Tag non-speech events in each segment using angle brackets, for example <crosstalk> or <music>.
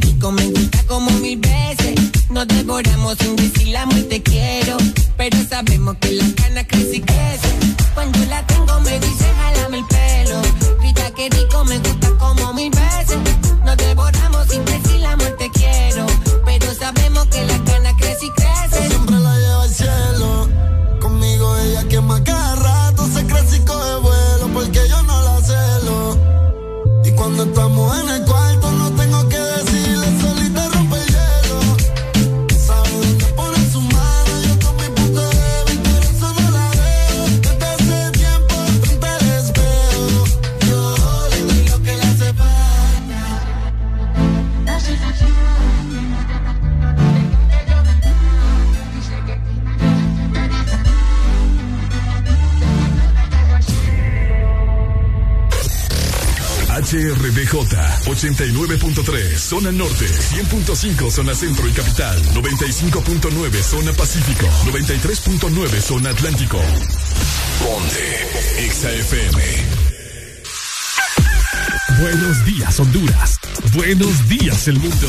que rico, me gusta como mil veces. Nos devoramos sin decir la te quiero. Pero sabemos que la cana crece y crece. Cuando la tengo me dice jálame el pelo. Grita que rico, me gusta como mil veces. Nos devoramos sin decir la te quiero. Pero sabemos que la cana crece y crece. siempre la lleva al cielo. Conmigo ella quema cada rato. Se crece y coge vuelo porque yo no la celo. Y cuando estamos en el HRBJ 89.3 zona norte, 100.5 zona centro y capital, 95.9 zona pacífico, 93.9 zona atlántico. Ponte XAFM. Buenos días Honduras. Buenos días el mundo.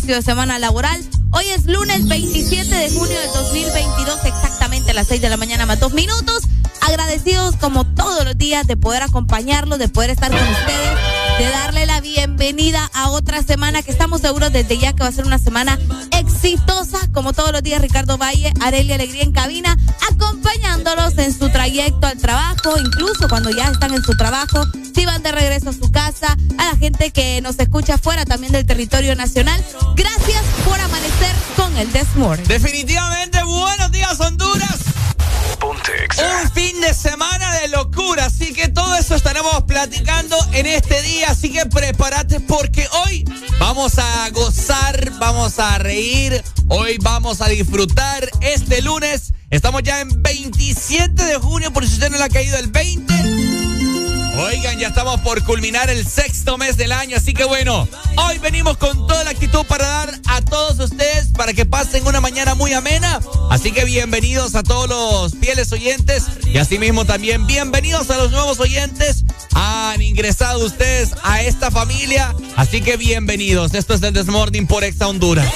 Inicio de semana laboral. Hoy es lunes 27 de junio del 2022, exactamente a las 6 de la mañana más dos minutos. Agradecidos como todos los días de poder acompañarlos, de poder estar con ustedes, de darle la bienvenida a otra semana que estamos seguros desde ya que va a ser una semana exitosa, como todos los días Ricardo Valle, Arelia Alegría en cabina, acompañándolos en su trayecto al trabajo, incluso cuando ya están en su trabajo, si van de regreso a su casa, a la gente que nos escucha fuera también del territorio nacional. Gracias por amanecer con el Desmore. Definitivamente, semana de locura, así que todo eso estaremos platicando en este día, así que prepárate porque hoy vamos a gozar, vamos a reír, hoy vamos a disfrutar este lunes. Estamos ya en 27 de junio, por si usted no le ha caído el 20. Oigan, ya estamos por culminar el sexto mes del año, así que bueno, hoy venimos con toda la actitud para dar a todos ustedes para que pasen una mañana muy amena. Así que bienvenidos a todos los fieles oyentes y asimismo también bienvenidos a los nuevos oyentes. Han ingresado ustedes a esta familia, así que bienvenidos. Esto es el Desmorning por Exa Honduras.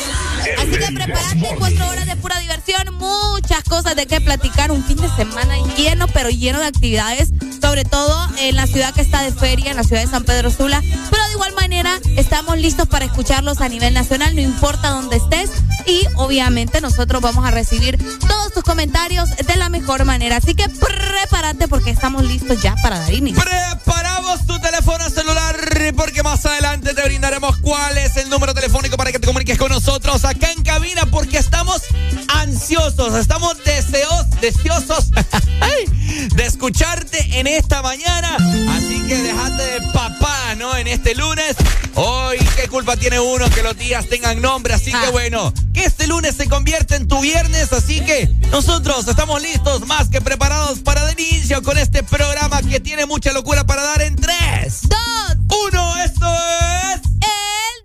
Así que prepárate cuatro horas de pura diversión, muchas cosas de qué platicar, un fin de semana lleno, pero lleno de actividades, sobre todo en la ciudad que está de feria, en la ciudad de San Pedro Sula. Pero de igual manera, estamos listos para escucharlos a nivel nacional, no importa dónde estés. Y obviamente nosotros vamos a recibir todos tus comentarios de la mejor manera. Así que prepárate porque estamos listos ya para dar inicio. ¡Preparamos! Tu teléfono celular porque más adelante te brindaremos cuál es el número telefónico para que te comuniques con nosotros acá en cabina porque estamos ansiosos, estamos deseos, deseosos <laughs> de escucharte en esta mañana. Así que déjate de papá, ¿no? En este lunes. Hoy, ¿qué culpa tiene uno que los días tengan nombre? Así que ah. bueno, que este lunes se convierta en tu viernes. Así que nosotros estamos listos, más que preparados para el inicio con este programa que tiene mucha locura para dar en 3, 2, 1. Esto es. El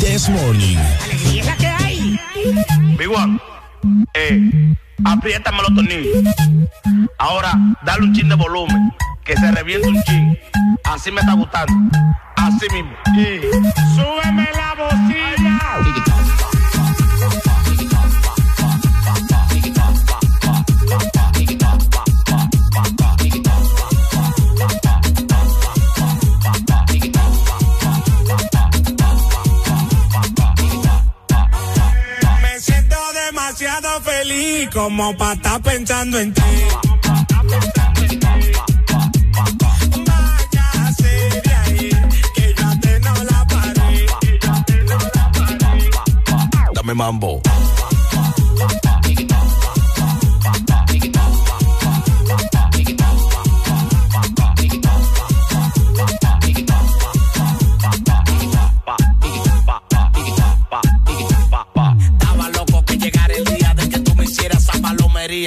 This Morning. One, eh, apriétame los tornillos. Ahora, dale un chin de volumen, que se reviente un chin. Así me está gustando. Así mismo. Y súbeme la bocina. Como para estar pensando en ti. Váyase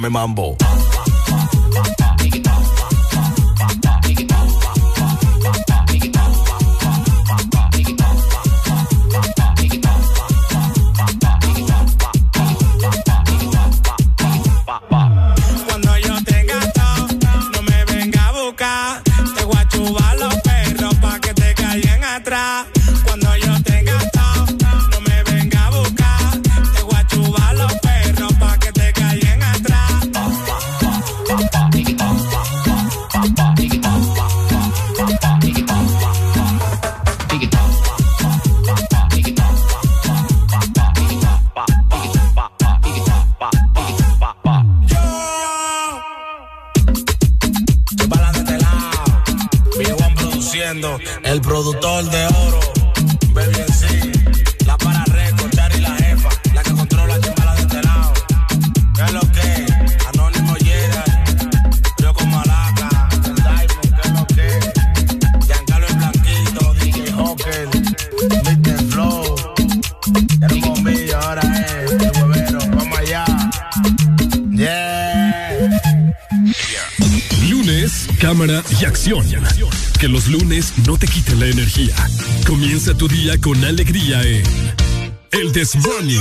Me mambo. El productor de oro, Baby sí, la para recortar y la jefa, la que controla chimbala de este lado. ¿Qué es lo que? Anónimo llega, yo con Malaca, el Diamond, ¿qué es lo que? Giancarlo el Blanquito, DJ Hawker, Mr. Flow, el bombillo ahora es el huevero, vamos allá. Yeah. Lunes, cámara y acción que los lunes no te quiten la energía. Comienza tu día con alegría en El Desmorning.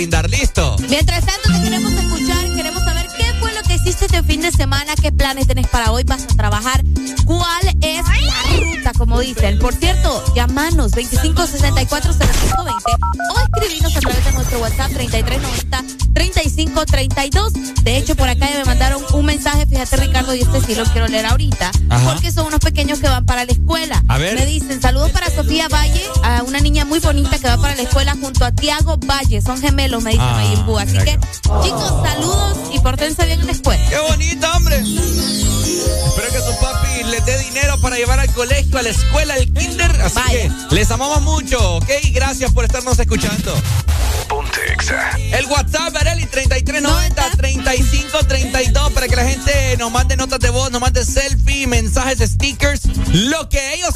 Brindar. ¿Listo? Mientras tanto, te queremos escuchar, queremos saber qué fue lo que hiciste este fin de semana, qué planes tenés para hoy, vas a trabajar, cuál es la ruta, como dicen. Por cierto, llamanos 25640520 o escribinos a través de nuestro WhatsApp 3390 3532. De hecho, por acá ya me mandaron un mensaje, fíjate Ricardo, y este sí lo quiero leer ahorita, porque son unos pequeños que van para la escuela. A ver. Me dicen, saludos para Sofía Valle, muy bonita que va para la escuela junto a Tiago Valle, son gemelos, me dicen Ah, Mayimbu. Así que, chicos, saludos y portense bien en la escuela. ¡Qué bonito, hombre! Espero que su papi les dé dinero para llevar al colegio, a la escuela, al kinder. Así Vaya. que les amamos mucho, ¿ok? Gracias por estarnos escuchando. Ponte Exa. El WhatsApp, Areli, 3390-3532 para que la gente nos mande notas de voz, nos mande selfie, mensajes, stickers, lo que ellos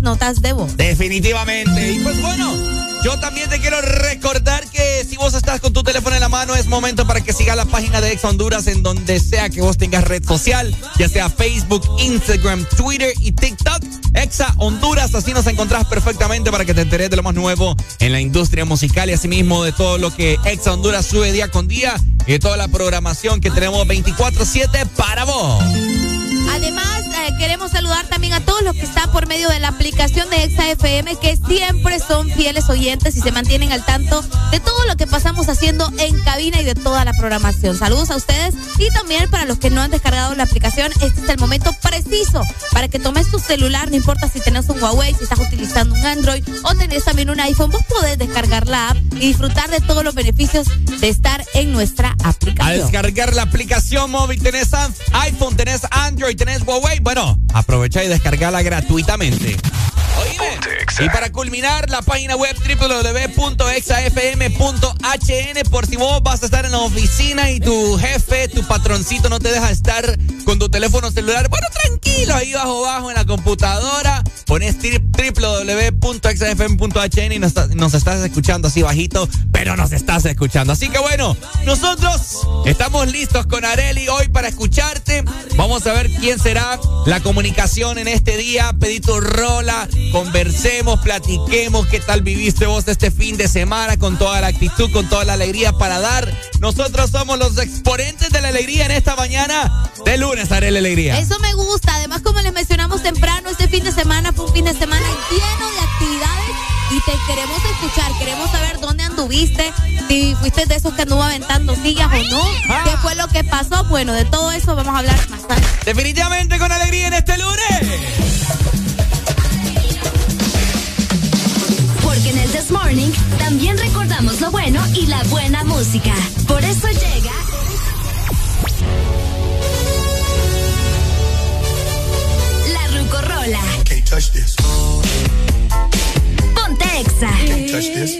notas de voz. Definitivamente. Y pues bueno, yo también te quiero recordar que si vos estás con tu teléfono en la mano, es momento para que sigas la página de Ex Honduras en donde sea que vos tengas red social, ya sea Facebook, Instagram, Twitter y TikTok. Exa Honduras, así nos encontrás perfectamente para que te enteres de lo más nuevo en la industria musical y asimismo de todo lo que Exa Honduras sube día con día y de toda la programación que tenemos 24-7 para vos. Además, queremos saludar también a todos los que están por medio de la aplicación de Exa FM, que siempre son fieles oyentes y se mantienen al tanto de todo lo que pasamos haciendo en cabina y de toda la programación. Saludos a ustedes y también para los que no han descargado la aplicación, este es el momento preciso para que tomes tu celular, no importa si tenés un Huawei, si estás utilizando un Android o tenés también un iPhone, vos podés descargar la app y disfrutar de todos los beneficios de estar en nuestra A aplicación. descargar la aplicación móvil, tenés iPhone, tenés Android, tenés Huawei. Bueno, aprovecha y descargala gratuitamente. Oíme. Y para culminar, la página web www.exafm.hn por si vos vas a estar en la oficina y tu jefe, tu patroncito no te deja estar con tu teléfono celular. Bueno, tranquilo, ahí bajo bajo en la computadora. Pones www.exafm.hn y nos, nos estás escuchando así bajito, pero nos estás escuchando. Así que bueno, nosotros estamos listos con Areli hoy para escucharte. Vamos a ver quién será la comunicación en este día. Pedí tu rola, conversemos, platiquemos qué tal viviste vos este fin de semana con toda la actitud, con toda la alegría para dar. Nosotros somos los exponentes de la alegría en esta mañana de lunes, Areli Alegría. Eso me gusta. Además, como les mencionamos temprano, este fin de semana fue un fin de semana lleno de actividades y te queremos escuchar. Queremos saber dónde anduviste, si fuiste de esos que anduvo aventando sillas o no. Ah. ¿Qué fue lo que pasó? Bueno, de todo eso vamos a hablar más tarde. Definitivamente con alegría en este lunes. Porque en el This Morning también recordamos lo bueno y la buena música. Por eso llega. La Rucorola. Can't touch this. Exa.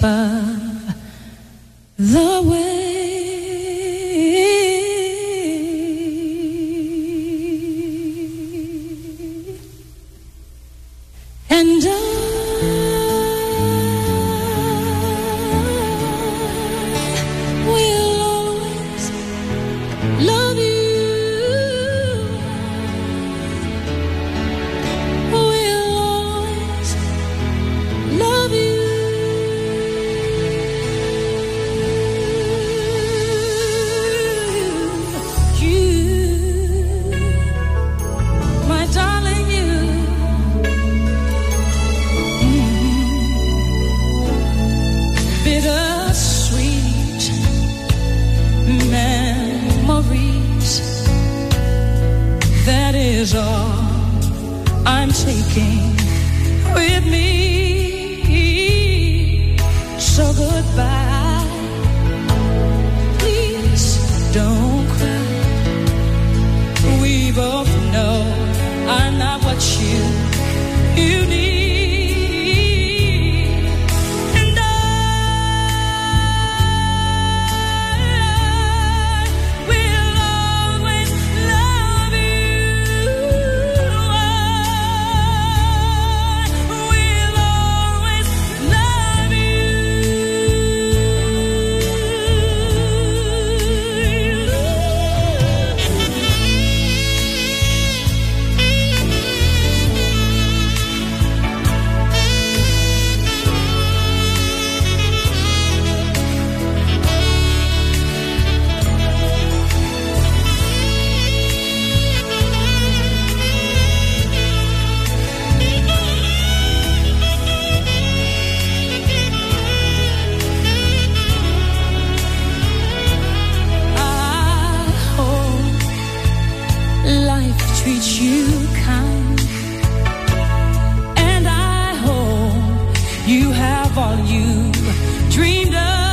不 of all you dreamed of.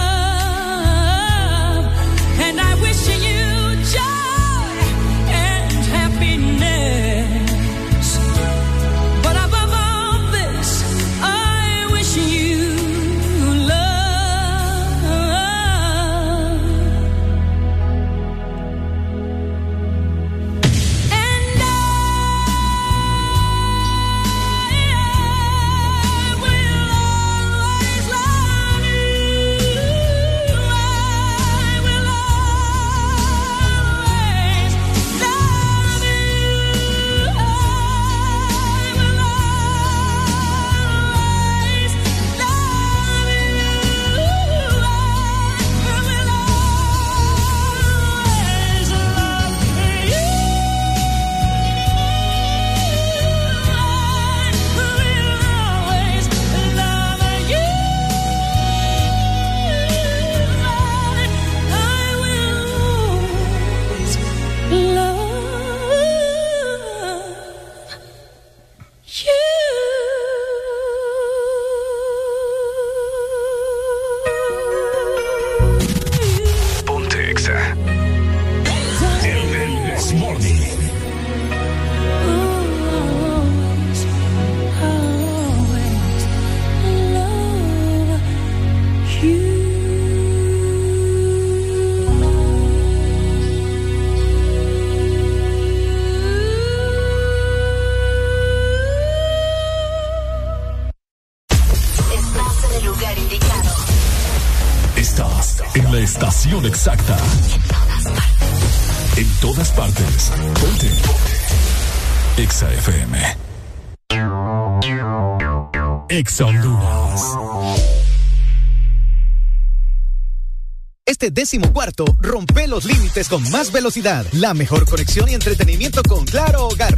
Décimo cuarto, rompe los límites con más velocidad, la mejor conexión y entretenimiento con Claro Hogar.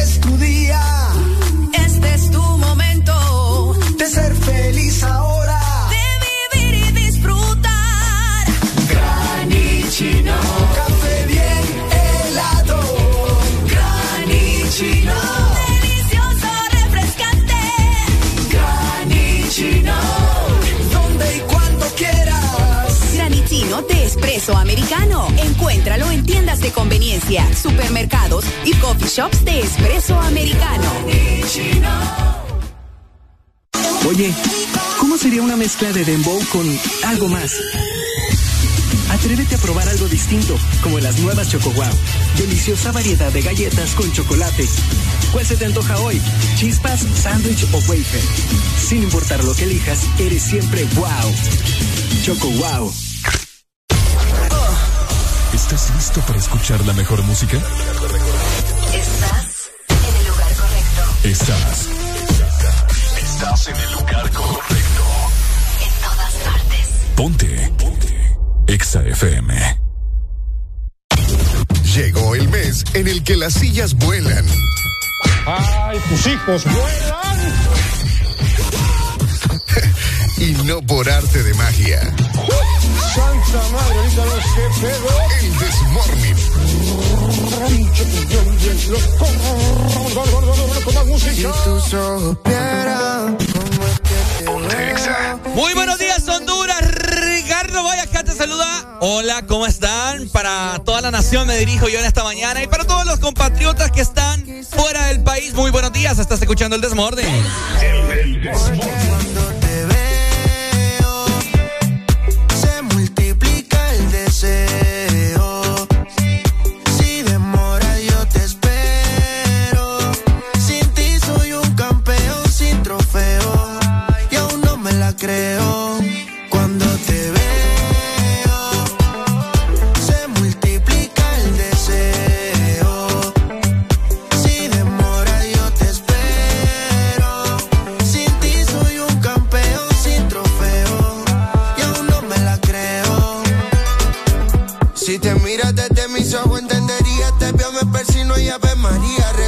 americano. Encuéntralo en tiendas de conveniencia, supermercados y coffee shops de espresso americano. Oye, ¿cómo sería una mezcla de dembow con algo más? Atrévete a probar algo distinto, como las nuevas Choco Wow. Deliciosa variedad de galletas con chocolate. ¿Cuál se te antoja hoy? ¿Chispas, sándwich o wafer? Sin importar lo que elijas, eres siempre wow. Choco Wow. ¿Estás listo para escuchar la mejor música? Estás en el lugar correcto. Estás. Estás en el lugar correcto. En todas partes. Ponte. Ponte. Exa FM. Llegó el mes en el que las sillas vuelan. ¡Ay, tus hijos vuelan! Y no por arte de magia. Santa madre, ahorita no se pegó. El Desmorning. Muy buenos días, Honduras. Ricardo Vaya acá te saluda. Hola, ¿cómo están? Para toda la nación me dirijo yo en esta mañana y para todos los compatriotas que están fuera del país, muy buenos días. Estás escuchando el Desmorning. El, te multiplica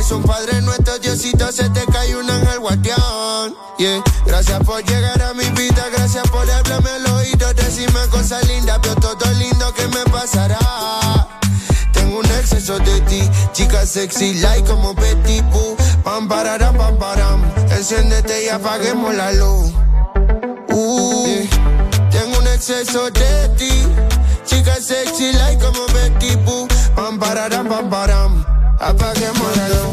Rezo Padre nuestro, Diosito, se te cae un ángel guardián. Yeah. Gracias por llegar a mi vida, gracias por hablarme al oído, decirme cosas lindas. Veo todo lindo que me pasará. Tengo un exceso de ti, chica sexy, like como Betty Boo. Pam, pararam, pam, param. Enciéndete y apaguemos la luz. Uh. Tengo un exceso de ti, chica sexy, like como Betty Boo. Pam, pararam, pam, param. Apaguemos la luz.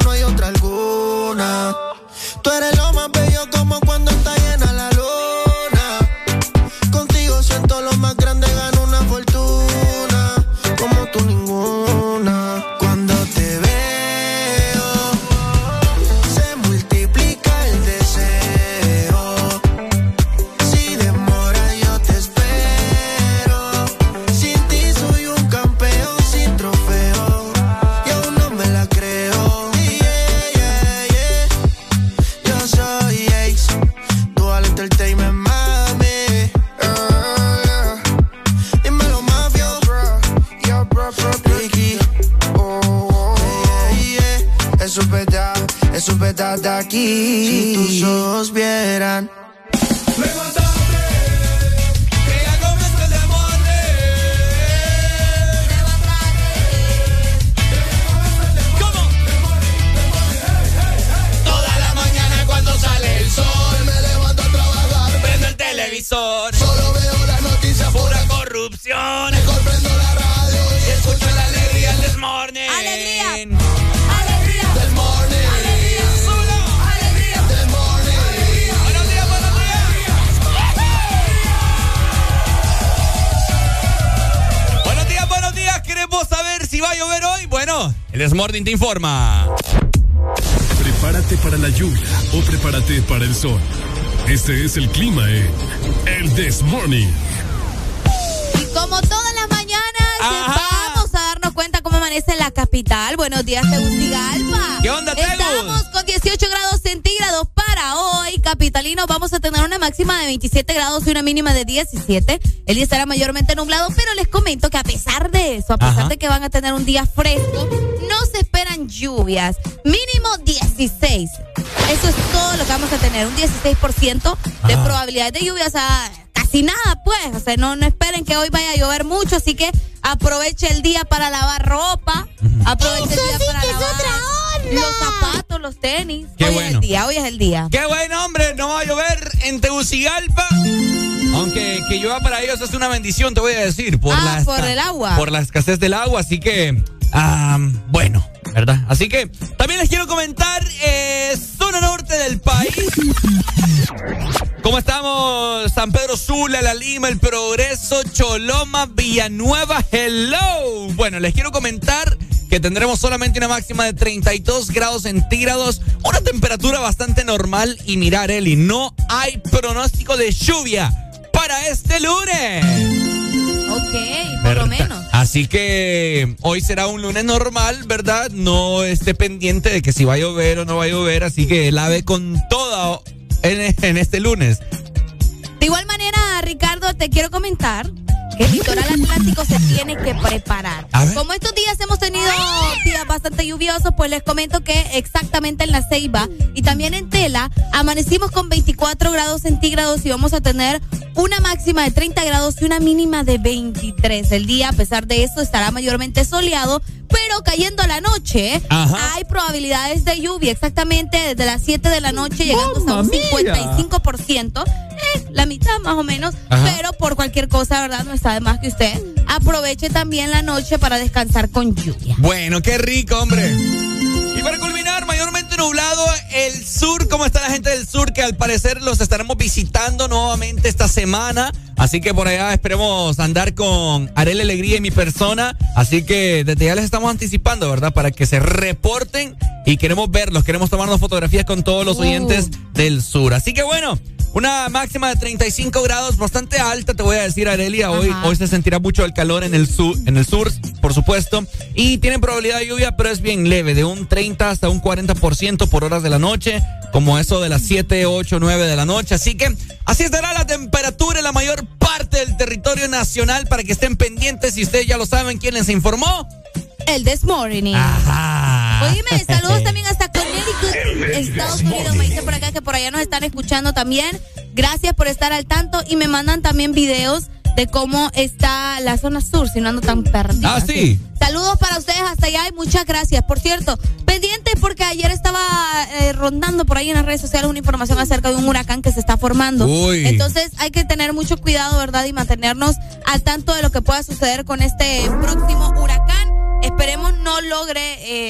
aquí. Si tus ojos vieran. Que ya comienza el Desmorning. ¿Cómo? Toda la mañana cuando sale el sol me levanto a trabajar, prendo el televisor, Desmorning te informa. Prepárate para la lluvia o prepárate para el sol. Este es el clima en El This Morning. Y como todas las mañanas, amanece la capital. Buenos días, Tegucigalpa. ¿Qué onda, Tegus? Estamos con 18 grados centígrados para hoy. Capitalinos, vamos a tener una máxima de 27 grados y una mínima de 17. El día estará mayormente nublado, pero les comento que a pesar de eso, a pesar Ajá. de que van a tener un día fresco, no se esperan lluvias. Mínimo 16. Eso es todo lo que vamos a tener, un 16% de Ah. probabilidad de lluvia, o sea, casi nada, pues. O sea, no, no esperen que hoy vaya a llover mucho, así que aproveche el día para lavar ropa. Aproveche el día para lavar. Los zapatos, los tenis. Qué hoy bueno. es el día, hoy es el día. Qué bueno, hombre. No va a llover en Tegucigalpa. Aunque que llueva para ellos es una bendición, te voy a decir. Por Ah, la por el agua. Por la escasez del agua, así que. Ah, bueno, ¿verdad? Así que también les quiero comentar, eh, zona norte del país. ¿Cómo estamos? San Pedro Sula, La Lima, El Progreso, Choloma, Villanueva, hello. Bueno, les quiero comentar que tendremos solamente una máxima de 32 grados centígrados, una temperatura bastante normal y mirar, Eli, no hay pronóstico de lluvia para este lunes. Ok, por lo menos. Así que hoy será un lunes normal, ¿verdad? No esté pendiente de que si va a llover o no va a llover, así que lave con todo en, en este lunes. De igual manera, Ricardo, te quiero comentar el litoral atlántico se tiene que preparar. Como estos días hemos tenido días bastante lluviosos, pues les comento que exactamente en la Ceiba y también en Tela amanecimos con 24 grados centígrados y vamos a tener una máxima de 30 grados y una mínima de 23. El día, a pesar de eso, estará mayormente soleado, pero cayendo la noche, Ajá. hay probabilidades de lluvia exactamente desde las 7 de la noche, llegando hasta un mía! 55%, eh, la mitad más o menos, Ajá. pero por cualquier cosa, ¿verdad? No está de más que usted aproveche también la noche para descansar con lluvia. Bueno, qué rico, hombre. Y para culminar, mayormente nublado el sur. ¿Cómo está la gente del sur? Que al parecer los estaremos visitando nuevamente esta semana. Así que por allá esperemos andar con Arel Alegría y mi persona. Así que desde ya les estamos anticipando, ¿verdad? Para que se reporten y queremos verlos. Queremos tomarnos fotografías con todos los oyentes del sur. Así que bueno. Una máxima de 35 grados, bastante alta, te voy a decir, Arelia. Hoy, hoy se sentirá mucho el calor en el sur, en el sur, por supuesto. Y tiene probabilidad de lluvia, pero es bien leve, de un 30 hasta un 40% por horas de la noche, como eso de las 7, 8, 9 de la noche. Así que así estará la temperatura en la mayor parte del territorio nacional para que estén pendientes. Si ustedes ya lo saben, ¿quién les informó? El This Morning. Ajá. Oíme, <laughs> saludos también hasta Connecticut, Estados Unidos. Me dicen por acá que por allá nos están escuchando también. Gracias por estar al tanto y me mandan también videos de cómo está la zona sur, si no ando tan perdida. Ah, sí. Saludos para ustedes hasta allá y muchas gracias. Por cierto, pendiente porque ayer estaba eh, rondando por ahí en las redes sociales una información acerca de un huracán que se está formando. Uy. Entonces hay que tener mucho cuidado, ¿verdad? Y mantenernos al tanto de lo que pueda suceder con este próximo huracán. Esperemos no logre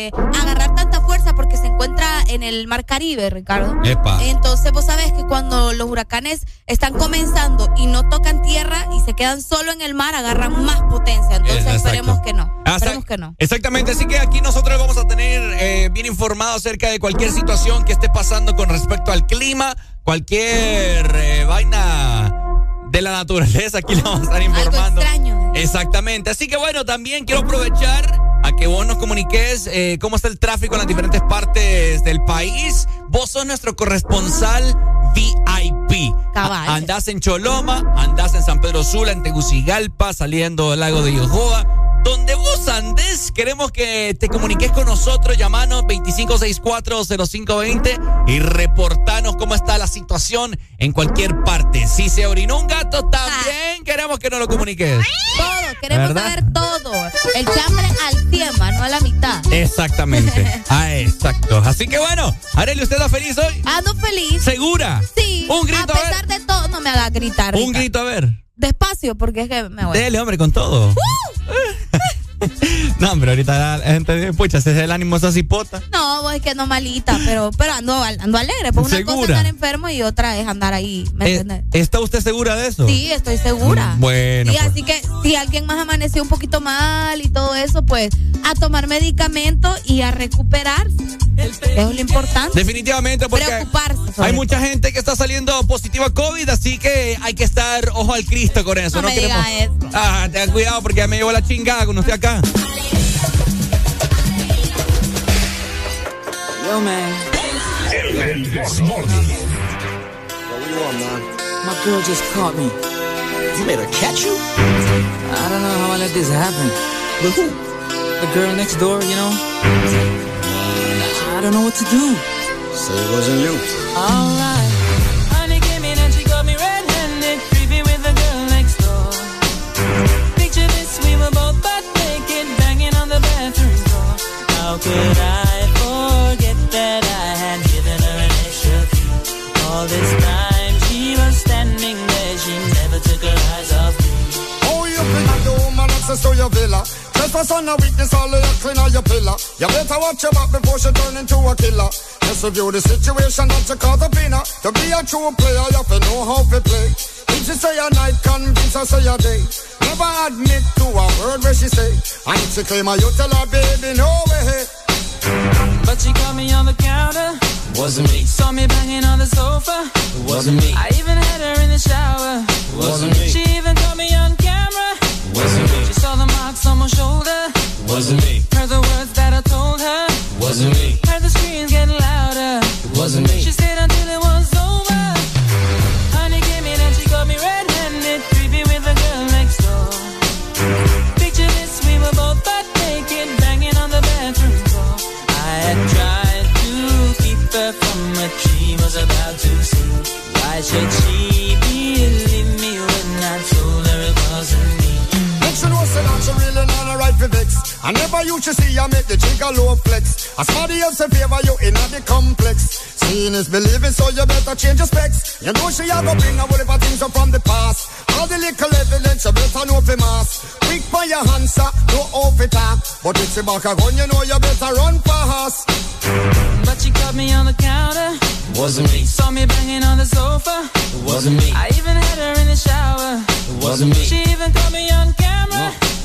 eh, agarrar tanta fuerza porque se encuentra en el Mar Caribe, Ricardo. Epa. Entonces vos sabés que cuando los huracanes están comenzando y no tocan tierra y se quedan solo en el mar, agarran más potencia. Entonces Exacto. esperemos que no. Hasta- Esperemos que no. Exactamente, así que aquí nosotros vamos a tener eh, bien informado acerca de cualquier situación que esté pasando con respecto al clima, cualquier eh, vaina de la naturaleza, aquí le vamos a estar informando. extraño. Exactamente, así que bueno, también quiero aprovechar a que vos nos comuniques eh, cómo está el tráfico en las diferentes partes del país. Vos sos nuestro corresponsal VIP. Cabal. Andás en Choloma, andás en San Pedro Sula, en Tegucigalpa, saliendo del lago de Yojoa. Donde vos andes, queremos que te comuniques con nosotros, llamanos 25640520 y reportanos cómo está la situación en cualquier parte. Si se orinó un gato, también queremos que nos lo comuniques. Todo, queremos ¿Verdad? saber todo. El chambre al tiema, no a la mitad. Exactamente. <laughs> Ah, exacto. Así que bueno, Arely, ¿usted está feliz hoy? Ando feliz. ¿Segura? Sí. Un grito, A a ver. pesar de todo, no me haga gritar. Un grito, a ver. Despacio, porque es que me voy. Dele, hombre, con todo. <laughs> no, hombre, ahorita la gente, pucha, si el ánimo esa cipota. No, vos es que no malita, pero, pero ando, ando alegre. Pues una cosa es ¿Segura? estar enfermo y otra es andar ahí. ¿Me Eh, entiendes? ¿Está usted segura de eso? Sí, estoy segura. Bueno, Sí, pues. así que si alguien más amaneció un poquito mal y todo eso, pues a tomar medicamento y a recuperarse. Eso es lo importante. Definitivamente, porque hay mucha gente que está saliendo positiva a COVID, así que hay que estar ojo al Cristo con eso. No me diga eso. Ah, tenga cuidado porque ya me llevó la chingada con usted acá. Yo, man. El This Morning. My girl just caught me. You made her catch you? I don't know how I let this happen. With who? The girl next door, you know? I don't know what to do. So it wasn't you. Alright. How could I forget that I had given her an extra key? All this time she was standing there, she never took her eyes off me. Oh, you feel like the woman access to your villa. Trespass on a witness, all of your clean on your pillar. You better watch your back before she turn into a killer. Just review the situation that you call the winner. To be a true player, you have to know how to play. If she say a night, convince her say a day. Never admit to a word where she say. And if she claim her, you tell her, baby, no way. But she caught me on the counter. Wasn't me. Saw me banging on the sofa. Wasn't me. I even had her in the shower. Wasn't me. She even caught me on camera. Wasn't me. My shoulder. Wasn't me. Heard the words that I told her. Wasn't me. Heard the screams getting louder. Wasn't me. She stayed until I never used to see I make the jigger low flex. As somebody else in favor you in the complex. Seeing is believing, so you better change your specs. You know she a go bring a whole heap things up from the past. All the little evidence you better know for mass. Quick for your answer, no off it talk. But if she back a gun, you know you better run fast. But she caught me on the counter. Wasn't me. Saw me banging on the sofa. Wasn't me. I even had her in the shower. Wasn't me. She even caught me on camera.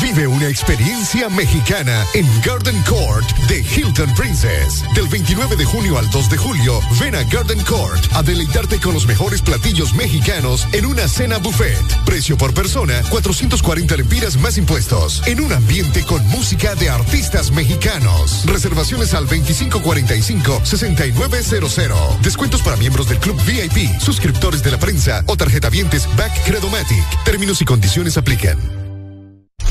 Vive una experiencia mexicana en Garden Court de Hilton Princess. Del 29 de junio al 2 de julio, ven a Garden Court a deleitarte con los mejores platillos mexicanos en una cena buffet. Precio por persona, 440 lempiras más impuestos. En un ambiente con música de artistas mexicanos. Reservaciones al 2545-6900. Descuentos para miembros del Club VIP, suscriptores de la prensa o tarjetavientes Back Credomatic. Términos y condiciones aplican.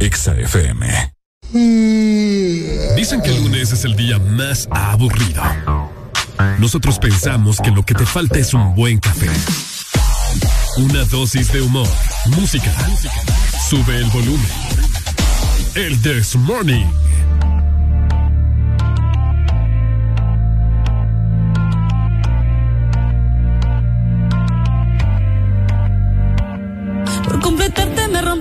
EXA FM. Dicen que el lunes es el día más aburrido. Nosotros pensamos que lo que te falta es un buen café. Una dosis de humor, música. Sube el volumen. El This Morning.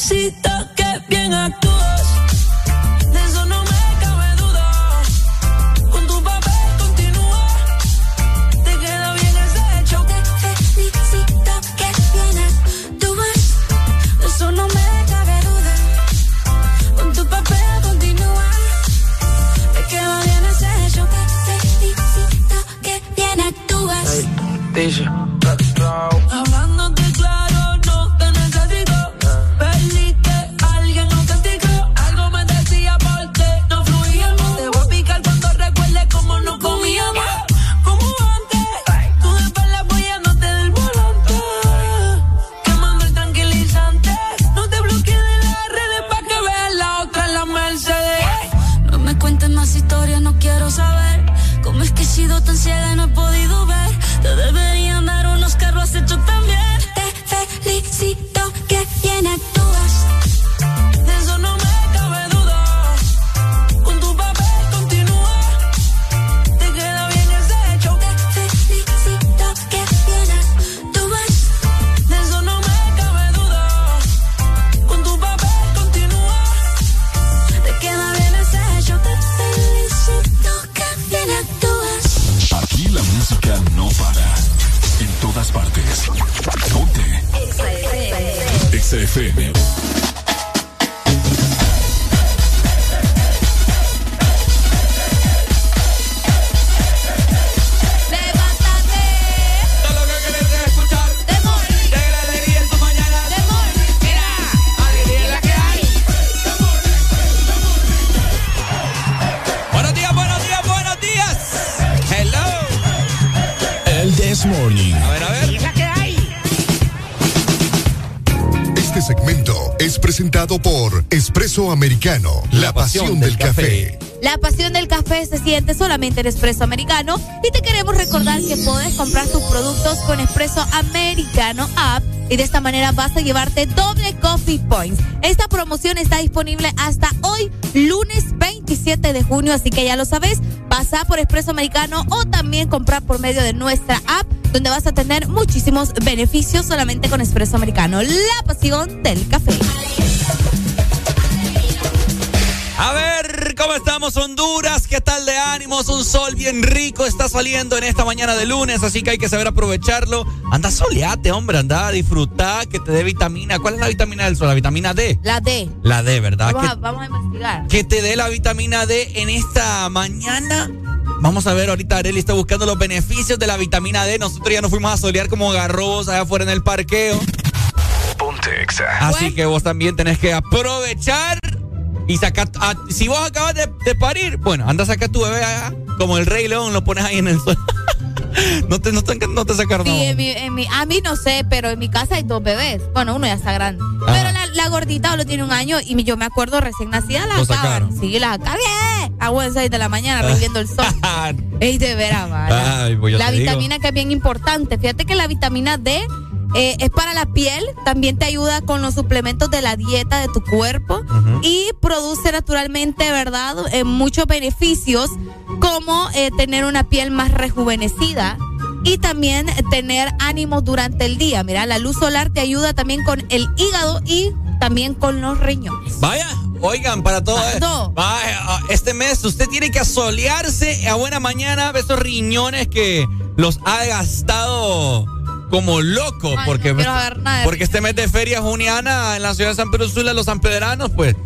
felicito que bien actúas. Espresso Americano, la pasión del café. La pasión del café se siente solamente en Espresso Americano y te queremos recordar que puedes comprar tus productos con Espresso Americano App y de esta manera vas a llevarte doble coffee points. Esta promoción está disponible hasta hoy, lunes 27 de junio, así que ya lo sabes, pasa por Espresso Americano o también comprar por medio de nuestra app donde vas a tener muchísimos beneficios solamente con Espresso Americano, la pasión del café. ¿Cómo estamos Honduras? ¿Qué tal de ánimos? Un sol bien rico está saliendo en esta mañana de lunes, así que hay que saber aprovecharlo. Anda soleate, hombre, anda a disfrutar, que te dé vitamina. ¿Cuál es la vitamina del sol? La vitamina D. La D. La D, ¿verdad? Vamos, Que- a, vamos a investigar. que te dé la vitamina D en esta mañana. Vamos a ver, ahorita Areli está buscando los beneficios de la vitamina D. Nosotros ya nos fuimos a solear como garrobos allá afuera en el parqueo. Ponte Exa. Así que vos también tenés que aprovechar y sacar. ah, si vos acabas de, de parir, bueno, anda a sacar tu bebé allá, como el Rey León, lo pones ahí en el suelo. <laughs> no te, no te, no te sacaron. Sí, en mi, en mi- a mí no sé, pero en mi casa hay dos bebés. Bueno, uno ya está grande. Pero la, la gordita lo tiene un año y yo me acuerdo recién nacida la acaban. sacaron. Sí, la acabé. A buen 6 de la mañana, viendo el sol. <laughs> Ey, de veras, pues La te digo. vitamina que es bien importante. Fíjate que la vitamina D eh, es para la piel, también te ayuda con los suplementos de la dieta de tu cuerpo y produce naturalmente, ¿verdad?, eh, muchos beneficios como eh, tener una piel más rejuvenecida. Y también tener ánimos durante el día. Mira, la luz solar te ayuda también con el hígado y también con los riñones. Vaya, oigan, para todo. Todo. ah, este mes usted tiene que asolearse a buena mañana esos riñones que los ha gastado como loco. Ay, porque, no porque este mes de feria juniana en la ciudad de San Pedro Sula, los sanpedranos, pues.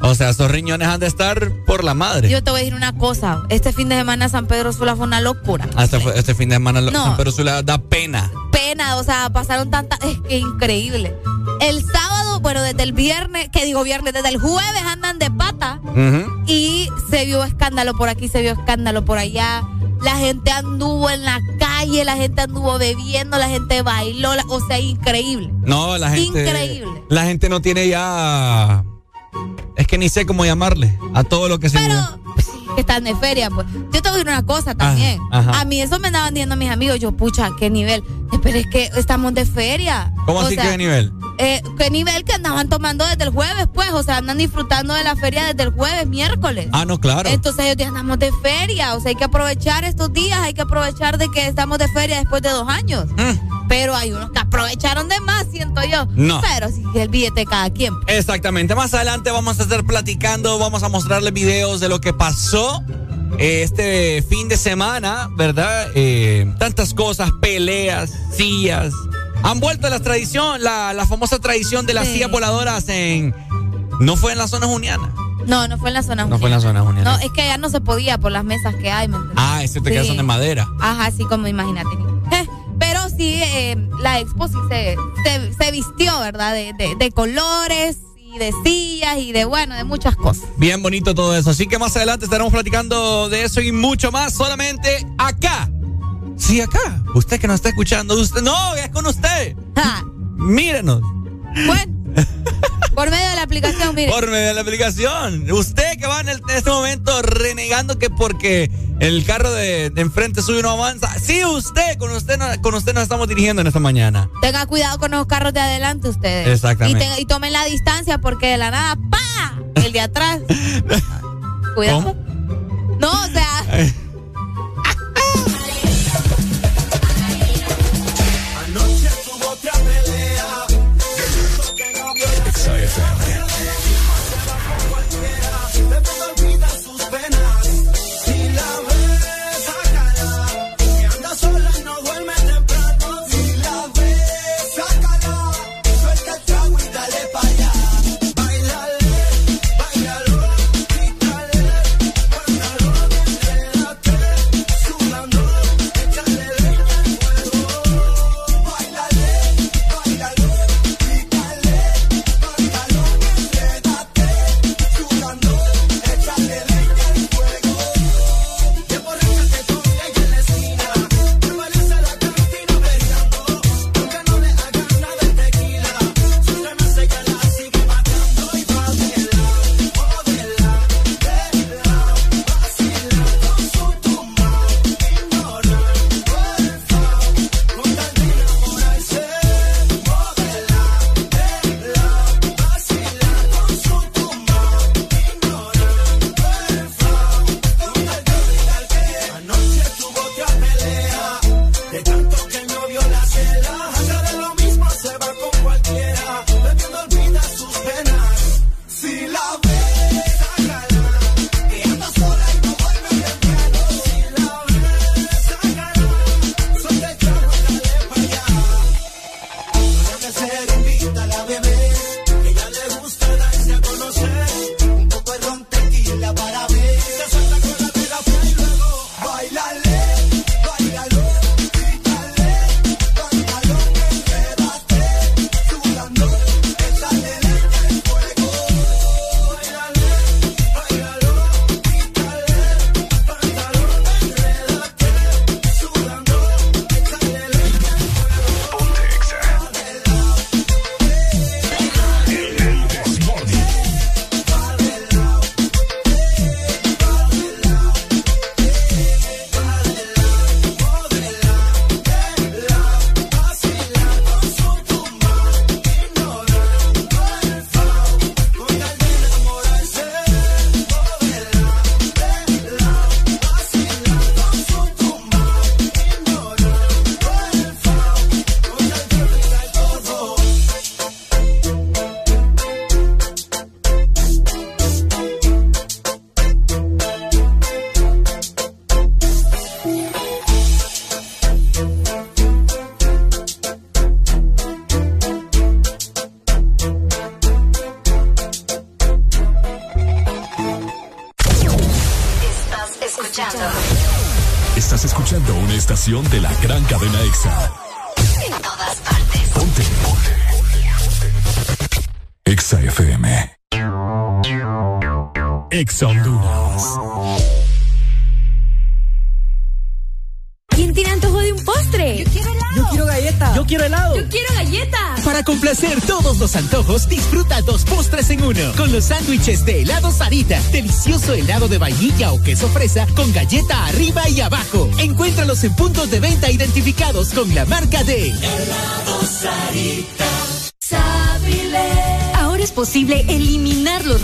O sea, esos riñones han de estar por la madre. Yo te voy a decir una cosa. Este fin de semana San Pedro Sula fue una locura. Hasta fue- este fin de semana No. San Pedro Sula da pena. pena, o sea, pasaron tantas, es que increíble. El sábado, bueno, desde el viernes, que digo viernes, desde el jueves andan de pata y se vio escándalo por aquí, se vio escándalo por allá. La gente anduvo en la calle, la gente anduvo bebiendo, la gente bailó, la- o sea, increíble. No, la gente. Increíble. La gente no tiene ya. Es que ni sé cómo llamarle a todo lo que se. Pero que están de feria, pues. Yo te voy a decir una cosa también. ajá. A mí eso me andaban diciendo mis amigos, yo, pucha, qué nivel. Pero es que estamos de feria. ¿Cómo O así sea, que de nivel? Eh, ¿Qué nivel que andaban tomando desde el jueves, pues? O sea, andan disfrutando de la feria desde el jueves, miércoles. Ah, no, claro. Entonces ellos dicen, andamos de feria, o sea, hay que aprovechar estos días, hay que aprovechar de que estamos de feria después de dos años. Pero hay unos que aprovecharon de más, siento yo. Mm. No. Pero sí, el billete cada quien. Exactamente. Más adelante vamos a estar platicando, vamos a mostrarles videos de lo que pasó eh, este fin de semana, ¿verdad? Eh, tantas cosas, peleas, sillas. Han vuelto a la tradición, la, la famosa tradición de las Sí. sillas voladoras en. No fue en la zona juniana. No, no fue en la zona No fue en la zona juniana. No, es que ya no se podía por las mesas que hay, ¿me? Ah, es cierto que Sí. son de madera. Ajá, así como imagínate. Eh, <laughs> Pero sí, eh, la expo sí se, se, se vistió, ¿verdad? De, de, de colores y de sillas y de, bueno, de muchas cosas. Bien bonito todo eso. Así que más adelante estaremos platicando de eso y mucho más solamente acá. Sí, acá. Usted que nos está escuchando. Usted, no, es con usted. Mírenos. Bueno, <laughs> por medio de la aplicación, mire. Por medio de la aplicación. Usted que va en, el- en este momento renegando que porque el carro de, de enfrente suyo no avanza. Sí, usted, con usted, no- con usted nos estamos dirigiendo en esta mañana. Tenga cuidado con los carros de adelante ustedes. Exactamente. Y, y tomen la distancia porque de la nada, ¡pa! El de atrás. <laughs> cuidado. No, o sea. vainilla o queso fresa con galleta arriba y abajo. Encuéntralos en puntos de venta identificados con la marca de Ahora es posible eliminar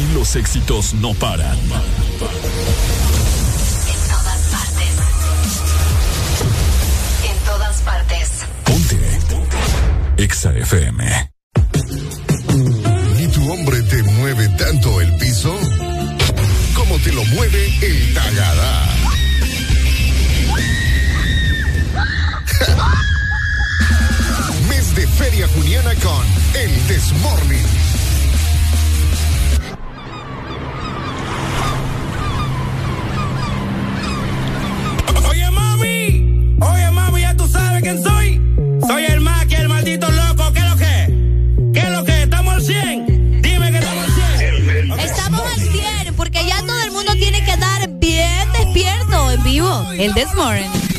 Aquí los éxitos no paran. En todas partes. En todas partes. Ponte. Exa FM. ¿Y tu hombre te mueve tanto el piso? Como te lo mueve el tagada. <laughs> Mes de Feria Juniana con El Desmorning in this morning.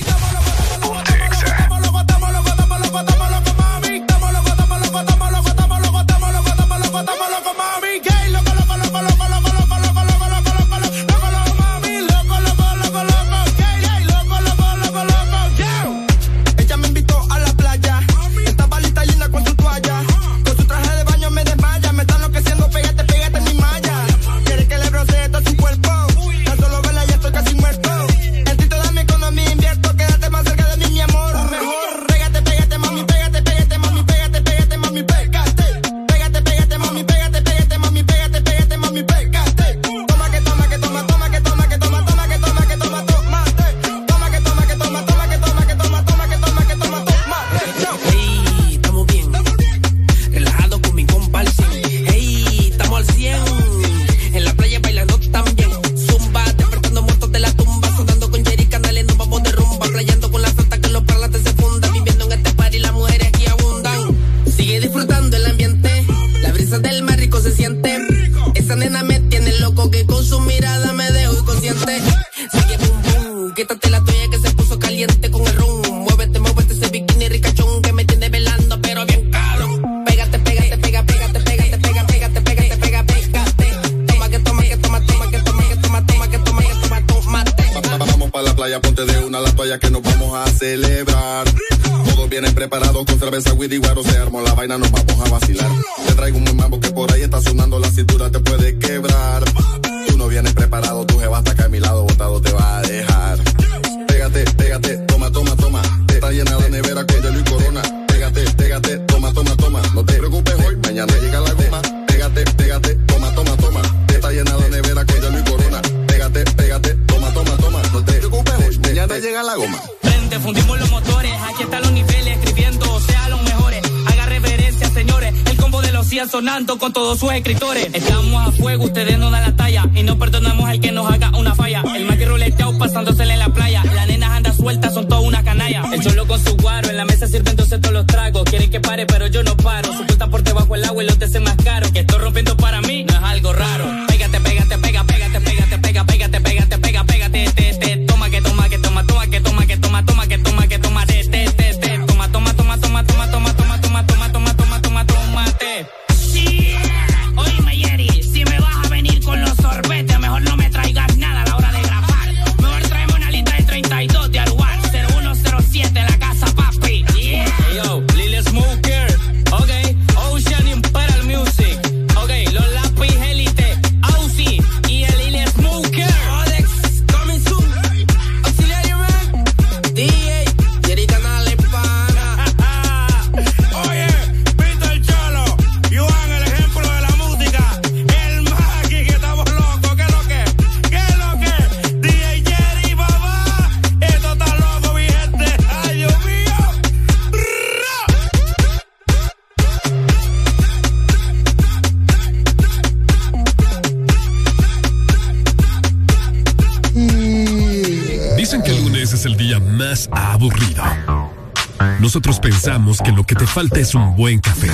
falta es un buen café.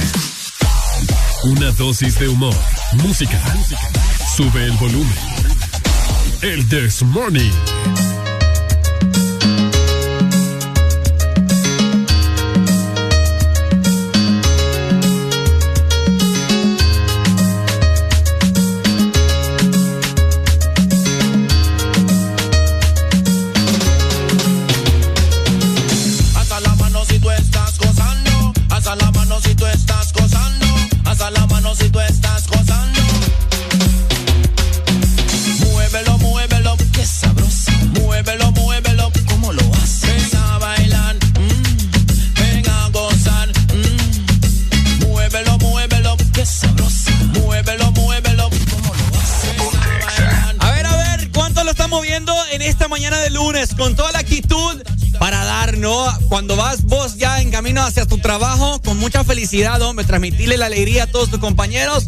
Una dosis de humor, música. Sube el volumen. El This Morning. felicidad, hombre. Transmitirle la alegría a todos tus compañeros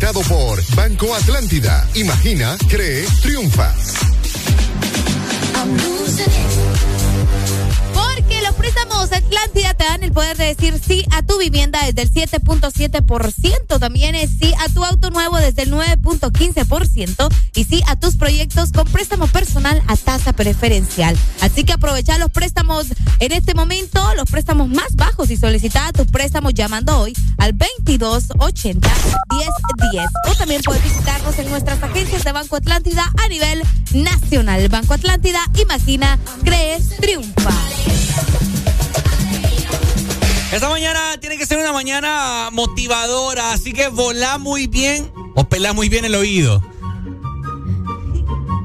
presentado por Banco Atlántida. Imagina, cree, triunfa. desde el 7.7%. También es sí a tu auto nuevo desde el 9.15%. Y sí a tus proyectos con préstamo personal a tasa preferencial. Así que aprovecha los préstamos en este momento, los préstamos más bajos y solicita tu préstamo llamando hoy al 2280 1010. O también puedes visitarnos en nuestras agencias de Banco Atlántida a nivel nacional. Banco Atlántida, imagina, crees, triunfa. Esta mañana tiene que ser una mañana motivadora, así que volá muy bien o pelá muy bien el oído.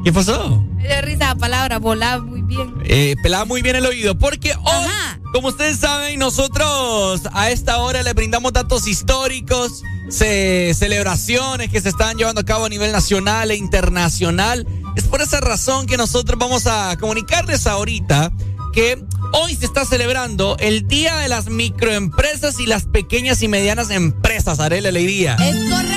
¿Qué pasó? Me dio risa la palabra, volá muy bien. Eh, pelá muy bien el oído, porque hoy, como ustedes saben, nosotros a esta hora le brindamos datos históricos, ce celebraciones que se están llevando a cabo a nivel nacional e internacional. Es por esa razón que nosotros vamos a comunicarles ahorita que Hoy se está celebrando el Día de las Microempresas y las Pequeñas y Medianas Empresas. Haré la. Es correcto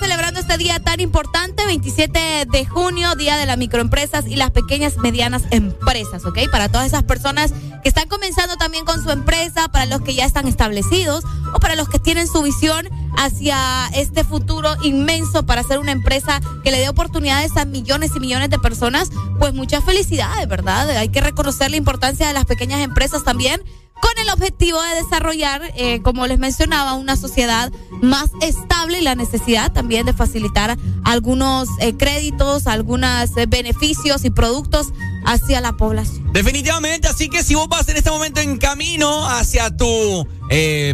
celebrando este día tan importante, 27 de junio, Día de las Microempresas y las Pequeñas Medianas Empresas, ¿ok? Para todas esas personas que están comenzando también con su empresa, para los que ya están establecidos o para los que tienen su visión hacia este futuro inmenso para ser una empresa que le dé oportunidades a millones y millones de personas, pues muchas felicidades, ¿verdad? Hay que reconocer la importancia de las pequeñas empresas también con el objetivo de desarrollar, eh, como les mencionaba, una sociedad más estable y la necesidad también de facilitar algunos eh, créditos, algunos eh, beneficios y productos hacia la población. Definitivamente, así que si vos vas en este momento en camino hacia tu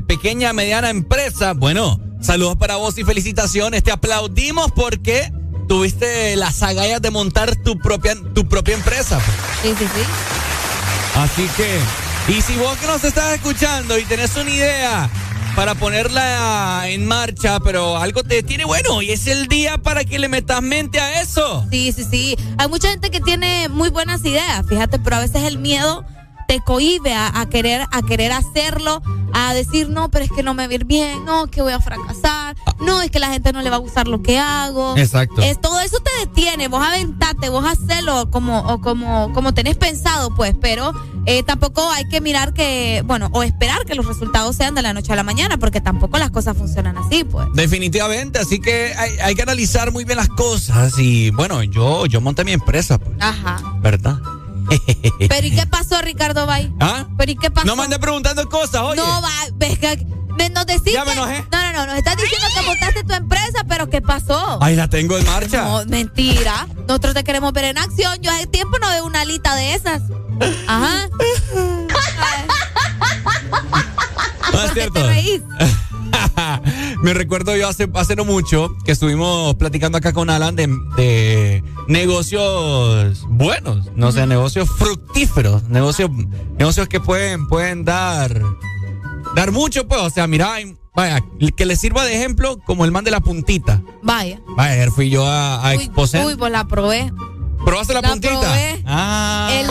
pequeña, mediana empresa, bueno, saludos para vos y felicitaciones. Te aplaudimos porque tuviste las agallas de montar tu propia, tu propia empresa. Sí, sí, sí. Así que, y si vos que nos estás escuchando y tenés una idea para ponerla en marcha, pero algo te tiene bueno y es el día para que le metas mente a eso. Sí, sí, sí. Hay mucha gente que tiene muy buenas ideas, fíjate, pero a veces el miedo te cohíbe a, a querer a querer hacerlo, a decir no, pero es que no me va a ir bien, no, que voy a fracasar, no, es que la gente no le va a gustar lo que hago. Exacto. Es, todo eso te detiene, vos aventate, vos hacelo como o como como tenés pensado, pues, pero eh, tampoco hay que mirar que, bueno, o esperar que los resultados sean de la noche a la mañana, porque tampoco las cosas funcionan así, pues. Definitivamente, así que hay, hay que analizar muy bien las cosas y bueno, yo, yo monté mi empresa, pues, Ajá. ¿verdad? <laughs> Pero ¿y qué pasó, Ricardo Bay? ¿Ah? ¿Pero y qué pasó? No me andes preguntando cosas, oye. No, va, venga, me- nos decís Ya me que- enojé. No, no, no, nos estás diciendo que montaste tu empresa, pero ¿qué pasó? Ay, la tengo en marcha. No, mentira. Nosotros te queremos ver en acción. Yo hace tiempo no veo una alita de esas. Ajá. <laughs> No es cierto. <laughs> <laughs> Me recuerdo yo hace, hace no mucho que estuvimos platicando acá con Alan de, de negocios buenos, no sé, negocios fructíferos, negocios, negocios que pueden, pueden dar, dar mucho, pues, o sea, mira, vaya, que le sirva de ejemplo como el man de la puntita. Vaya. Vaya, ayer fui yo a, a Uy, Exposen. uy, pues la probé. ¿Probaste la, la puntita? probé. Ah. El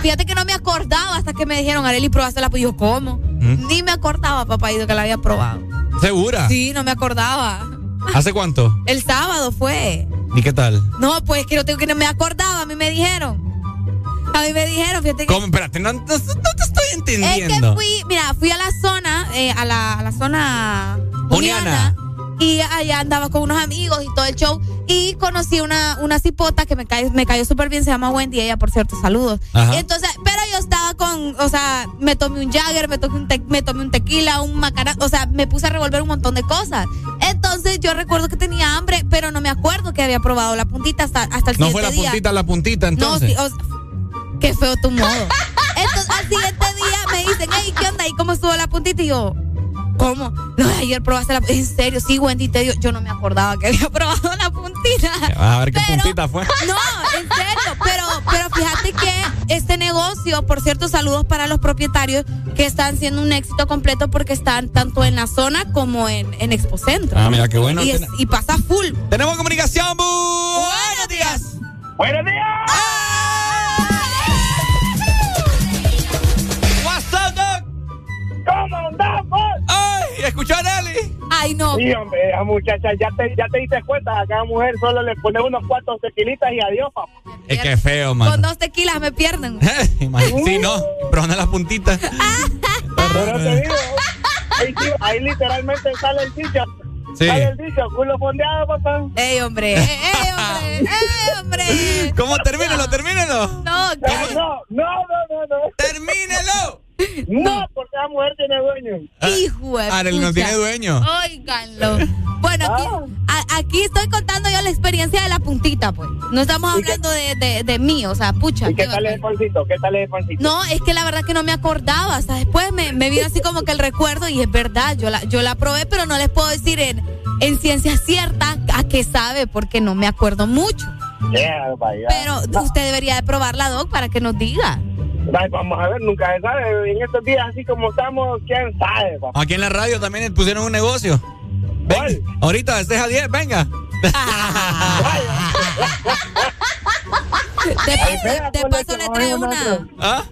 fíjate que no me acordaba hasta que me dijeron, Areli, probaste la. Pues yo, ¿cómo? ¿Mm? Ni me acordaba, papá, que la había probado. ¿Segura? Sí, no me acordaba. ¿Hace cuánto? El sábado fue. ¿Y qué tal? No, pues que no tengo que no me acordaba, a mí me dijeron. A mí me dijeron, fíjate que. ¿Cómo? Espérate, no, no- no te estoy Es entendiendo. que fui, mira, fui a la zona, eh, a, la, a la zona Juliana. Juliana. Y allá andaba con unos amigos y todo el show. Y conocí una, una cipota que me, cae, me cayó súper bien, se llama Wendy, ella por cierto, saludos. Ajá. Entonces, pero yo estaba con, o sea, me tomé un Jagger, me tomé un, te- me tomé un tequila, un macarán, o sea, me puse a revolver un montón de cosas. Entonces yo recuerdo que tenía hambre, pero no me acuerdo que había probado la puntita hasta, hasta el No siguiente fue la día. puntita, la puntita, entonces. No, sí, o qué feo tu modo. Entonces, al siguiente día me dicen, hey, ¿qué onda? ¿Y cómo estuvo la puntita? Y yo, ¿cómo? No, ayer probaste la En serio, sí, Wendy, te digo, yo no me acordaba que había <laughs> probado la puntita. A ver qué Pero- puntita fue. No, en serio, pero, pero fíjate que este negocio, por cierto, saludos para los propietarios que están siendo un éxito completo porque están tanto en la zona como en, en Expo Centro. Ah, mira, qué bueno. Y, es- Ten- y pasa full. Tenemos comunicación. bu- Buenos días. Buenos días. What's up, Doc? ¿Cómo andamos? Escuchó a Nelly. Ay, no. Sí, hombre, esa muchacha, ya te, ya te diste cuenta, a cada mujer solo le pone unos cuantos tequilitas y adiós, papá. Es que feo, Con man. dos tequilas me pierden. <laughs> Sí, no. Pero no las puntitas. Pero te digo, ahí, sí, ahí literalmente sale el dicho. Sí. Sale el dicho, culo fondeado, papá. ¡Ey, hombre! ¡Ey, hombre! ¡Ey, hombre! ¿Cómo? Termínelo, termínelo. No, No, no, no, no, no. ¡Termínelo! No, porque la mujer tiene dueño. Hijo de Arel no tiene dueño. Óiganlo. Bueno, aquí, a- aquí estoy contando yo la experiencia de la puntita, pues. No estamos ¿Y qué- hablando de, de, de mí, o sea, pucha. ¿Y qué qué tal el pancito? ¿Qué tal el pancito? No, es que la verdad que no me acordaba. Hasta después me, me vino así como que el recuerdo y es verdad, yo la, yo la probé, pero no les puedo decir en, en ciencia cierta a qué sabe porque no me acuerdo mucho. Yeah. Pero usted debería de probarla, Doc, para que nos diga. Ay, vamos a ver, nunca se sabe. En estos días así como estamos, ¿quién sabe, papá? Aquí en la radio también pusieron un negocio. Ven, ahorita, estés a 10, venga. <laughs> De, Ahí vea, de Colocho, paso le trae una. ¿Ah?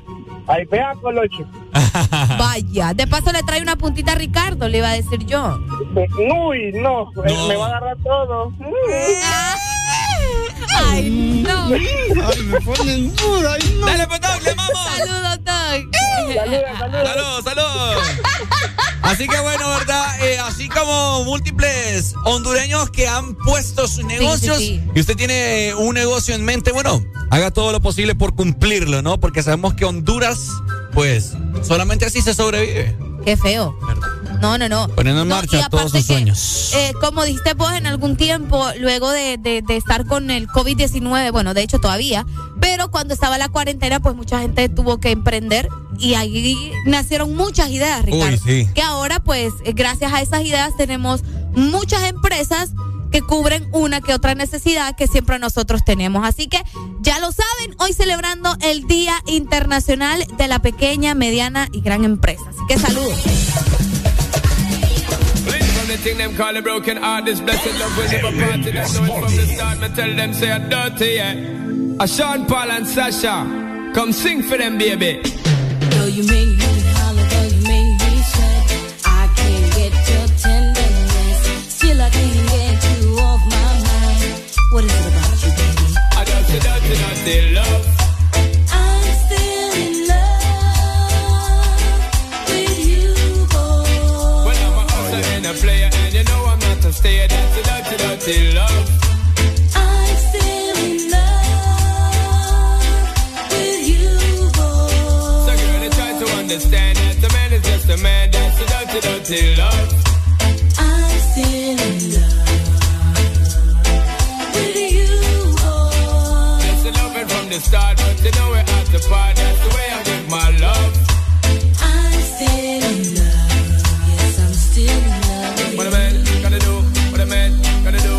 Ahí vea, Colocho. <laughs> Vaya. De paso le trae una puntita a Ricardo, le iba a decir yo. Uy, no, eh, me va a agarrar todo. <laughs> Ay, no. Ay, me ponen dura. Ay, no. Dale, pues, Doc, le vamos. Saludos, Doc. Saludos, saludos. Así que bueno, ¿verdad? Eh, así como múltiples hondureños que han puesto sus negocios sí. y usted tiene un negocio en mente, bueno, haga todo lo posible por cumplirlo, ¿no? Porque sabemos que Honduras, pues, solamente así se sobrevive. Qué feo. No, no, no. Poniendo en No, marcha todos sus que, sueños. eh, como dijiste vos en algún tiempo, luego de, de- de estar con el COVID-19, bueno, de hecho todavía, pero cuando estaba la cuarentena, pues mucha gente tuvo que emprender y ahí nacieron muchas ideas, Ricardo. sí. Que ahora, pues, eh, gracias a esas ideas tenemos muchas empresas que cubren una que otra necesidad que siempre nosotros tenemos. Así que ya lo saben, hoy celebrando el Día Internacional de la Pequeña, Mediana y Gran Empresa. Así que saludos. From the thing them call a broken heart, this blessed love will never part. That know it from the start, me tell them say I'm dirty, yeah. A Sean Paul and Sasha, come sing for them, baby. Though you make me I'm still in love with you, boy. When I'm a hustler and a player, and you know I'm not. That's love. I'm still in love with you, boy. So girl, try to understand that a man is just a man. That's love. The start, but you know we're at the part. That's the way I give my love. I'm still in love. Yes, I'm still in love. What a man gonna do? What a man gonna do?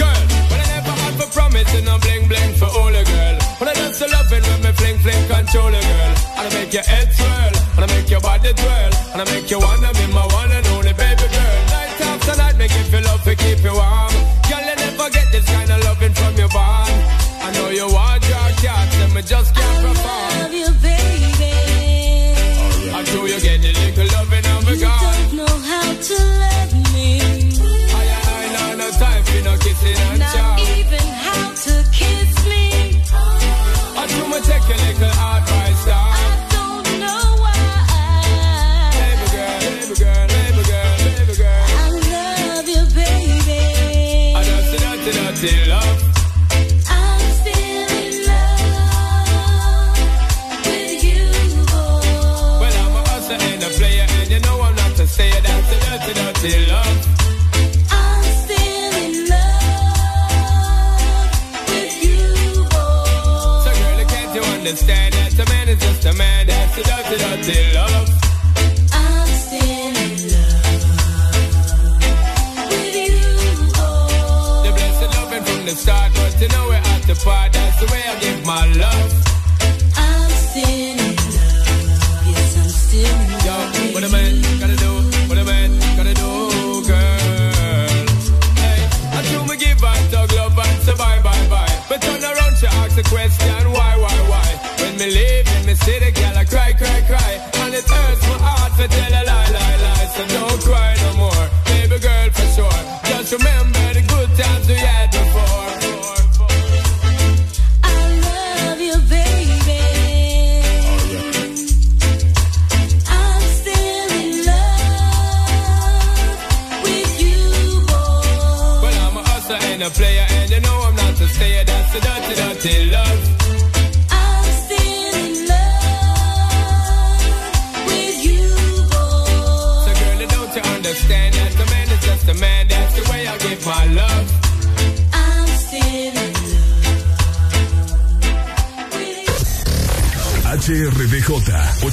Girl, when I never had for promise and I'm bling bling for all a girl. When I just loving when me fling fling control a girl. And I make your head swirl, and I make your body twirl, and I make you wanna be my one and only baby girl. Night after night, make you feel love to keep you warm. Girl, you never get this kind of you want your cat, and me just can't perform. Love you, baby. Until you get the little loving of a You don't know how to love me. I ain't no no time for no kissing and Not chow. even how to kiss me. I do my take a little advice down.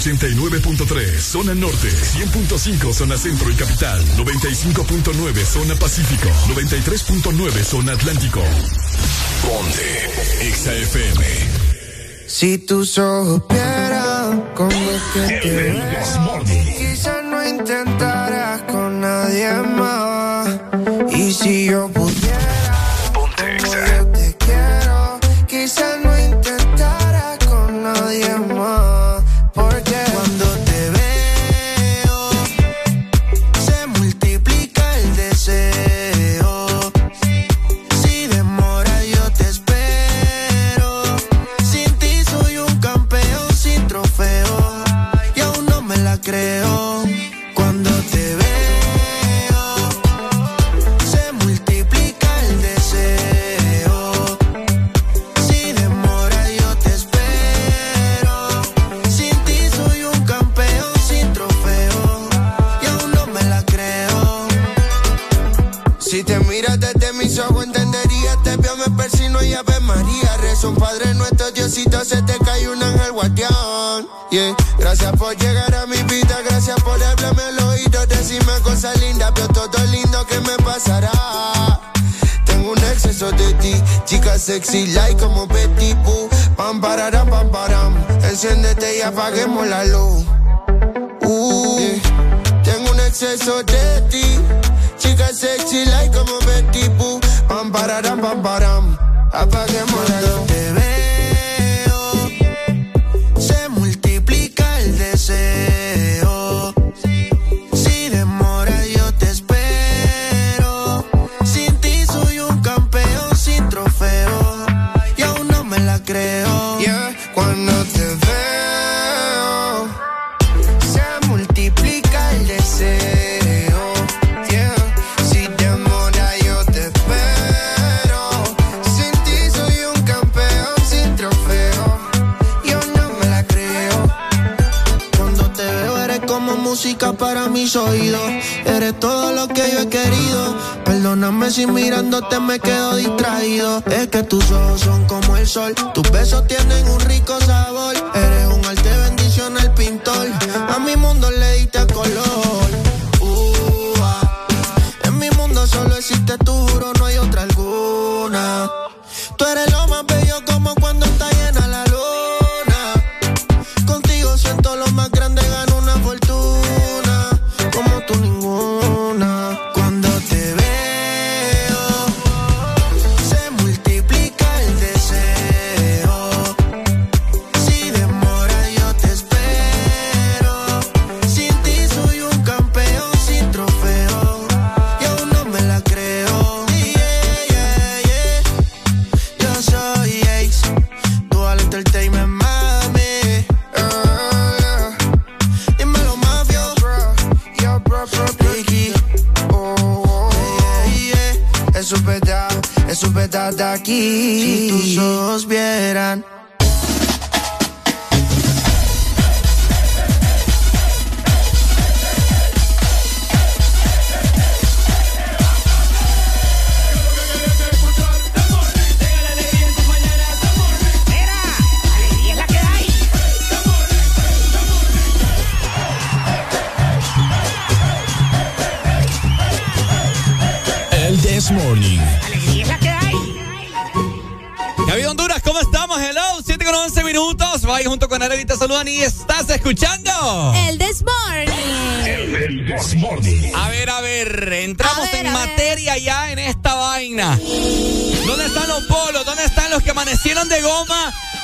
89.3 Zona Norte, 100.5 Zona Centro y Capital, 95.9 Zona Pacífico, 93.9 Zona Atlántico. Ponte XAFM. Si tus ojos vieran cómo es que te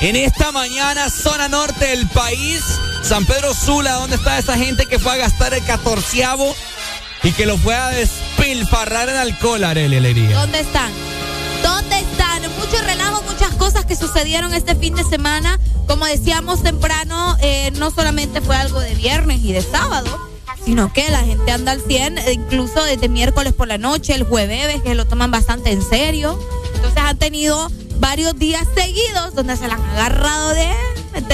en esta mañana, zona norte del país? San Pedro Sula, ¿dónde está esa gente que fue a gastar el catorceavo y que lo fue a despilfarrar en alcohol, Arely Alegría? ¿Dónde están? ¿Dónde están? Mucho relajo, muchas cosas que sucedieron este fin de semana. Como decíamos temprano, eh, no solamente fue algo de viernes y de sábado, sino que la gente anda al 100, eh, incluso desde miércoles por la noche, el jueves, que lo toman bastante en serio. Entonces han tenido varios días seguidos donde se la han agarrado de,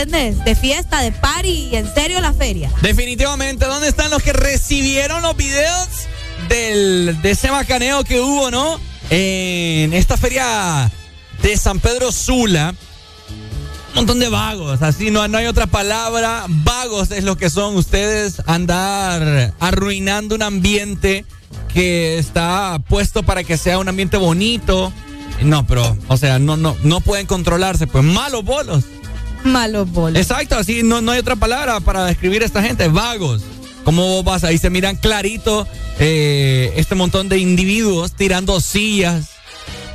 ¿me? De fiesta, de party y en serio la feria. Definitivamente, ¿dónde están los que recibieron los videos del, de ese macaneo que hubo, no? En esta feria de San Pedro Sula. Un montón de vagos, así no, no hay otra palabra. Vagos es lo que son ustedes andar arruinando un ambiente que está puesto para que sea un ambiente bonito. No, pero, o sea, no, no, no pueden controlarse, pues malos bolos. Malos bolos. Exacto, así no, no hay otra palabra para describir a esta gente, vagos. ¿Cómo vos vas? Ahí se miran clarito eh, este montón de individuos tirando sillas,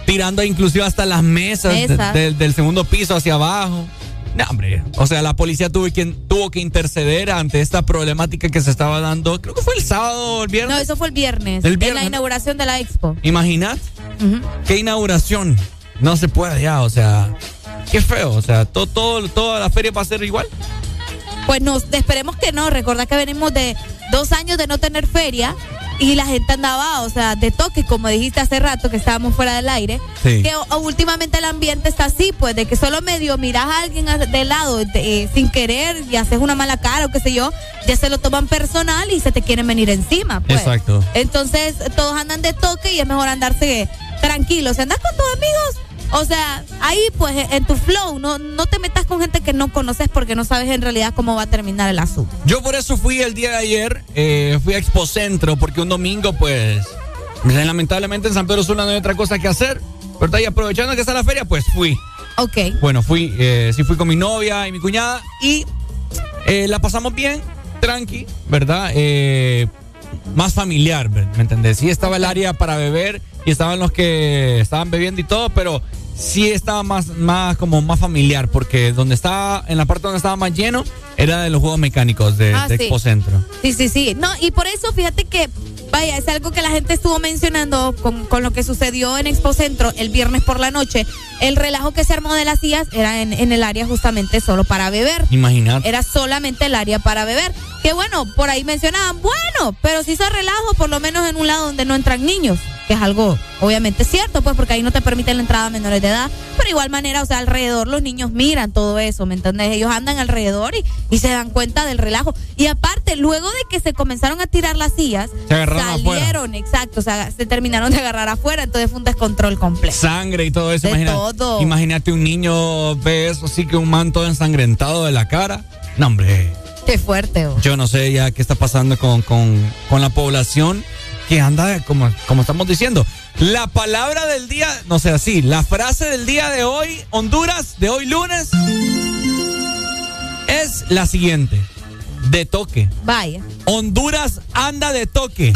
tirando inclusive hasta las mesas de- Mesas. de- del segundo piso hacia abajo. No, hombre, o sea, la policía tuvo que, tuvo que interceder ante esta problemática que se estaba dando. Creo que fue el sábado o el viernes. No, eso fue el viernes. El En viernes. la inauguración de la expo. Imaginad qué inauguración. No se puede ya, o sea, qué feo. O sea, todo, todo, toda la feria va a ser igual. Pues nos esperemos que no. Recordad que venimos de dos años de no tener feria y la gente andaba, o sea, de toque, como dijiste hace rato que estábamos fuera del aire. Sí. Que o- últimamente el ambiente está así, pues, de que solo medio miras a alguien de lado de- eh, sin querer y haces una mala cara o qué sé yo, ya se lo toman personal y se te quieren venir encima. Pues. Exacto. Entonces, todos andan de toque y es mejor andarse tranquilo. Si andas con tus amigos, O sea, ahí pues en tu flow, no, no te metas con gente que no conoces porque no sabes en realidad cómo va a terminar el asunto. Yo por eso fui el día de ayer, eh, fui a Expocentro, porque un domingo, pues, lamentablemente en San Pedro Sula no hay otra cosa que hacer. Pero ahí aprovechando que está la feria, pues fui. Ok. Bueno, fui, eh, sí fui con mi novia y mi cuñada y eh, la pasamos bien, tranqui, ¿verdad? Eh, más familiar, ¿me entendés? Sí estaba el área para beber y estaban los que estaban bebiendo y todo, pero sí estaba más, más como más familiar, porque donde estaba, en la parte donde estaba más lleno, era de los juegos mecánicos de, Ah, de sí. Expo Centro. Sí, sí, sí. No, y por eso fíjate que, vaya, es algo que la gente estuvo mencionando con, con lo que sucedió en Expo Centro el viernes por la noche. El relajo que se armó de las sillas era en, en el área justamente solo para beber. Imagínate. Era solamente el área para beber. Que bueno, por ahí mencionaban, bueno, pero si se relajo, por lo menos en un lado donde no entran niños. Que es algo obviamente cierto, pues porque ahí no te permiten la entrada a menores de edad. Pero igual manera, o sea, alrededor los niños miran todo eso, ¿me entendés? Ellos andan alrededor y, y se dan cuenta del relajo. Y aparte, luego de que se comenzaron a tirar las sillas, Se agarraron salieron, exacto, o sea, se terminaron de agarrar afuera, entonces fue un descontrol completo. Sangre y todo eso. De todo. Imagínate un niño ve eso así que un manto ensangrentado de la cara. No, hombre. Qué fuerte, oh. Yo no sé ya qué está pasando con, con, con la población que anda, como, como estamos diciendo. La palabra del día, no sé, así, la frase del día de hoy, Honduras, de hoy lunes, es la siguiente. De toque. Vaya. Honduras anda de toque.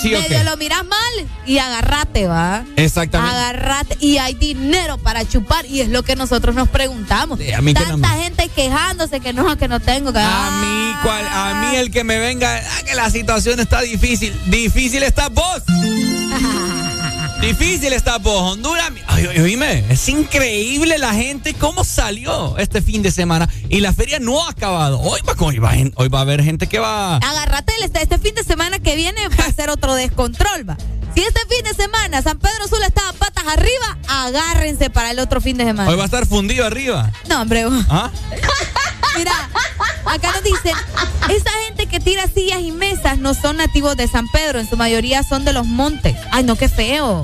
¿Sí Medio lo miras mal y agarrate, va. Exactamente. Agarrate y hay dinero para chupar y es lo que nosotros nos preguntamos. a mí que no Tanta me- gente quejándose que no, que no tengo. Que, A mí, cual- a mí el que me venga, ah, que la situación está difícil. Difícil está vos. <laughs> Difícil está Honduras. Ay, oíme, es increíble la gente cómo salió este fin de semana y la feria no ha acabado. Hoy va a haber gente que va. Agárrate este, este fin de semana que viene va a ser otro descontrol, va. Si este fin de semana San Pedro Sula estaba patas arriba, agárrense para el otro fin de semana. Hoy va a estar fundido arriba. No, hombre. ¿Ah? <laughs> Mira, acá nos dicen, esa gente que tira sillas y mesas no son nativos de San Pedro, en su mayoría son de los montes. Ay, no, qué feo.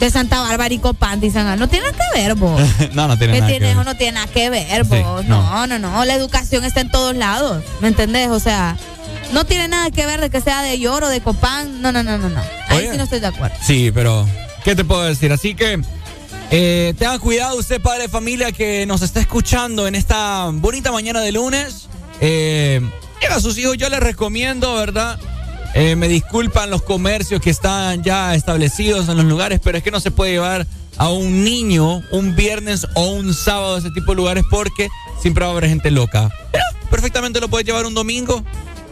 De Santa Bárbara y Copán, dicen, ah, no tiene nada que ver, vos. <laughs> no, no tiene ¿Qué nada tiene? que Eso ver. no tiene nada que ver, Sí, vos. no. no, no, no. La educación está en todos lados. ¿Me entendés? O sea, no tiene nada que ver de que sea de lloro, de Copán. No, no, no, no, no. Ahí Oye. sí no estoy de acuerdo. Sí, pero ¿qué te puedo decir? Así que eh, tenga cuidado usted, padre de familia, que nos está escuchando en esta bonita mañana de lunes. Eh, a sus hijos, yo les recomiendo, ¿verdad? Eh, me disculpan los comercios que están ya establecidos en los lugares, pero es que no se puede llevar a un niño un viernes o un sábado a ese tipo de lugares porque siempre va a haber gente loca. Pero perfectamente lo puedes llevar un domingo,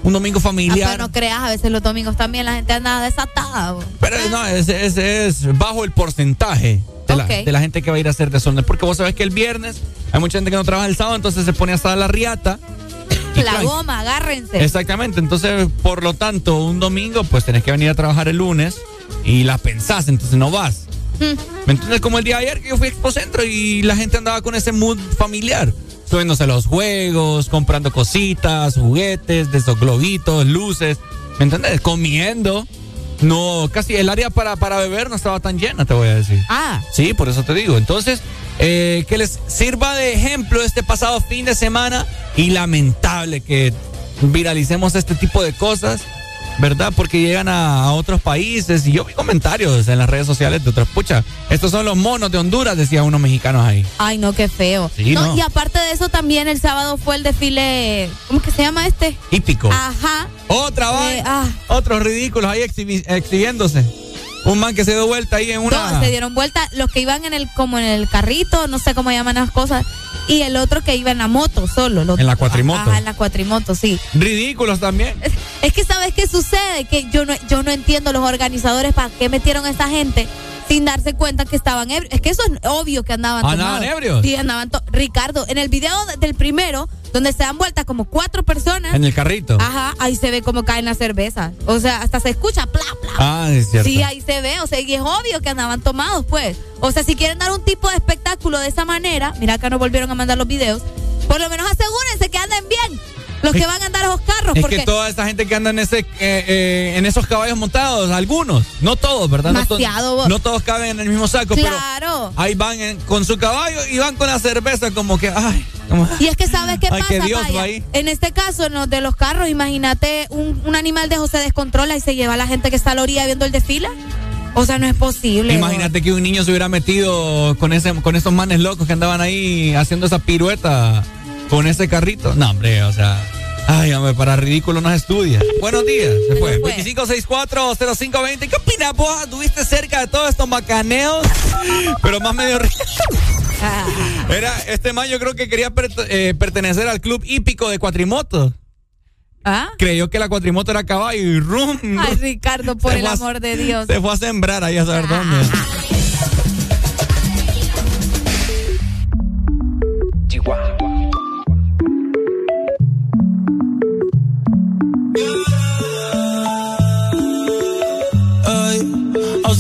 un domingo Ah, familiar. pero no creas, a veces los domingos también la gente anda desatada. Pero no, ese, ese es bajo el porcentaje de, la, Ok. de la gente que va a ir a hacer desorden. Porque vos sabés que el viernes hay mucha gente que no trabaja el sábado, entonces se pone hasta la riata. La goma, agárrense. Exactamente, entonces por lo tanto un domingo pues tenés que venir a trabajar el lunes y la pensás, entonces no vas. Mm. ¿Me entiendes? Como el día de ayer que yo fui a Expo Centro y la gente andaba con ese mood familiar. Subiéndose a los juegos, comprando cositas, juguetes, de esos globitos, luces. ¿Me entiendes? Comiendo. No, casi el área para, para beber no estaba tan llena, te voy a decir. Ah. Sí, por eso te digo. Entonces, eh, que les sirva de ejemplo este pasado fin de semana y lamentable que viralicemos este tipo de cosas, ¿verdad? Porque llegan a, a otros países y yo vi comentarios en las redes sociales de otros, pucha, estos son los monos de Honduras, decían unos mexicanos ahí. Ay, no, qué feo. Sí, no. Y aparte de eso, también el sábado fue el desfile. ¿Cómo que se llama este? Hípico. Ajá. Otra. Eh, ah. Otros ridículos ahí exhibi- exhibiéndose. Un man que se dio vuelta ahí en una. Dos se dieron vuelta, los que iban en el, como en el carrito, no sé cómo llaman las cosas, y el otro que iba en la moto solo. los- En la cuatrimoto. Ajá, en la cuatrimoto, sí. Ridículos también. Es, es que sabes qué sucede, que yo no, yo no entiendo los organizadores para qué metieron a esta gente sin darse cuenta que estaban ebrios. Es que eso es obvio que andaban ¿Andaban tomados. ebrios? Sí, andaban Ricardo, en el video de- del primero, donde se dan vueltas como cuatro personas. En el carrito. Ajá, ahí se ve cómo caen las cervezas. O sea, hasta se escucha, bla, bla. Ah, es cierto. Sí, ahí se ve, o sea, y es obvio que andaban tomados, pues. O sea, si quieren dar un tipo de espectáculo de esa manera, mira que nos volvieron a mandar los videos, por lo menos asegúrense que anden bien. Los que van a andar a esos carros. Es porque que toda esa gente que anda en ese eh, eh, en esos caballos montados, algunos, no todos, ¿verdad? No to- Demasiado, vos. No, todos caben en el mismo saco, Claro. pero ahí van en- con su caballo y van con la cerveza como que, ay, como- Y es que sabes qué Ay, pasa, que Dios Vaya? En este caso, en los de los carros, imagínate un, un animal de se descontrola y se lleva a la gente que está a la orilla viendo el desfile. O sea, no es posible. Imagínate que un niño se hubiera metido con ese con esos manes locos que andaban ahí haciendo esa pirueta con ese carrito. No, hombre, o sea, ay, hombre, para ridículo no se estudia. Buenos días, se fue. 25640520. ¿Qué opinas vos? ¿Tuviste cerca de todos estos macaneos? Pero más medio ri- Era, este man yo creo que quería eh, pertenecer al club hípico de cuatrimotos. ¿Ah? Creyó que la cuatrimoto era caballo y rum. Ay, Ricardo, por el fue a- amor de Dios. Se fue a sembrar ahí a saber dónde.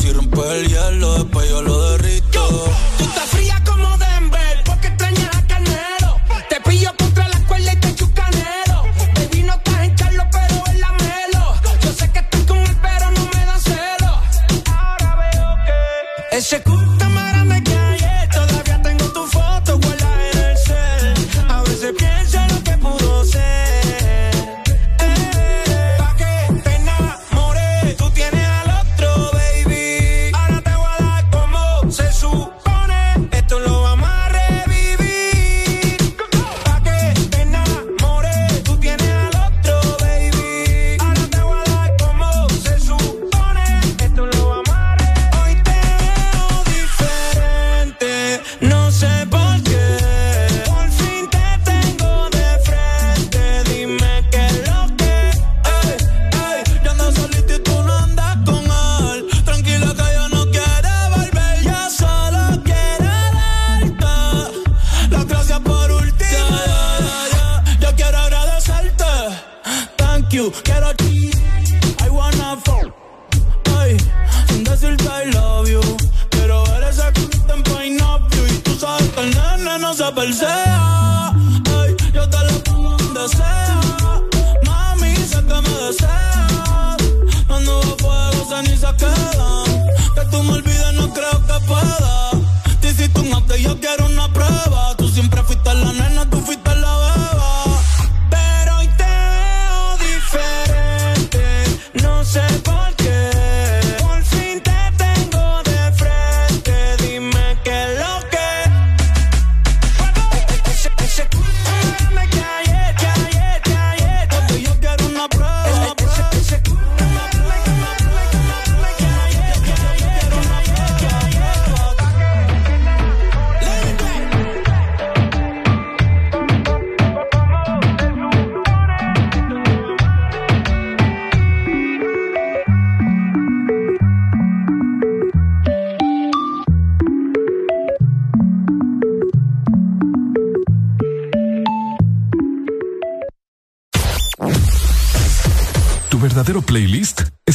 Si rompe el hielo, después yo lo derrito.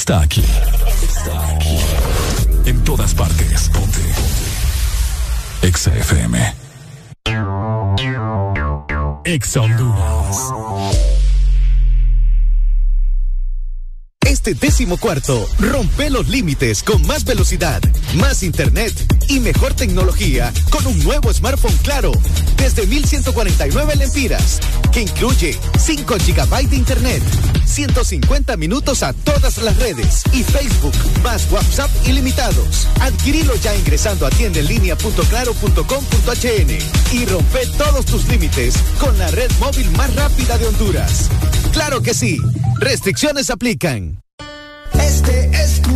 Está aquí. Está aquí. En todas partes. Ponte. Ponte. Exa. Este décimo cuarto, rompe los límites con más velocidad, más internet y mejor tecnología con un nuevo smartphone claro desde 1149 lempiras, que incluye 5 GB de internet, 150 minutos a todas las redes y Facebook, más WhatsApp ilimitados. Adquirilo ya ingresando a tiendaenlinea.claro.com.hn y rompe todos tus límites con la red móvil más rápida de Honduras. Claro que sí, restricciones aplican. Este es tu.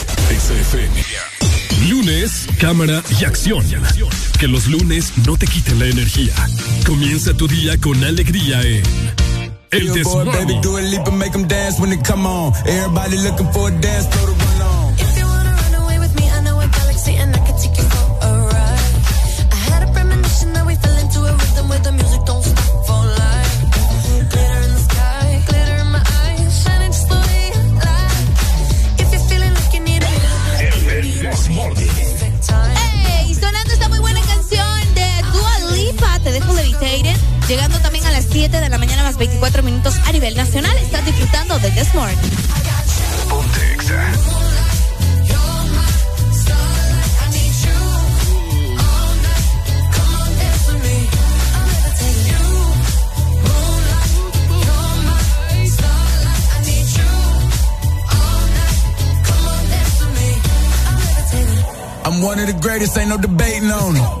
Lunes, cámara y acción. Que los lunes no te quiten la energía. Comienza tu día con alegría en El Desmorning. Llegando también a las 7 de la mañana más 24 minutos a nivel nacional. Estás disfrutando de This Morning. I'm one of the greatest, ain't no debating on it.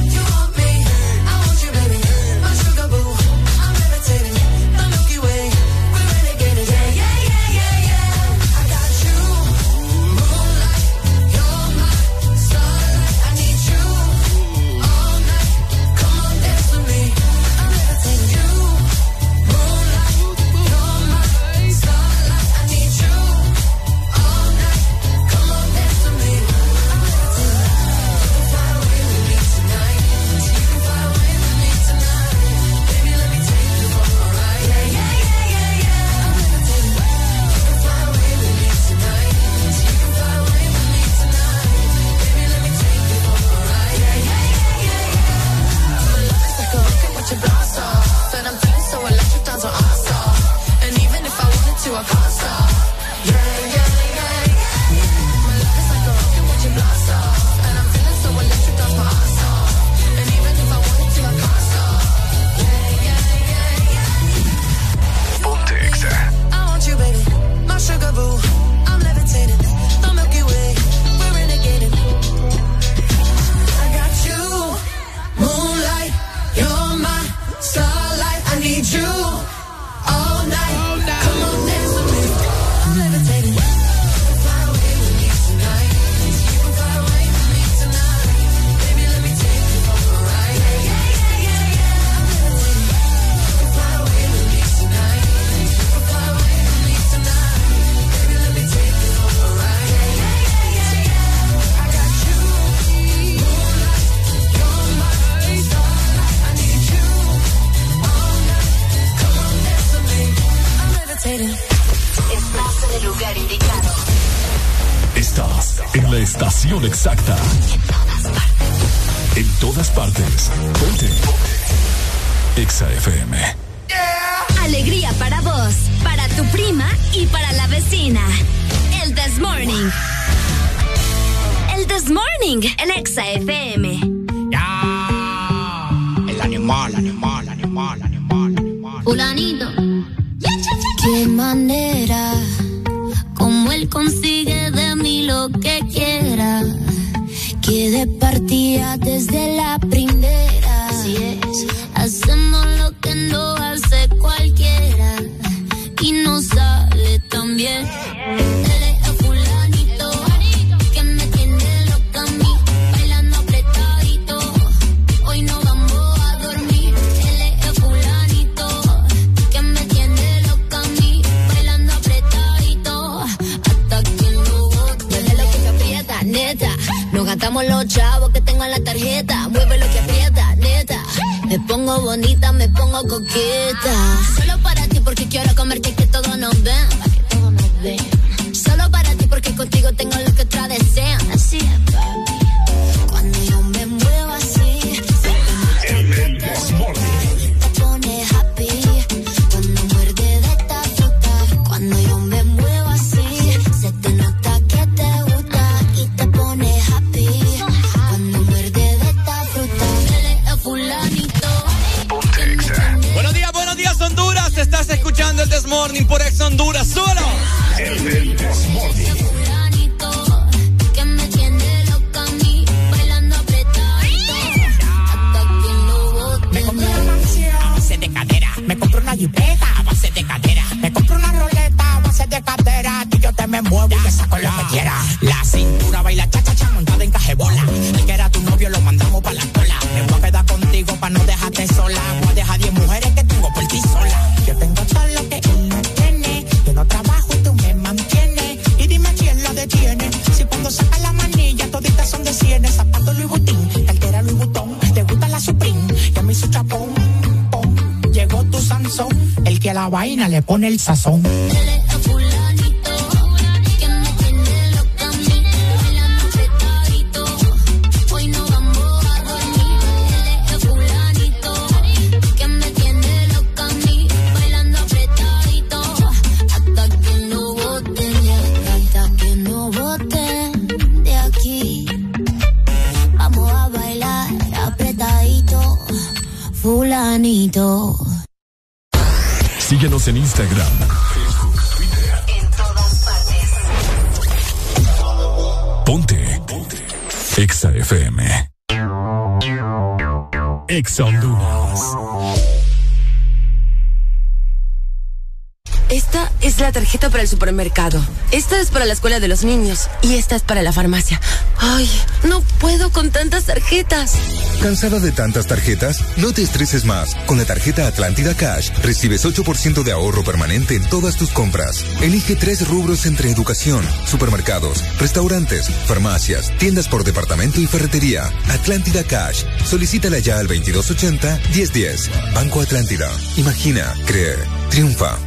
Para la farmacia. Ay, no puedo con tantas tarjetas. ¿Cansada de tantas tarjetas? No te estreses más. Con la tarjeta Atlántida Cash recibes 8% de ahorro permanente en todas tus compras. Elige tres rubros entre educación, supermercados, restaurantes, farmacias, tiendas por departamento y ferretería. Atlántida Cash. Solicítala ya al 2280-1010. Banco Atlántida. Imagina, cree, triunfa.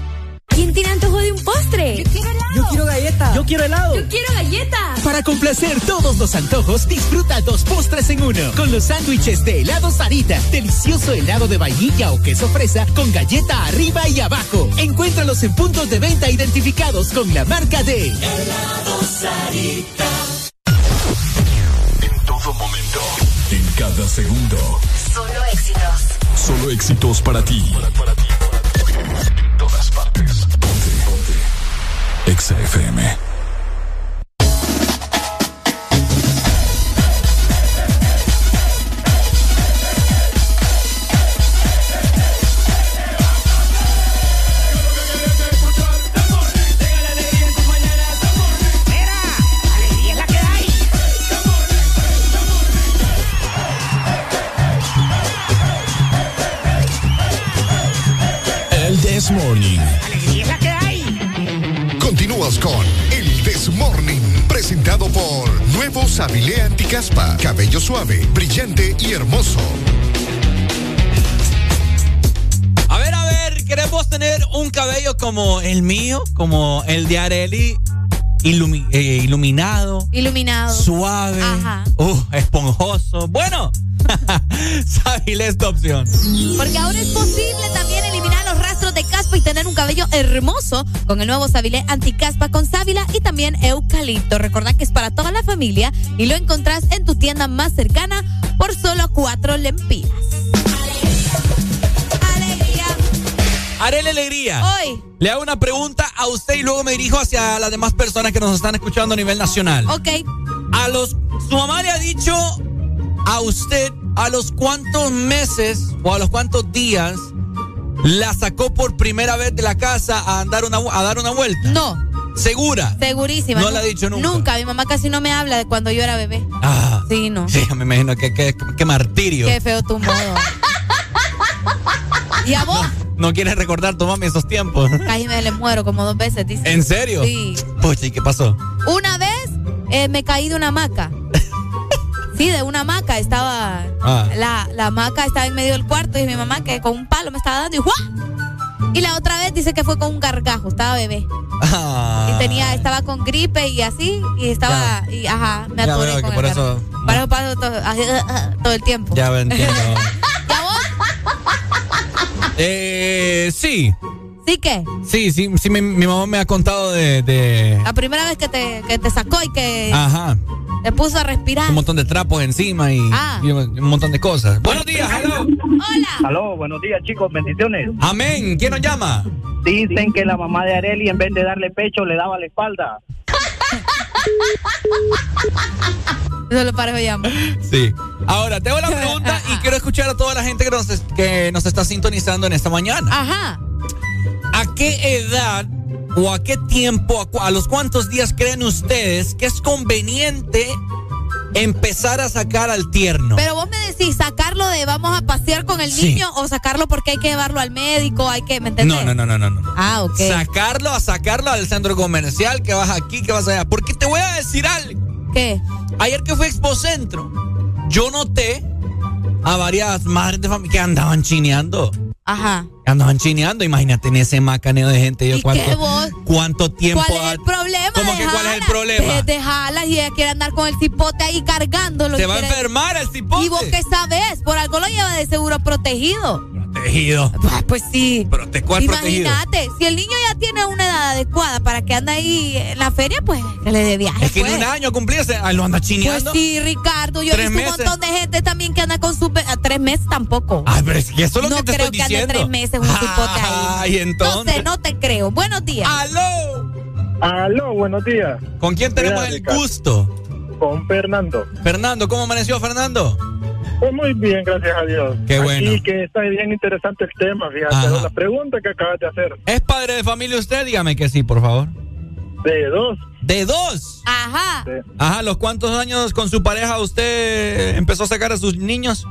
¿Quién tiene antojo de un postre? Yo quiero helado. Yo quiero galleta. Yo quiero helado. Yo quiero galleta. Para complacer todos los antojos, disfruta dos postres en uno. Con los sándwiches de helado Sarita. Delicioso helado de vainilla o queso fresa con galleta arriba y abajo. Encuéntralos en puntos de venta identificados con la marca de Helado Sarita. En todo momento. En cada segundo. Solo éxitos. Solo éxitos para ti. En todas partes. Ponte. Ponte. Exa FM. Suave, brillante y hermoso. A ver, a ver, queremos tener un cabello como el mío, como el de Areli, ilumi- eh, iluminado, Iluminado. suave, Ajá. uh, esponjoso. Bueno, <laughs> Sábile esta opción. Porque ahora es posible también eliminar y tener un cabello hermoso con el nuevo Sabilé anticaspa con sábila y también eucalipto. Recordad que es para toda la familia y lo encontrás en tu tienda más cercana por solo cuatro lempiras. Arele Alegría. Hoy. Le hago una pregunta a usted y luego me dirijo hacia las demás personas que nos están escuchando a nivel nacional. Ok. A los. Su mamá le ha dicho a usted a los cuántos meses o a los cuántos días la sacó por primera vez de la casa a andar una, a dar una vuelta. No. ¿Segura? Segurísima. No la ha dicho nunca. Nunca. Mi mamá casi no me habla de cuando yo era bebé. Ah. Sí, no. Sí, me imagino que, que, que martirio. Qué feo tu modo. <laughs> ¿Y a vos? No quieres recordar tu mami esos tiempos. <laughs> Casi me le muero como dos veces, dice. ¿En serio? Sí. Pucha, ¿y qué pasó? Una vez eh, me caí de una hamaca. Sí, de una hamaca. Estaba. Ah. La, la hamaca estaba en medio del cuarto y mi mamá que con un palo me estaba dando y ¡juá! Y la otra vez dice que fue con un gargajo, estaba bebé. Ah. Y tenía, estaba con gripe y así, y estaba, y ajá, me Ya atoré veo que por eso. Para eso paso todo, así, ah, todo el tiempo. Ya entiendo. <laughs> eh, sí. ¿Sí que? Sí, sí, sí, mi, mi mamá me ha contado de, de- La primera vez que te, que te sacó y que Ajá. te puso a respirar. Un montón de trapos encima y, Ah. y un, un montón de cosas. Buenos días, hello. Hola. Aló, buenos días, chicos, bendiciones. Amén. ¿Quién nos llama? Dicen que la mamá de Areli, en vez de darle pecho, le daba la espalda. <laughs> Eso lo parejo llama. Sí. Ahora, tengo la pregunta y <laughs> quiero escuchar a toda la gente que nos, que nos está sintonizando en esta mañana. Ajá. ¿A qué edad o a qué tiempo, a, cu- a los cuántos días creen ustedes que es conveniente empezar a sacar al tierno? Pero vos me decís, sacarlo de vamos a pasear con el Sí. niño o sacarlo porque hay que llevarlo al médico, hay que, ¿me entendés? No, no, no, no, no, no. Ah, ok. Sacarlo a sacarlo al centro comercial, que vas aquí, que vas allá. Porque te voy a decir algo. ¿Qué? Ayer que fui a Expocentro, yo noté a varias madres de familia que andaban chineando. Ajá. Andaban chineando, imagínate en ese macaneo de gente. Yo, ¿Y ¿cuánto, qué vos? ¿Cuánto tiempo ¿Cuál es el problema? ¿Cómo que cuál es el problema? De- Dejarla y ella quiere andar con el cipote ahí cargándolo. Se va a enfermar el cipote. ¿Y vos qué sabes? Por algo lo lleva de seguro protegido. Protegido. Ah, Pues sí. Prote- ¿Cuál protegido? Imagínate, si el niño ya tiene una edad adecuada para que ande ahí en la feria, pues que le dé viaje. Es que pues. en un año cumplirse, ah, lo anda Pues chineando. sí, Ricardo. Yo he ¿Tres visto un meses? montón de gente también que anda con su... a Tres meses tampoco. Ay, pero es que eso es lo no que te creo estoy que ande diciendo. tres meses un cipote ahí. Ay, entonces. No sé, no te creo. Buenos días. ¡Aló! Aló, buenos días. ¿Con quién tenemos Mira, el Ricardo. gusto? Con Fernando. Fernando, ¿cómo amaneció Fernando? Pues muy bien, gracias a Dios. Qué bueno. Aquí que está bien interesante el tema, fíjate, Ajá. la pregunta que acabas de hacer. ¿Es padre de familia usted? Dígame que sí, por favor. De dos. ¿De dos? Ajá. Ajá, ¿los cuántos años con su pareja usted empezó a sacar a sus niños?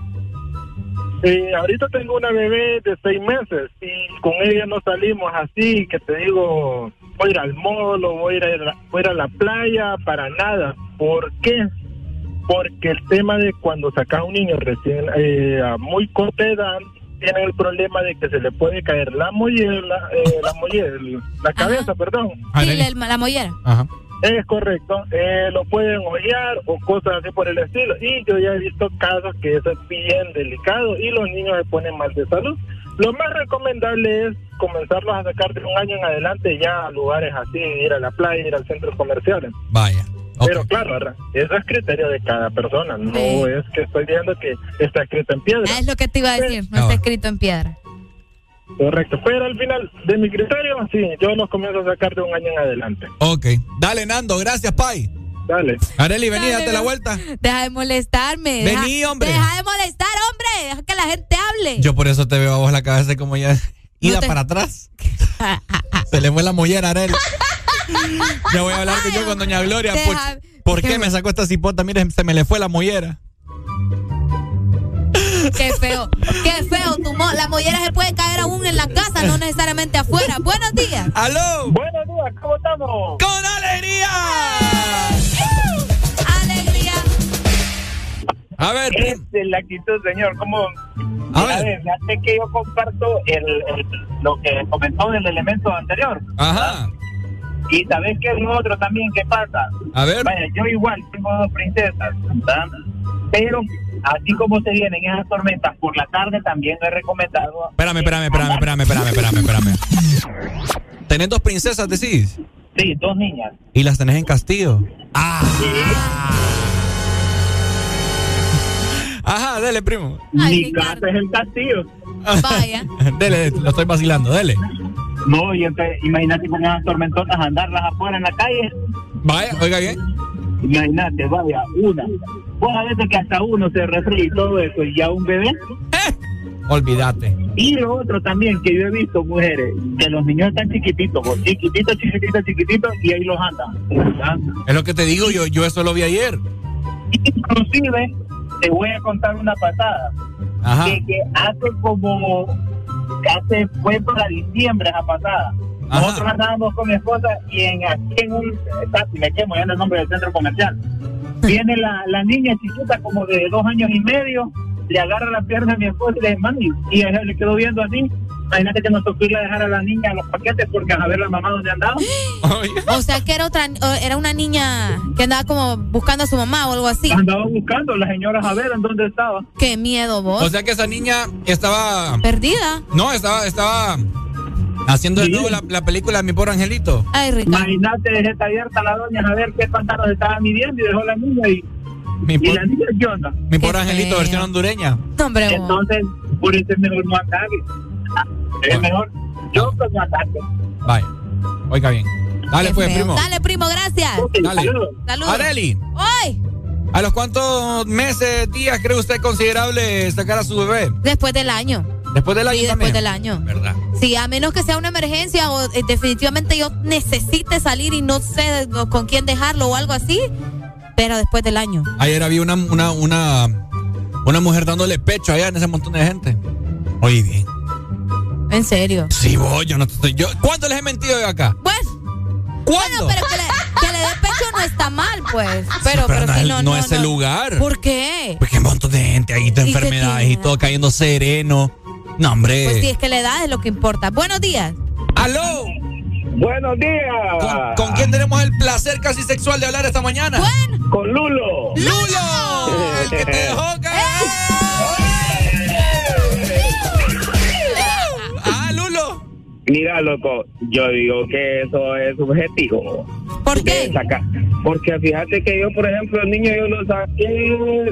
Eh, ahorita tengo una bebé de seis meses y con ella no salimos así, que te digo, voy a ir al mall o voy a ir a la, voy a, ir a la playa, para nada. ¿Por qué? Porque el tema de cuando sacas a un niño recién eh, a muy corta edad, tiene el problema de que se le puede caer la mollera, eh, la mollera, la cabeza, perdón. Sí, la, la mollera. Ajá. Es correcto, eh, lo pueden hollar o cosas así por el estilo. Y yo ya he visto casos que eso es bien delicado y los niños se ponen mal de salud. Lo más recomendable es comenzarlos a sacar de un año en adelante ya a lugares así, ir a la playa, ir al centro comercial. Vaya. Pero claro, ¿verdad? eso es criterio de cada persona, no Sí. es que estoy diciendo que está escrito en piedra. Ah, Es lo que te iba a decir. No está escrito en piedra. Correcto, pero al final, de mi criterio, sí, yo los comienzo a sacar de un año en adelante. Ok. Dale, Nando, gracias, Pai. Dale. Areli, vení, Dale, date la vuelta. Deja de molestarme. deja- Vení, hombre. Deja de molestar, hombre. Deja que la gente hable. Yo por eso te veo a vos la cabeza como ya ida te- para atrás. Se le fue la mollera a Areli. ya voy a hablar con yo con Doña Gloria. ¿Por, Deja- por qué me sacó esta cipota? Mire, se me le fue la mollera. Qué feo. Qué feo. Tu mo- la mollera se puede caer aún en la casa, no necesariamente afuera. Buenos días. ¡Aló! Buenos días, ¿cómo estamos? ¡Con alegría! ¡Alegría! A ver, Es la actitud, señor. ¿Cómo? A ver. que yo comparto el, el- lo que comentó del elemento anterior. Ajá. Y sabes que lo otro también que pasa. A ver. Vaya, yo igual tengo dos princesas, ¿verdad? Pero así como se vienen esas tormentas por la tarde, también no es recomendado. Espérame, espérame, espérame, espérame, espérame, espérame, espérame. ¿Tenés dos princesas, decís? Sí, dos niñas. ¿Y las tenés en Castillo? ¡Ah! Ajá, dele, primo. Mi casa es el castillo. Vaya. <laughs> dele, lo estoy vacilando, dele. No, y entonces, imagínate con esas tormentotas andarlas afuera en la calle. Vaya, oiga bien. Imagínate, vaya, una. Vos a veces que hasta uno se refríe y todo eso, y ya un bebé. Olvídate. Y lo otro también que yo he visto, mujeres, que los niños están chiquititos, chiquititos, chiquititos, chiquititos, y ahí los andan. ¿verdad? Es lo que te digo, yo, yo eso lo vi ayer. Inclusive, te voy a contar una patada. Ajá. Que, que hace como, hace, fue para diciembre esa pasada. Ajá. Nosotros andábamos con mi esposa y en, aquí en un, casi me quemo ya en el nombre del centro comercial. Viene la, la niña chiquita como de dos años y medio, le agarra la pierna a mi esposa y le dice, mami, y ella le quedó viendo así. Imagínate que nos tocó ir a dejar a la niña los paquetes porque a ver la mamá dónde andaba. O sea que era otra, era una niña que andaba como buscando a su mamá o algo así. Andaba buscando las señoras a ver en dónde estaba. Qué miedo vos. O sea que esa niña estaba. Perdida. No, estaba, estaba haciendo de nuevo la, la película Mi pobre angelito. Ay, Ricardo. Imagínate, dejé abierta la doña a ver qué pantanos estaba midiendo y dejó la niña y, Mi, y la niña qué onda. mi pobre angelito, versión hondureña. Hombre, vos. Entonces, por eso es mejor no andar. Es mejor yo pues no andar. Vaya. Oiga bien. Dale, Qué pues, feo. primo. Dale, primo, gracias. Dale. Saludos. Areli, Hoy, ¿a los cuántos meses, días cree usted considerable sacar a su bebé? después del año. Después del año Sí, también. después del año. ¿Verdad? Sí, a menos que sea una emergencia o eh, definitivamente yo necesite salir y no sé con quién dejarlo o algo así, pero después del año. Ayer había una, una, una, una mujer dándole pecho allá en ese montón de gente. Oye, bien. En serio. Sí, voy, yo no estoy. Yo, ¿Cuánto les he mentido yo acá? Bueno. ¿Cuándo? Bueno, pero que le, que le dé pecho no está mal, pues. Pero, pero pero, no es- no, no no, es el lugar. ¿Por qué? Porque hay un montón de gente ahí, de ¿Y qué enfermedades y todo cayendo sereno. No, hombre. Pues sí, es que la edad es lo que importa. Buenos días. ¡Aló! Buenos días. ¿Con, con quién tenemos el placer casi sexual de hablar esta mañana? Bueno. Con Lulo. ¡Lulo! El que te dejó caer. <laughs> ¡Ah, Lulo! Mira, loco, yo digo que eso es subjetivo. ¿Por qué? Saca- Porque fíjate que yo, por ejemplo, el niño yo lo saqué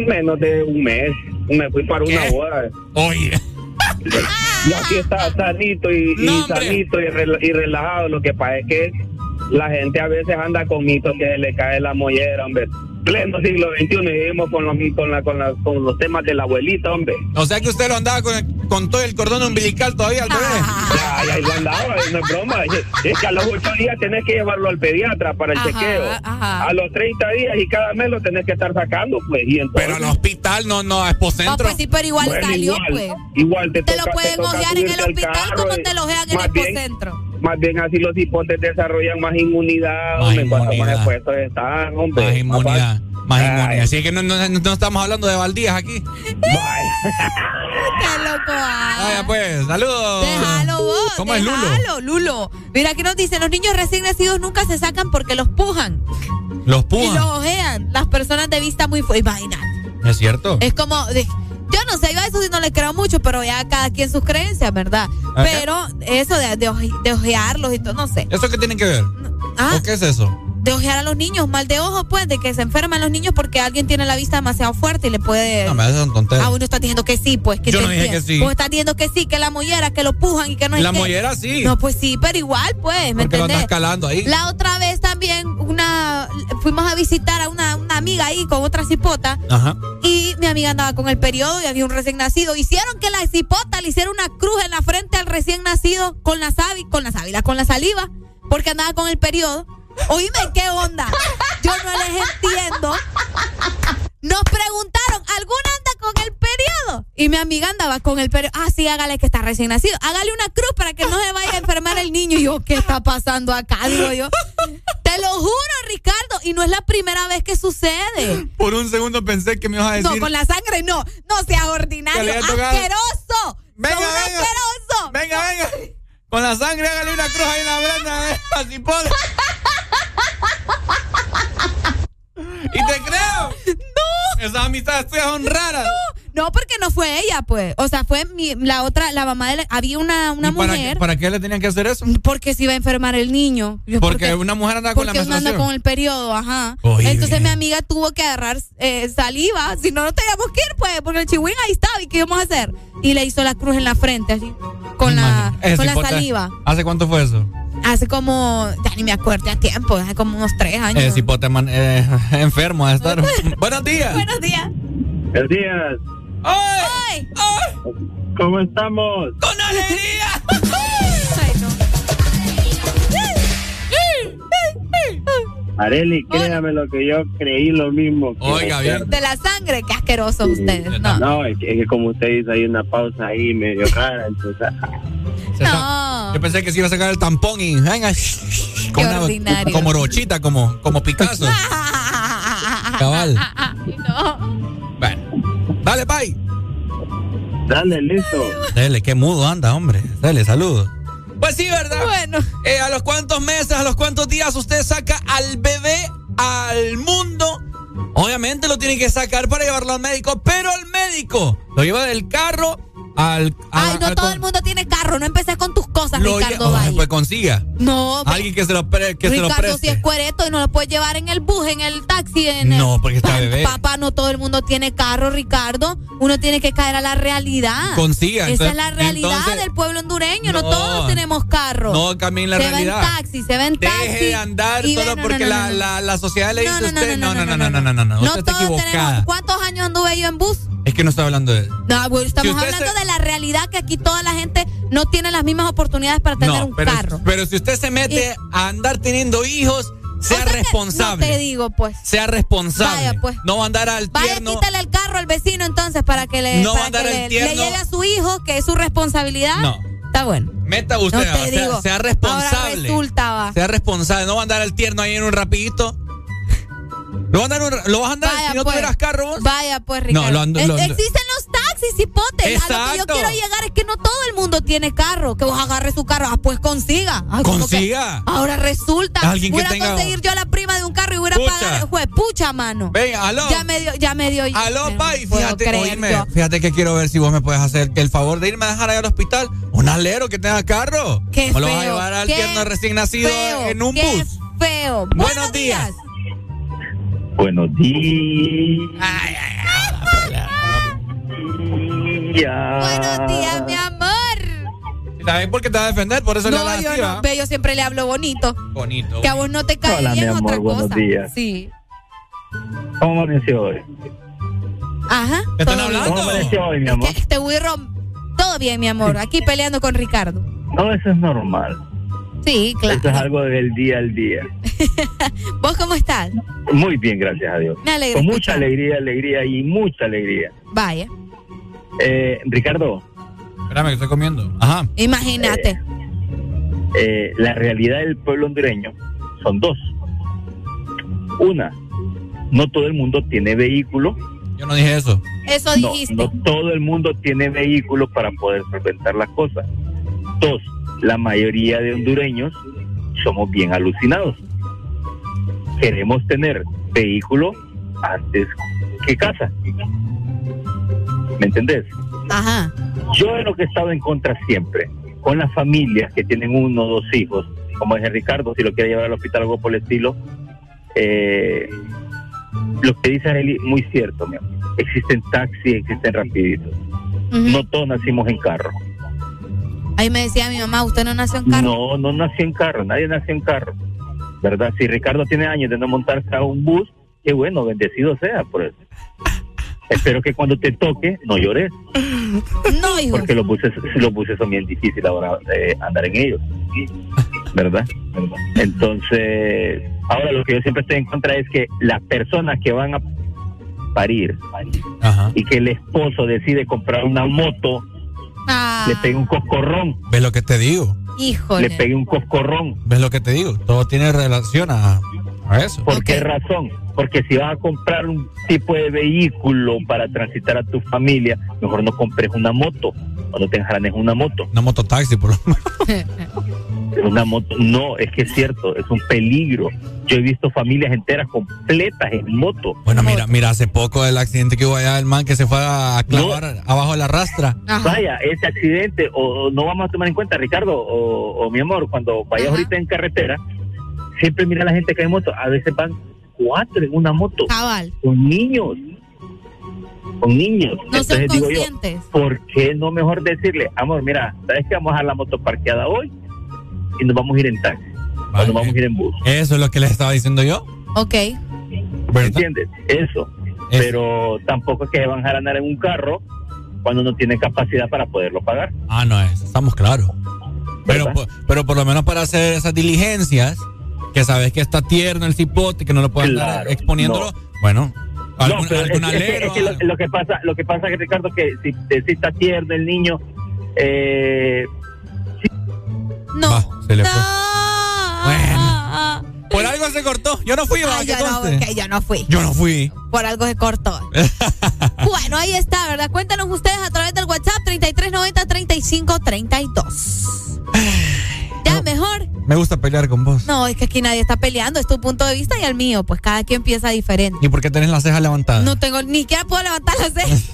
en menos de un mes. Me fui para una boda. Oye. Y aquí está sanito y, No, sanito y, rela- y relajado. Lo que pasa es que la gente a veces anda con mitos que le cae la mollera, hombre. Pleno siglo XXI y vivimos con los, con, la, con, la- con los temas de la abuelita, hombre. O sea que usted lo andaba con, el- con todo el cordón umbilical todavía al bebé. Ya, ya, lo andaba, no es broma. Es- Es que a los ocho días tenés que llevarlo al pediatra para el Ajá, chequeo. ajá. A los 30 días y cada mes lo tenés que estar sacando, pues. Y entonces, Pero al hospital no, no, a No, Expocentro. pues sí, pero igual Bueno, salió, igual, pues. Igual te, Te toca- lo pueden ojear en el hospital carro como y- te lo ojean en el hipocentro. Más bien así los hipotes desarrollan más inmunidad, Más hombre, cuando inmunidad. más expuestos están, hombre. Más inmunidad. Más Ay. inmunidad. Así que no, no, no estamos hablando de baldías aquí. <laughs> Qué loco. ah. Vaya pues, saludos. Déjalo vos. ¿Cómo es Lulo? déjalo, Lulo. Mira que nos dicen, los niños recién nacidos nunca se sacan porque los pujan Los y pujas. los ojean. Las personas de vista muy fuerte. Imagínate. ¿Es cierto? Es como, de- yo no sé, yo a eso sí no le creo mucho, pero ya cada quien sus creencias, ¿verdad? Pero eso de, de, oje- de ojearlos y todo, no sé. ¿Eso qué tiene que ver? Ah, ¿O qué es eso? De ojear a los niños, mal de ojo, pues, de que se enferman los niños porque alguien tiene la vista demasiado fuerte y le puede... No, me haces tontería. Ah, uno está diciendo que sí, pues. Que Yo no dije que sí. Vos estás diciendo que sí, que la mollera, que lo pujan y que no es La que- mollera sí. No, pues sí, pero igual, pues, ¿me Porque lo andas calando ahí. La otra vez también una fuimos a visitar a una, una amiga ahí con otra cipota Ajá. y mi amiga andaba con el periodo y había un recién nacido. Hicieron que la cipota le hiciera una cruz en la frente al recién nacido con la sábila, con la sábila, con la saliva, porque andaba con el periodo. Oíme, ¿qué onda? Yo no les entiendo. Nos preguntaron, ¿alguna anda con el periodo? Y mi amiga andaba con el periodo. Ah, sí, hágale que está recién nacido. Hágale una cruz para que no se vaya a enfermar el niño. Y yo, ¿qué está pasando acá? Digo yo. Te lo juro, Ricardo. Y no es la primera vez que sucede. Por un segundo pensé que me ibas a decir. No, con la sangre no. No seas ordinario. ¡Asqueroso! Venga, ¡Sos un venga. asqueroso! Venga, venga. Con la sangre hágale una cruz ahí en la brenda. ¿eh? Así por. ¿Y te creo? ¡No! Esas amistades tuyas son raras. No, porque no fue ella, pues. O sea, fue mi, la otra, la mamá de la, Había una, una ¿Y para, mujer. qué, ¿Para qué le tenían que hacer eso? Porque se iba a enfermar el niño. Yo, Porque una mujer anda con la porque uno anda menstruación. con el periodo, ajá. Oye, Entonces bien. mi amiga tuvo que agarrar eh, saliva. Si no, no teníamos que ir, pues, porque el chihuín ahí estaba. ¿Y qué íbamos a hacer? Y le hizo la cruz en la frente, así. Con la, Ese con la cipote, saliva. ¿Hace cuánto fue eso? Hace como. Ya ni me acuerdo, a tiempo. Hace como unos tres años. Ese cipote man- eh, <laughs> enfermo a estar. <laughs> Buenos días. Buenos días. Buenos días. ¡Ay! ¿Cómo estamos? ¡Con alegría! Ay, no. Areli, créame lo que yo creí lo mismo. que Oiga, bien. De la sangre, qué asquerosos ustedes. No. No, es que, es que como usted dice, hay una pausa ahí medio <laughs> rara, entonces... Se No. Yo pensé que se iba a sacar el tampón y venga. Con una- ordinario. como rochita, como, como Picasso. <laughs> cabal. no. Bueno. Dale, Pai. Dale, listo. Dale, qué mudo anda, hombre. Dale, saludos. Pues sí, ¿verdad? Bueno. Eh, a los cuántos meses, a los cuántos días usted saca al bebé al mundo. Obviamente lo tiene que sacar para llevarlo al médico, pero el médico lo lleva del carro al. a- Ay, no al todo el mundo tiene carro. No empecé con tus cosas, lo Ricardo lle- Valle. Pues consiga. No, ve- Alguien que se lo, pre- que se lo Ricardo, si preste. es cuereto y no lo puedes llevar en el bus, en el taxi, en el- No, porque está bebé. Papá, no todo el mundo tiene carro, Ricardo. Uno tiene que caer a la realidad. Consiga, Esa entonces- es la realidad entonces- del pueblo hondureño. No, No, todos tenemos carro. No cambien la se realidad. ve en taxi, se ve en taxi. Deje de andar solo no, porque no, no, la, no, no. La, la sociedad le dice No, a no, usted. no, No, no, no, no, no, no, no. Todos tenemos. ¿Cuántos años anduve yo en bus? Es que no estoy hablando de. No, estamos Si hablando se- de la realidad que aquí toda la gente no tiene las mismas oportunidades para tener No, un pero, carro. pero si usted se mete a andar teniendo hijos, sea responsable. No te digo, pues. sea responsable. Vaya, pues. No va a andar al Vaya, tierno. quítale el carro al vecino entonces para que le, No va a para que andar le, el tierno. le lleve a su hijo, que es su responsabilidad. No. Está bueno. Meta usted, No te sea, digo. sea Ahora responsable. resulta, va. Sea responsable. No va a andar al tierno ahí en un rapidito. ¿Lo, a andar un- ¿Lo vas a andar Vaya, si no pues. tuvieras carro vos? Vaya, pues, Ricardo. lo ando- Es- lo ando- existen los taxis, hipotes. A lo que yo Exacto. quiero llegar es que no todo el mundo tiene carro. Que vos agarres su carro. Ah, pues consiga. Consiga. que ahora resulta. Alguien que voy a tenga- conseguir yo la prima de un carro y voy a pagar. Juez, pucha, mano. Venga, aló. Ya me dio, ya me dio. Aló, no Pai, puedo fíjate, yo. fíjate que quiero ver si vos me puedes hacer el favor de irme a dejar ahí al hospital un alero que tenga carro. Qué ¿O lo vas a llevar al tierno recién nacido feo, en un qué bus? Feo. Buenos días. Buenos días. Buenos días, mi amor. ¿Sabes por qué te va a defender? Por eso le No, hablas yo no. Ve, yo siempre le hablo bonito. Bonito. Que a vos no te cae Hola, bien mi amor, otra buenos cosa. días. Sí. ¿Cómo amaneció hoy? Ajá. ¿Qué están hablando? ¿Cómo amaneció hoy, mi amor? Este Wirro, todo bien, mi amor. Aquí peleando con Ricardo. No, eso es normal. Sí, claro. Eso es algo del día al día. <laughs> ¿Vos cómo estás? Muy bien, gracias a Dios. Me alegra Con mucha alegría, alegría y mucha alegría. Vaya. Eh, Ricardo, Espérame, que estoy comiendo. Ajá. Imagínate. eh, la realidad del pueblo hondureño son dos. Una, no todo el mundo tiene vehículo. Yo no dije eso. Eso No, dijiste. no todo el mundo tiene vehículo para poder solventar las cosas. Dos, la mayoría de hondureños somos bien alucinados. Queremos tener vehículo antes que casa. ¿Me entendés? Ajá. Yo en lo que he estado en contra siempre, con las familias que tienen uno o dos hijos, como dice Ricardo, si lo quiere llevar al hospital o algo por el estilo, eh, lo que dice Arely, muy cierto, mi amor. Existen taxis, existen rapiditos. No todos nacimos en carro. Ahí me decía mi mamá, usted no nació en carro. No, no nació en carro, nadie nació en carro. ¿Verdad? Si Ricardo tiene años de no montarse a un bus, qué bueno, bendecido sea por eso. <laughs> Espero que cuando te toque no llores, No, hijo. porque los buses, los buses son bien difíciles ahora eh, andar en ellos. ¿Verdad? Entonces, ahora lo que yo siempre estoy en contra es que las personas que van a parir y que el esposo decide comprar una moto, Ah, le pegue un coscorrón, ¿Ves lo que te digo? híjole. le pegue un coscorrón. ¿Ves lo que te digo? Todo tiene relación a, a eso. ¿Por qué razón? Porque si vas a comprar un tipo de vehículo para transitar a tu familia, mejor no compres una moto. O no te enjaranes una moto. Una mototaxi, por lo menos. <laughs> Una moto, no, es que es cierto, es un peligro. Yo he visto familias enteras completas en moto. Bueno, mira, mira, hace poco el accidente que hubo allá, el man que se fue a clavar abajo de la rastra. Vaya, ese accidente, o, o no vamos a tomar en cuenta, Ricardo, o, o mi amor, cuando vayas ahorita en carretera, siempre mira a la gente que hay en moto. A veces van cuatro en una moto. Cabal. Con niños. Con niños. No Entonces digo yo. ¿por qué no mejor decirle, amor, mira, ¿sabes que vamos a la moto parqueada hoy? Y nos vamos a ir en taxi. O nos vamos a ir en bus. Eso es lo que les estaba diciendo yo. Ok. ¿Entiendes? Eso. Pero tampoco es que se van a andar en un carro cuando no tiene capacidad para poderlo pagar. Ah, no, eso estamos claros. Pero, por- pero por lo menos para hacer esas diligencias, que sabes que está tierno el cipote, que no lo andar Claro, exponiéndolo, no. bueno, algún, no, pero algún es, es que- alero, es que lo, lo que pasa, lo que pasa que Ricardo que si, si está tierno el niño, eh, No. se le fue. Bueno. Por algo se cortó. Yo no fui, yo, no, ok, yo no fui. Yo no fui. Por algo se cortó. <laughs> bueno, ahí está, ¿verdad? Cuéntanos ustedes a través del WhatsApp 3390-3532. ¿Ya mejor? Me gusta pelear con vos. No, es que aquí nadie está peleando. Es tu punto de vista y el mío. Pues cada quien piensa diferente. ¿Y por qué tenés las cejas levantadas? No tengo, ni siquiera puedo levantar las cejas. <laughs>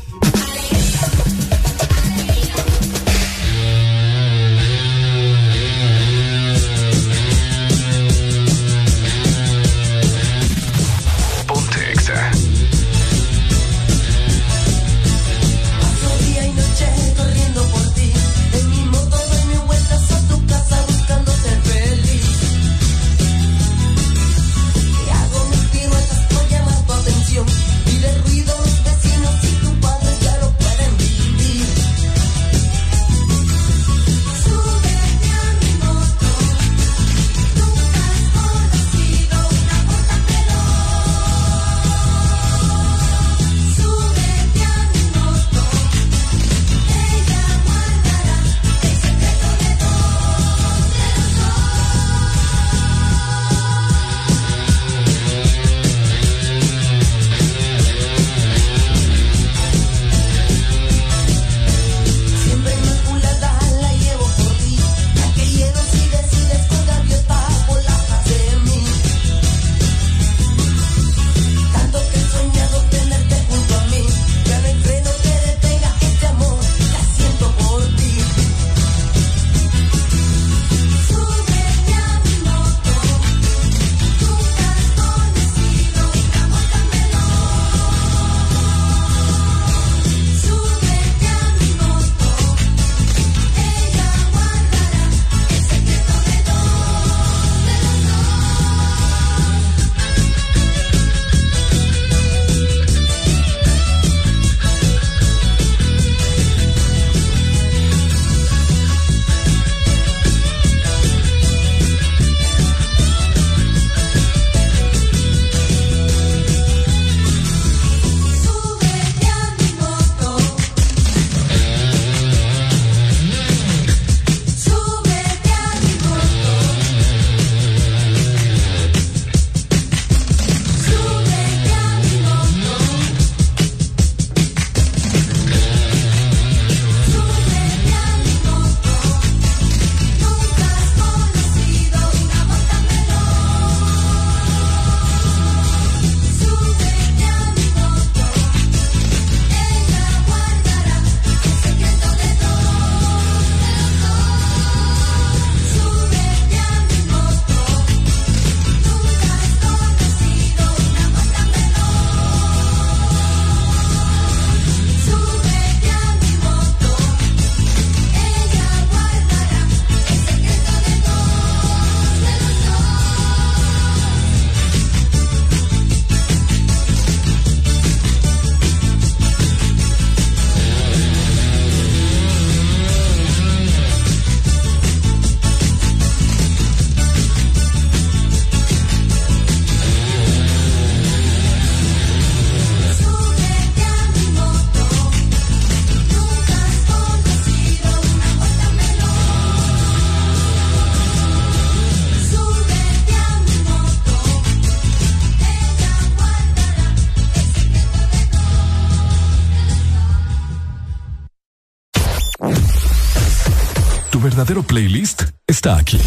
verdadero playlist está aquí.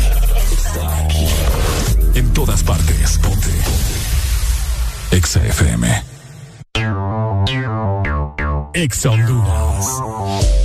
En todas partes. Ponte. Exa FM. Exa Honduras.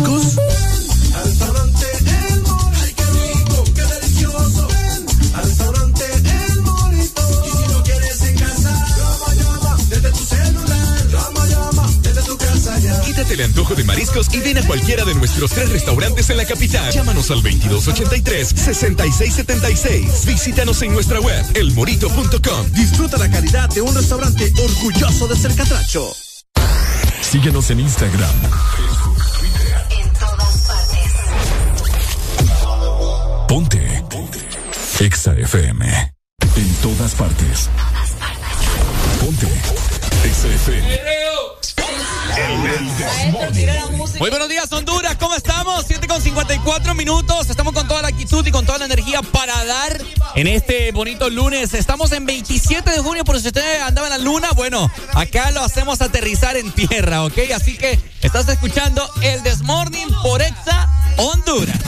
frescos. Al restaurante El Morito. Ay, qué rico, qué delicioso. Ven, al restaurante El Morito. Y si no quieres en casa, llama, llama, desde tu celular. Llama, llama, desde tu casa ya. Quítate el antojo de mariscos y ven a cualquiera de nuestros tres restaurantes en la capital. Llámanos al 2283-6676. Visítanos en nuestra web, elmorito.com. Disfruta la calidad de un restaurante orgulloso de ser catracho. Síguenos en Instagram, Exa FM. En todas partes. Ponte. Exa FM. Muy buenos días, Honduras. ¿Cómo estamos? 7 con 54 minutos. Estamos con toda la actitud y con toda la energía para dar en este bonito lunes. Estamos en 27 de junio, por si usted andaba en la luna, bueno, acá lo hacemos aterrizar en tierra, ¿ok? Así que estás escuchando el Desmorning por Exa Honduras.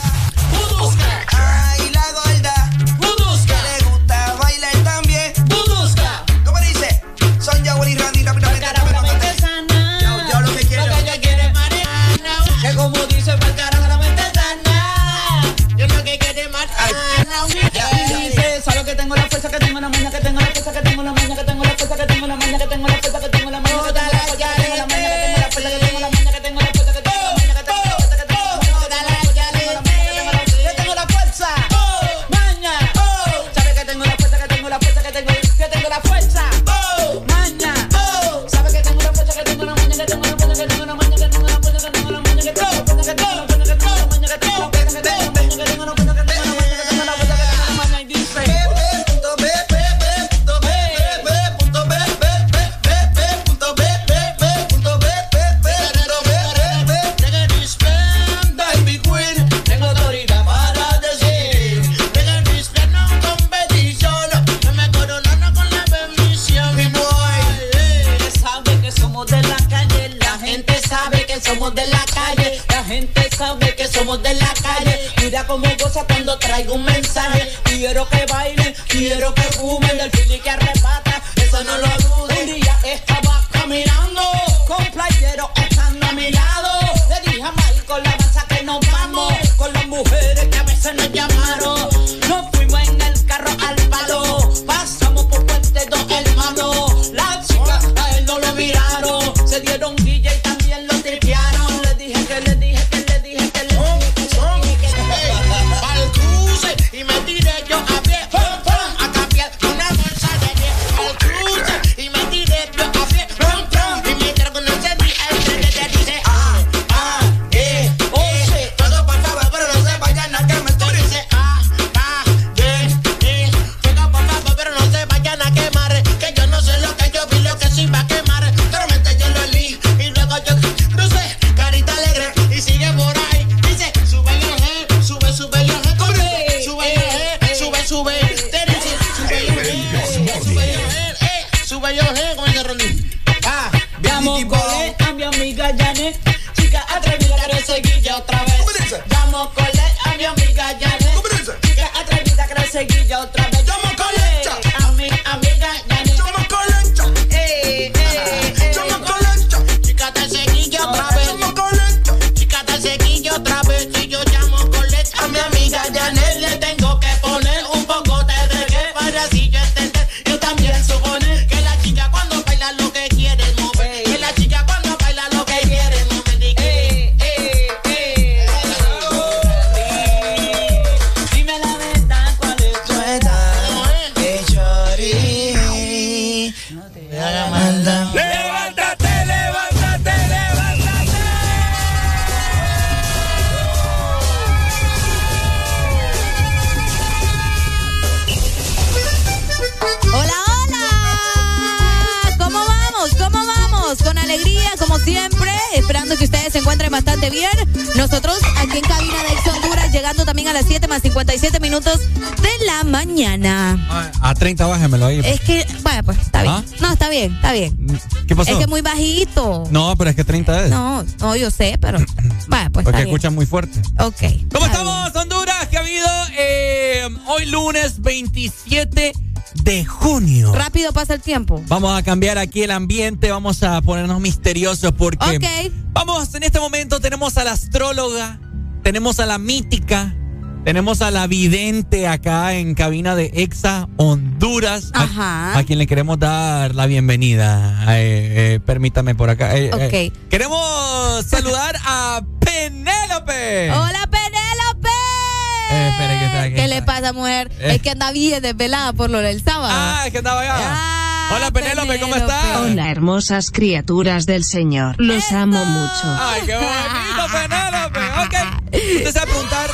que tengo una de la calle. Mira cómo goza cuando traigo un mensaje. Quiero que bailen, quiero que 30, ahí. Es que, bueno, pues está bien. No, está bien, está bien. Mm, ¿Qué pasó? Es que muy bajito. No, pero es que 30 es. No, no, yo sé, pero. <clears throat> bueno, pues. Porque escuchan muy fuerte. Ok. ¿Cómo estamos. Honduras? ¿Qué ha habido? Eh, hoy lunes 27 de junio. Rápido pasa el tiempo. Vamos a cambiar aquí el ambiente, vamos a ponernos misteriosos porque okay. vamos, en este momento tenemos a la astróloga, tenemos a la mítica, tenemos a la vidente acá en cabina de Exa On Honduras. a- Ajá. A, quien le queremos dar la bienvenida. Eh, eh, permítame por acá. Eh, eh, Ok. queremos saludar a Penélope. Hola, Penélope. Eh, espere, que está aquí. ¿Qué le pasa, mujer? Eh. Es que anda bien desvelada por lo del sábado. Ah, es que andaba allá. Hola, Penélope, ¿cómo estás? Hola, hermosas criaturas del Señor. Los amo mucho. Ay, qué bonito, <laughs> Penélope. Ok. Usted se va a preguntar.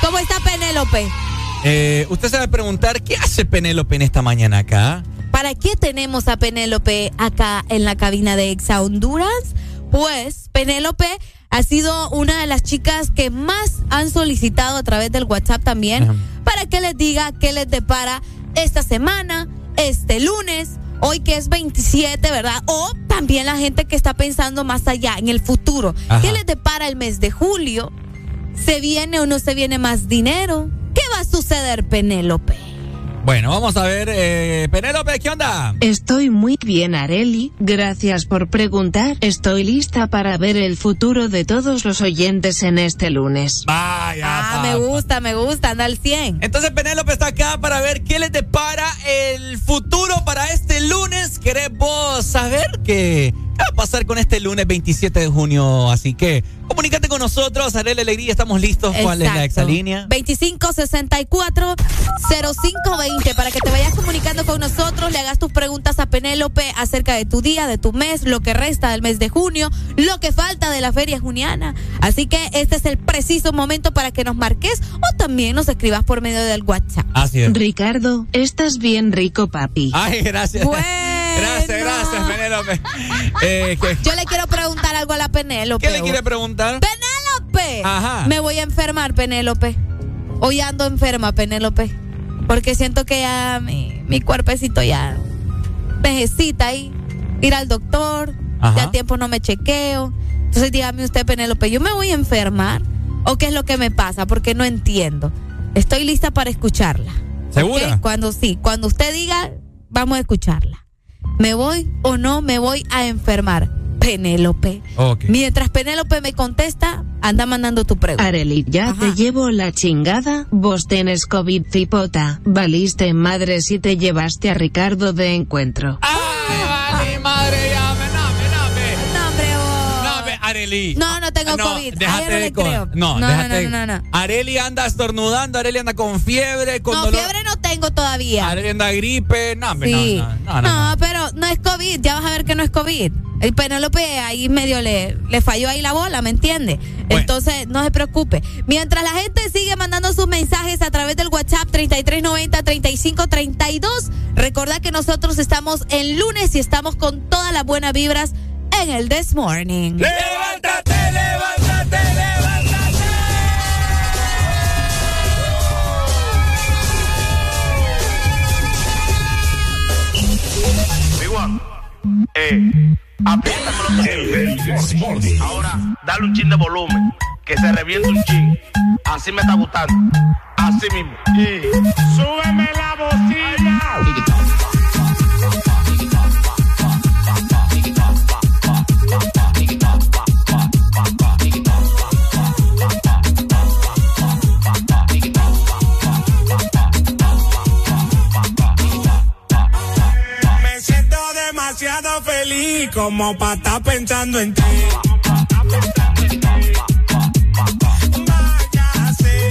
¿Cómo está Penélope? Eh, usted se va a preguntar qué hace Penélope en esta mañana acá. ¿Para qué tenemos a Penélope acá en la cabina de Exa Honduras? Pues Penélope ha sido una de las chicas que más han solicitado a través del WhatsApp también para que les diga qué les depara esta semana, este lunes, hoy que es 27, ¿verdad? O también la gente que está pensando más allá, en el futuro. Ajá. ¿Qué les depara el mes de julio? ¿Se viene o no se viene más dinero? ¿Qué va a suceder, Penélope? Bueno, vamos a ver, eh, Penélope, ¿qué onda? Estoy muy bien, Areli. Gracias por preguntar. Estoy lista para ver el futuro de todos los oyentes en este lunes. Vaya. Ah, me gusta, me gusta, anda al 100. Entonces, Penélope está acá para ver qué les depara el futuro para este lunes. Queremos saber qué va a pasar con este lunes 27 de junio, así que comunícate con nosotros, Arel Alegría, estamos listos. ¿Cuál es la exalínea? 2564 0520 para que te vayas comunicando con nosotros, le hagas tus preguntas a Penélope acerca de tu día, de tu mes, lo que resta del mes de junio, lo que falta de la feria juniana. Así que este es el preciso momento para que nos marques o también nos escribas por medio del WhatsApp. Así es. Ricardo, estás bien rico, papi. Ay, gracias. Bueno. Gracias, gracias, Penélope. Eh, Yo le quiero preguntar algo a la Penélope. ¿Qué le quiere preguntar? ¡Penélope! Ajá. Me voy a enfermar, Penélope. Hoy ando enferma, Penélope. Porque siento que ya mi, mi cuerpecito ya necesita ahí ir al doctor. Ajá. Ya tiempo no me chequeo. Entonces dígame usted, Penélope, ¿yo me voy a enfermar? ¿O qué es lo que me pasa? Porque no entiendo. Estoy lista para escucharla. ¿Segura? ¿Ok? Cuando sí, cuando usted diga, vamos a escucharla. ¿Me voy o no me voy a enfermar? Penélope. Mientras Penélope me contesta, anda mandando tu pregunta. Areli, ya te llevo la chingada. Vos tenés COVID cipota. Valiste madre si te llevaste a Ricardo de encuentro. Ay, madre, ya, me, no, me, no, me. No, hombre, vos. No, me. No, no tengo COVID. Déjate Ay, no le creo. No, No, déjate. no, no, no, no. Areli anda estornudando, Areli anda con fiebre, con No, dolor. fiebre no tengo todavía. Areli anda gripe. No, Sí. no, no, no, no, No, pero no es COVID. Ya vas a ver que no es COVID. El Penélope ahí medio le, le falló ahí la bola, ¿me entiende? Entonces, no se preocupe. Mientras la gente sigue mandando sus mensajes a través del WhatsApp 3390-3532, recordad que nosotros estamos el lunes y estamos con todas las buenas vibras en el This Morning. ¡Levántate, levántate, levántate! Ahora, dale un chin de volumen. Que se reviente un chin. Así me está gustando. Así mismo. Y súbeme como para estar pensando en ti. Váyase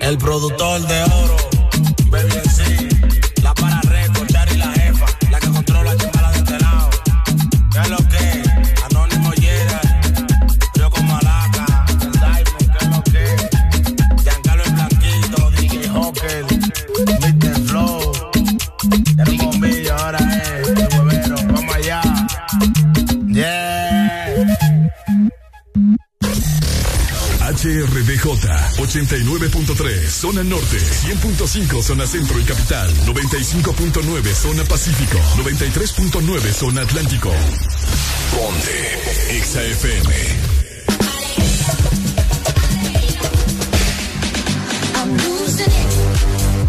el productor de oro, Zona Norte 100.5 Zona Centro y Capital 95.9 Zona Pacífico 93.9 Zona Atlántico Ponte XAFM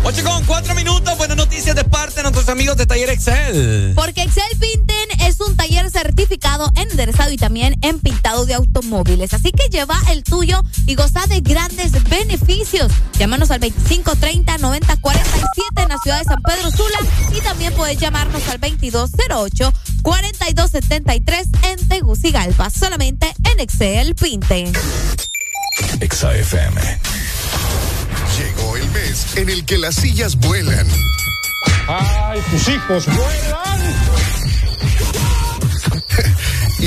8 con 4 minutos, buenas noticias de parte de nuestros amigos de Taller Excel. Porque Excel Pinten es un taller certificado en enderezado y también en pintado de automóviles. Así que lleva el tuyo y goza de grandes beneficios. Llámanos al 2530-9047 en la ciudad de San Pedro Sula y también puedes llamarnos al 2208-4273 en Tegucigalpa. Solamente en Excel Pinten. XAFM Llegó el mes en el que las sillas vuelan. ¡Ay, tus hijos vuelan!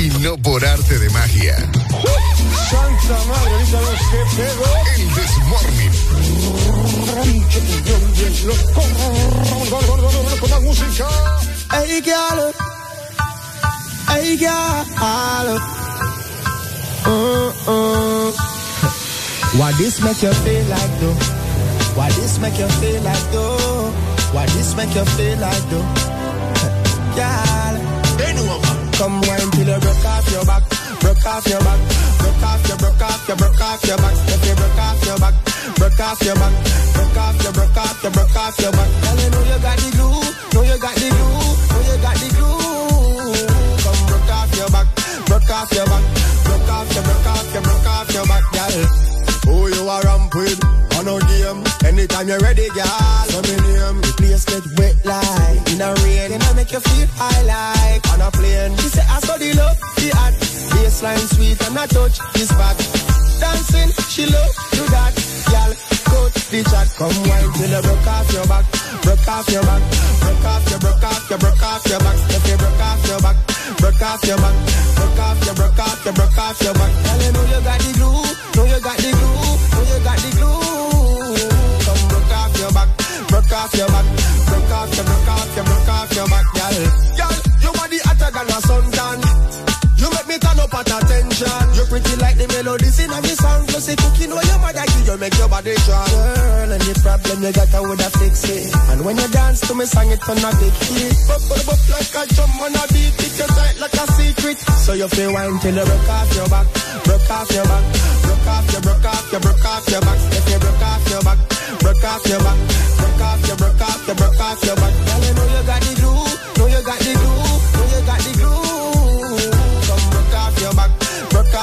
Y no por arte de magia. ¡Santa madre, ahorita los que pego! El Desmorning. Con la música. Hey, girl. Hey, girl. Uh, uh. Why this make you feel like though? Why this make you feel like though? Why this make you feel like though? <laughs> Girl, come wine till you broke off your back, broke off your back, broke off your, broke off your, broke off your back. If you broke off your back, broke off your back, broke off your, broke off your, broke off your back. Girl, you know you got the glue, know you got the glue, know you got the glue. Come broke off your back, broke off your back, broke off your, broke off your, broke off your back, girl. Who you are ramp with? On a game. Anytime you're ready, girl. So me name. The place get wet like in a rain. Then I make you feel high like on a plane. She say I saw the love, the art. Baseline sweet and I touch his back. Dancing, she love do that. Girl, coach the chat. Come wine till you broke off your back. Broke off your back. Broke off your, broke off your, broke off your back. If you broke off your back. Broke off your back. Broke off your, broke off your, broke off your back. Girl, you know you got the glue. Know you got the glue. Know you got the glue. Come broke off your back. Broke off your back. Broke off your, broke off your, broke off your back, girl. Girl, your body hotter than a suntan. At attention. You're pretty like the melodies in me song. Plus the cooking where your mother give you make your body strong. Girl, any problem you got, I woulda fix it. And when you dance to me song, it turn a big hit. Bop, bop, bop like a drum on a beat. It you tight like a secret. So you feel wine till you broke off your back. Broke off your back. Broke off your, broke off your, broke off your back. If you broke off your back. Broke off your back. Broke off your, broke off your, broke off your back. Girl, you know you got the glue.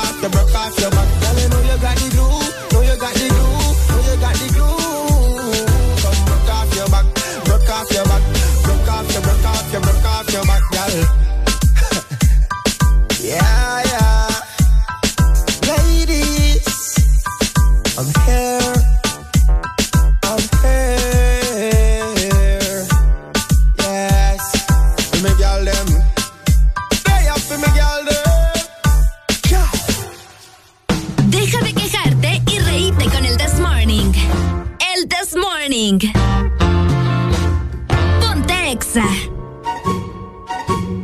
off your, broke off your, back. Girl, you know you got the Morning. Ponte Exa.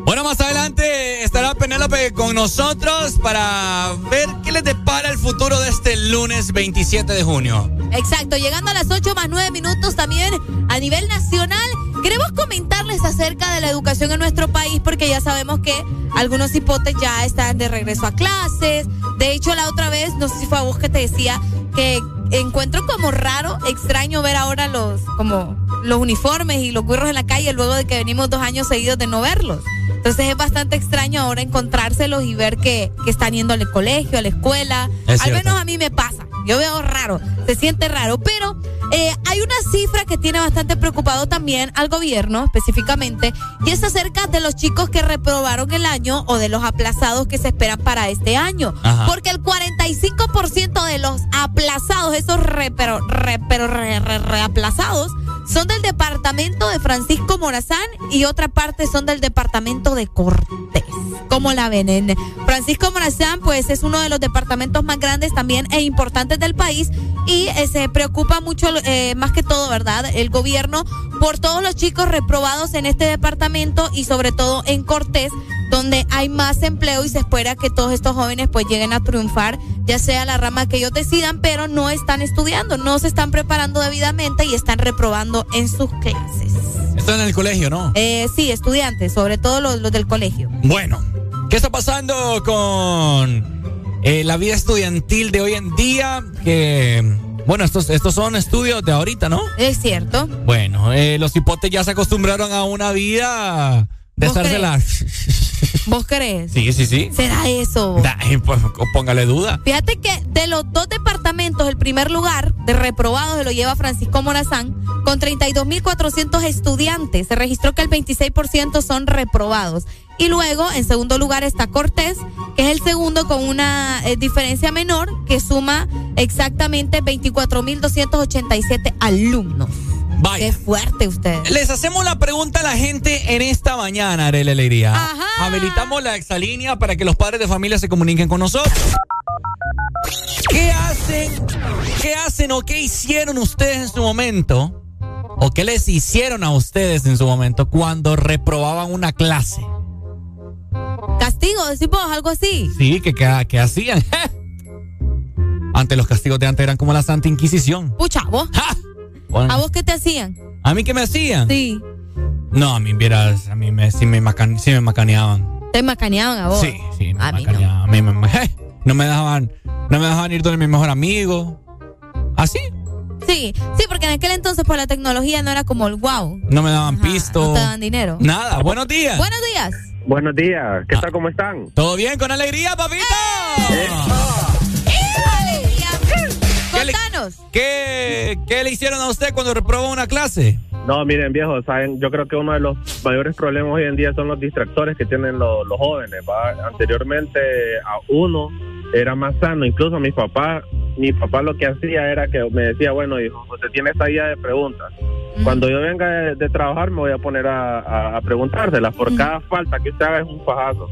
Bueno, más adelante estará Penélope con nosotros para ver qué les depara el futuro de este lunes 27 de junio. Exacto, llegando a las 8 más 9 minutos también a nivel nacional. Queremos comentarles acerca de la educación en nuestro país porque ya sabemos que algunos hipotes ya están de regreso a clases. De hecho, la otra vez, no sé si fue a vos que te decía que encuentro como raro, extraño ver ahora los, como los uniformes y los güirros en la calle luego de que venimos dos años seguidos de no verlos. Entonces es bastante extraño ahora encontrárselos y ver que, que están yendo al colegio, a la escuela. Es Al menos a mí me pasa. Yo veo raro, se siente raro. Pero eh, hay una cifra que tiene bastante preocupado también al gobierno específicamente y es acerca de los chicos que reprobaron el año o de los aplazados que se esperan para este año. Ajá. Porque el 45% de los aplazados, esos re, pero, re, pero re, re- reaplazados, son del departamento de Francisco Morazán y otra parte son del departamento de Cortés. ¿Cómo la ven? En Francisco Morazán, pues es uno de los departamentos más grandes también e importantes del país y eh, se preocupa mucho, eh, más que todo, ¿verdad? El gobierno por todos los chicos reprobados en este departamento y sobre todo en Cortés, donde hay más empleo y se espera que todos estos jóvenes pues lleguen a triunfar, ya sea la rama que ellos decidan, pero no están estudiando, no se están preparando debidamente y están reprobando en sus clases. Esto en el colegio, ¿no? Eh, sí, estudiantes, sobre todo los, los del colegio. Bueno, ¿qué está pasando con eh, la vida estudiantil de hoy en día? Que, bueno, estos, estos son estudios de ahorita, ¿no? Es cierto. Bueno, eh, los hipotes ya se acostumbraron a una vida de ¿Vos estársela. ¿Vos crees? Sí, sí, sí. ¿Será eso? <laughs> Pues póngale duda. Fíjate que de los dos departamentos, el primer lugar de reprobados se lo lleva Francisco Morazán, con 32.400 estudiantes. Se registró que el 26% son reprobados. Y luego, en segundo lugar, está Cortés, que es el segundo con una eh, diferencia menor, que suma exactamente 24.287 alumnos. Vaya. Qué fuerte usted. Les hacemos la pregunta a la gente en esta mañana, Arele Alegría. Habilitamos la exalínea para que los padres de familia se comuniquen con nosotros. ¿Qué hacen? ¿Qué hacen o qué hicieron ustedes en su momento? ¿O qué les hicieron a ustedes en su momento cuando reprobaban una clase? Castigo, decimos algo así. Sí, ¿qué, qué, qué hacían? <laughs> Antes los castigos de antes eran como la Santa Inquisición. Pucha, ¿vos? Bueno, ¿A vos qué te hacían? ¿A mí qué me hacían? Sí. No, a mí, vieras, a mí me, sí, me macan- sí me macaneaban. Te macaneaban a vos. Sí, sí, me A mí macaneaban. A mí me- <laughs> no me dejaban, no me dejaban ir donde mi mejor amigo. ¿Así? Sí, sí, porque en aquel entonces pues la tecnología no era como el wow. No me daban pisto. No te daban dinero. Nada, buenos días. Buenos días. Buenos días, ¿qué tal? ¿Cómo están? ¿Todo bien? ¿Con alegría, papito? ¿Qué, ¿Qué le hicieron a usted cuando reprobó una clase? No, miren, viejo, saben, yo creo que uno de los mayores problemas hoy en día son los distractores que tienen los, los jóvenes. ¿va? Anteriormente a uno era más sano, incluso mi papá, mi papá lo que hacía era que me decía, bueno, hijo, usted tiene esta guía de preguntas. Cuando yo venga de, de trabajar me voy a poner a, a- a preguntárselas. Por cada falta que usted haga es un fajazo.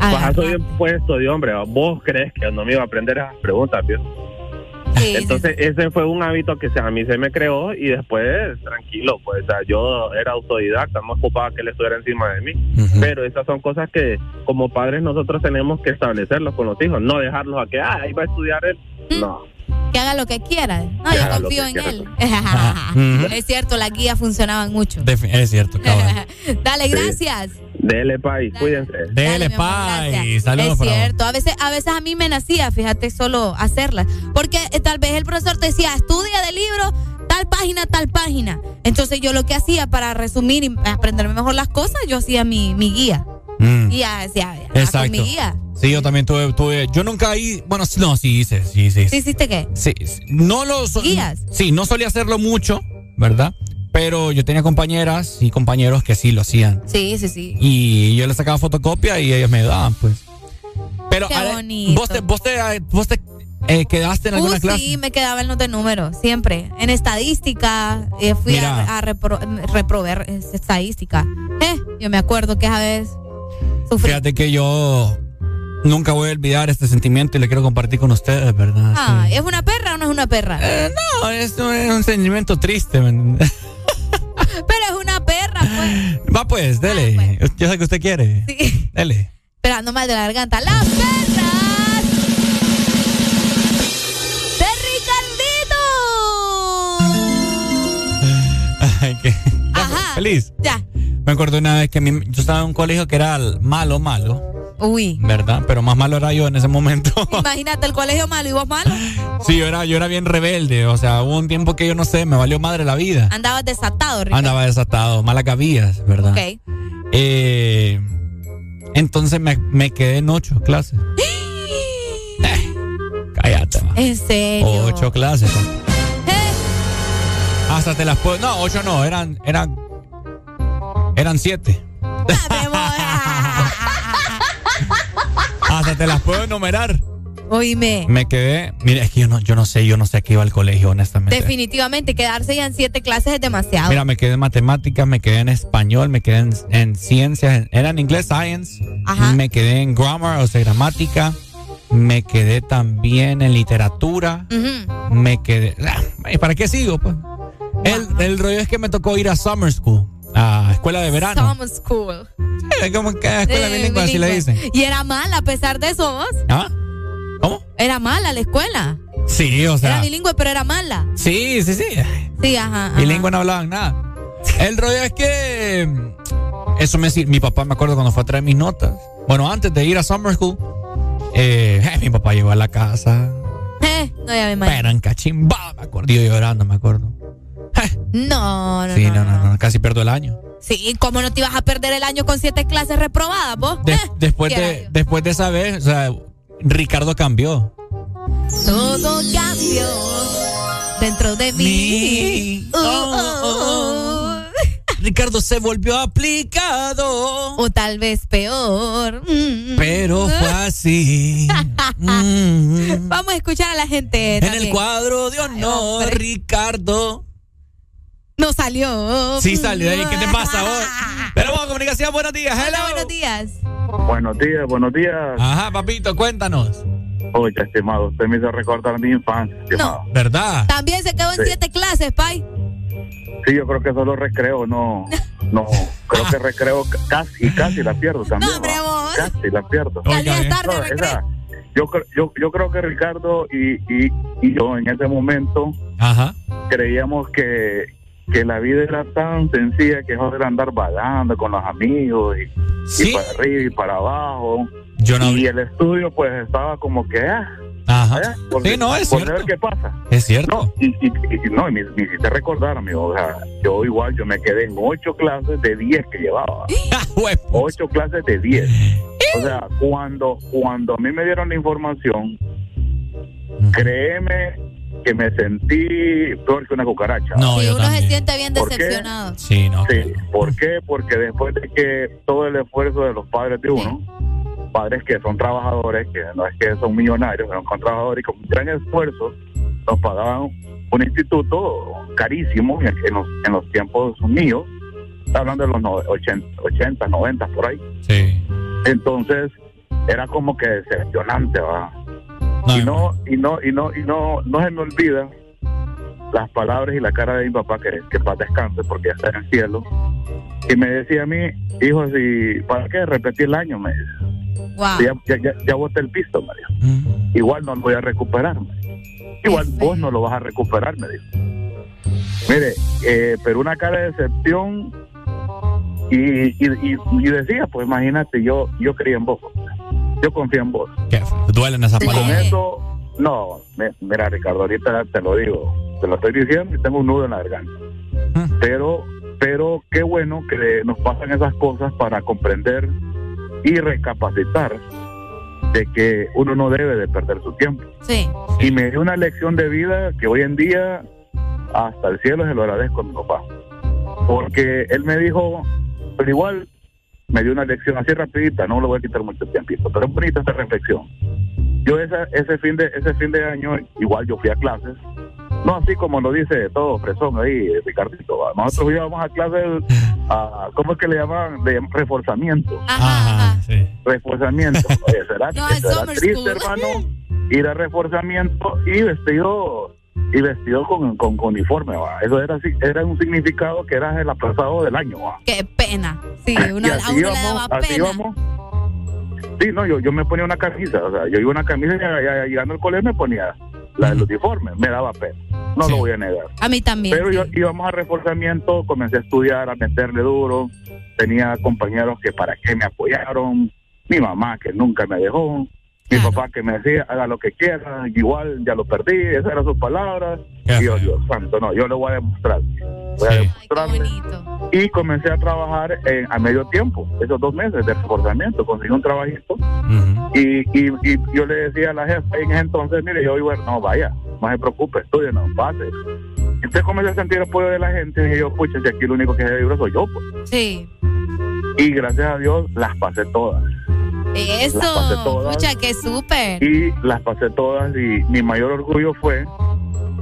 Fajazo bien puesto de hombre. ¿Vos crees que no me iba a aprender esas preguntas? Entonces ese fue un hábito que se- a mí se me creó y después, tranquilo, pues o sea, yo era autodidacta, no ocupaba que él estuviera encima de mí. Pero esas son cosas que como padres nosotros tenemos que establecerlos con los hijos, no dejarlos a que, ah, ahí va a estudiar él. No. Que haga lo que quiera. No, Que yo confío en quiera. él. <laughs> es cierto, las guías funcionaban mucho. Defi- Es cierto, cabal. <laughs> Dale, gracias. Dele, país, cuídense. Dele, pay. Saludos es cierto, a veces, a veces a mí me nacía, fíjate, solo hacerlas. Porque eh, tal vez el profesor te decía, estudia del libro, tal página, tal página. Entonces yo lo que hacía para resumir y aprenderme mejor las cosas, yo hacía mi, mi guía. Mm. Y ya decía, ah, Exacto. con mi guía. Sí, yo también tuve, tuve, yo nunca ahí, bueno, no, sí hice, sí, sí. ¿Sí hiciste qué? Sí, no lo so- ¿Guías? Sí, no solía hacerlo mucho, ¿verdad? Pero yo tenía compañeras y compañeros que sí lo hacían. Sí, sí, sí. Y yo les sacaba fotocopia y ellos me ayudaban, pues. Pero Qué bonito. vos te, vos te, vos te eh, quedaste en Uh, alguna clase. sí, me quedaba en los de números, siempre. En estadística, eh, fui Mira. a, a repro- reprobar eh, estadística. Eh, yo me acuerdo que esa vez sufrí. Fíjate que yo nunca voy a olvidar este sentimiento y le quiero compartir con ustedes, ¿verdad? Ah, ¿Es una perra o no es una perra? Eh, no, es un, es un sentimiento triste. ¿me- <laughs> Pero es una perra, pues. Va pues, dele. Yo sé que usted quiere. Sí. Dele. Esperando más de la garganta. ¡Las perras! ¡De Ricardito! <laughs> Ay, qué- Ya, pues, Feliz. Ya. Me acuerdo una vez que mi- yo estaba en un colegio que era malo, malo. Uy. ¿Verdad? Pero más malo era yo en ese momento. <laughs> Imagínate el colegio malo y vos malo. sí, yo era, yo era bien rebelde. O sea, hubo un tiempo que yo no sé, me valió madre la vida. Andabas desatado, Ricardo. Andaba desatado, mala cabías, ¿verdad? Ok. Eh, entonces me, me quedé en ocho clases. <gasps> Eh, cállate. En serio. Ocho clases. Hasta te las puedo. No, ocho no, eran, eran, eran siete. <laughs> Hasta te las puedo enumerar. Oíme. Me quedé. Mira, es que yo no, yo no sé, yo no sé a qué iba al colegio, honestamente. Definitivamente, quedarse ya en siete clases es demasiado. Mira, me quedé en matemáticas, me quedé en español, me quedé en, en ciencias, en- era en inglés, science. Me quedé en grammar, o sea, gramática. Me quedé también en literatura. Ujú. Me quedé. ah, ¿y ¿Para qué sigo? Pues? El, el rollo es que me tocó ir a summer school, a escuela de verano. Summer school. Eh, como que escuela Eh, bilingüe, así le dicen. Y era mala a pesar de eso, vos. ¿Ah? ¿Cómo? Era mala la escuela. Sí, o Era sea. bilingüe, pero era mala. Sí, sí, sí. Sí, ajá. ajá. Bilingüe no hablaban nada. El rollo es que mm, eso me mi papá me acuerdo cuando fue a traer mis notas. Bueno, antes de ir a summer school, eh, <laughs> mi papá llegó a la casa, Eh, no, ya me imagino. pero en cachimbada, me acuerdo, yo llorando, me acuerdo. <laughs> No, no, Sí, no. no, no, no, casi pierdo el año. Sí, ¿cómo no te ibas a perder el año con siete clases reprobadas, vos? De- <laughs> después, de, después de esa vez, o sea, Ricardo cambió. Todo cambió dentro de mí. Uh, uh, uh. Ricardo se volvió aplicado. O tal vez peor. Mm. Pero fue <laughs> así. Mm. Vamos a escuchar a la gente. En el cuadro de honor, Ricardo. No salió. Sí salió. ¿Qué te pasa vos? <laughs> Tenemos comunicación. Buenos días. Hola, Hello. buenos días. Buenos días, buenos días. Ajá, papito, cuéntanos. Oye, estimado, usted me hizo recordar mi infancia, estimado. ¿Verdad? También se quedó en Sí. siete clases, Pai. Sí, yo creo que solo recreo, no. <laughs> No, creo que recreo ca- casi, casi la pierdo también. No, hombre, ¿va? vos. Casi la pierdo. Salías tarde, No, esa- yo, yo, yo creo que Ricardo y, y, y yo en ese momento Ajá. creíamos que, que la vida era tan sencilla que era andar vagando con los amigos y, y para arriba y para abajo. Yo no- y el estudio pues estaba como que... ah, Ajá. ¿eh? Sí, no, es por cierto. ver qué pasa. Es cierto. No, y, y- y- no, y me, me hiciste recordar, amigo. O sea, yo igual, yo me quedé en ocho clases de diez que llevaba. <laughs> ocho clases de diez. O sea, cuando, cuando a mí me dieron la información, créeme que me sentí peor que una cucaracha. No, Sí, yo uno se siente bien decepcionado. Sí, no. Sí, ¿por qué? Porque después de que todo el esfuerzo de los padres de uno, padres que son trabajadores, que no es que son millonarios, pero son trabajadores y con gran esfuerzo nos pagaban un instituto carísimo en, los, en los tiempos míos, hablando de los no- 80, 80, 90 por ahí. Sí. Entonces era como que decepcionante, ¿va? y no y no y no y no no se me olvida las palabras y la cara de mi papá que que paz descanse porque ya está en el cielo. Y me decía a mí hijo si para qué repetir el año me dice. Wow. ya, ya, ya, ya boté el pisto me dijo. Igual no lo voy a recuperar. Me dijo. igual vos no lo vas a recuperar me dijo. Mire eh, pero una cara de decepción y, y, y, y decía pues imagínate yo yo creía en vos yo confío en vos ¿Qué? Duelen esas y con eso, no, me- mira Ricardo, ahorita te lo digo, te lo estoy diciendo y tengo un nudo en la garganta. Pero, pero qué bueno que nos pasan esas cosas para comprender y recapacitar de que uno no debe de perder su tiempo. Sí. Y me dio una lección de vida que hoy en día hasta el cielo se lo agradezco a mi papá. Porque él me dijo, pero igual me dio una lección así rapidita, no le voy a quitar mucho tiempito, pero es bonita esta reflexión. Yo esa, ese fin de ese fin de año igual yo fui a clases, no así como lo dice todo fresón ahí, Ricardito. Nosotros íbamos a clases, <laughs> a, ¿cómo es que le llaman? De reforzamiento. Ajá, sí. Reforzamiento. Oye, será, <laughs> No, será triste, school. hermano, ir a reforzamiento y vestido y vestido con, con, con uniforme. ¿va? Eso era era un significado que eras el aplazado del año. ¿va? Qué pena. Sí, <laughs> uno, Y a uno le íbamos, daba así pena. íbamos. Sí, no, yo, yo me ponía una camisa, o sea, yo iba una camisa y llegando al colegio me ponía la del uniforme, me daba pena, no lo voy a negar. A mí también. Pero yo íbamos a reforzamiento, comencé a estudiar, a meterle duro, tenía compañeros que para qué me apoyaron, mi mamá que nunca me dejó, mi papá que me decía, haga lo que quiera, igual ya lo perdí, esas eran sus palabras. y yo, Dios santo, no, yo le voy a demostrar. Voy a demostrarle. Y comencé a trabajar en- a medio tiempo, esos dos meses de reforzamiento, conseguí un trabajito. y, y, y yo le decía a la jefa en ese entonces, mire, yo iba, no, vaya, no se preocupe, estudie, no, pase. Usted comencé a sentir el apoyo de la gente, y dije yo, pucha, si aquí el único que se libro soy yo, pues. Sí. Y gracias a Dios las pasé todas. Eso. Las pasé todas. Escucha, qué súper. y las pasé todas y mi mayor orgullo fue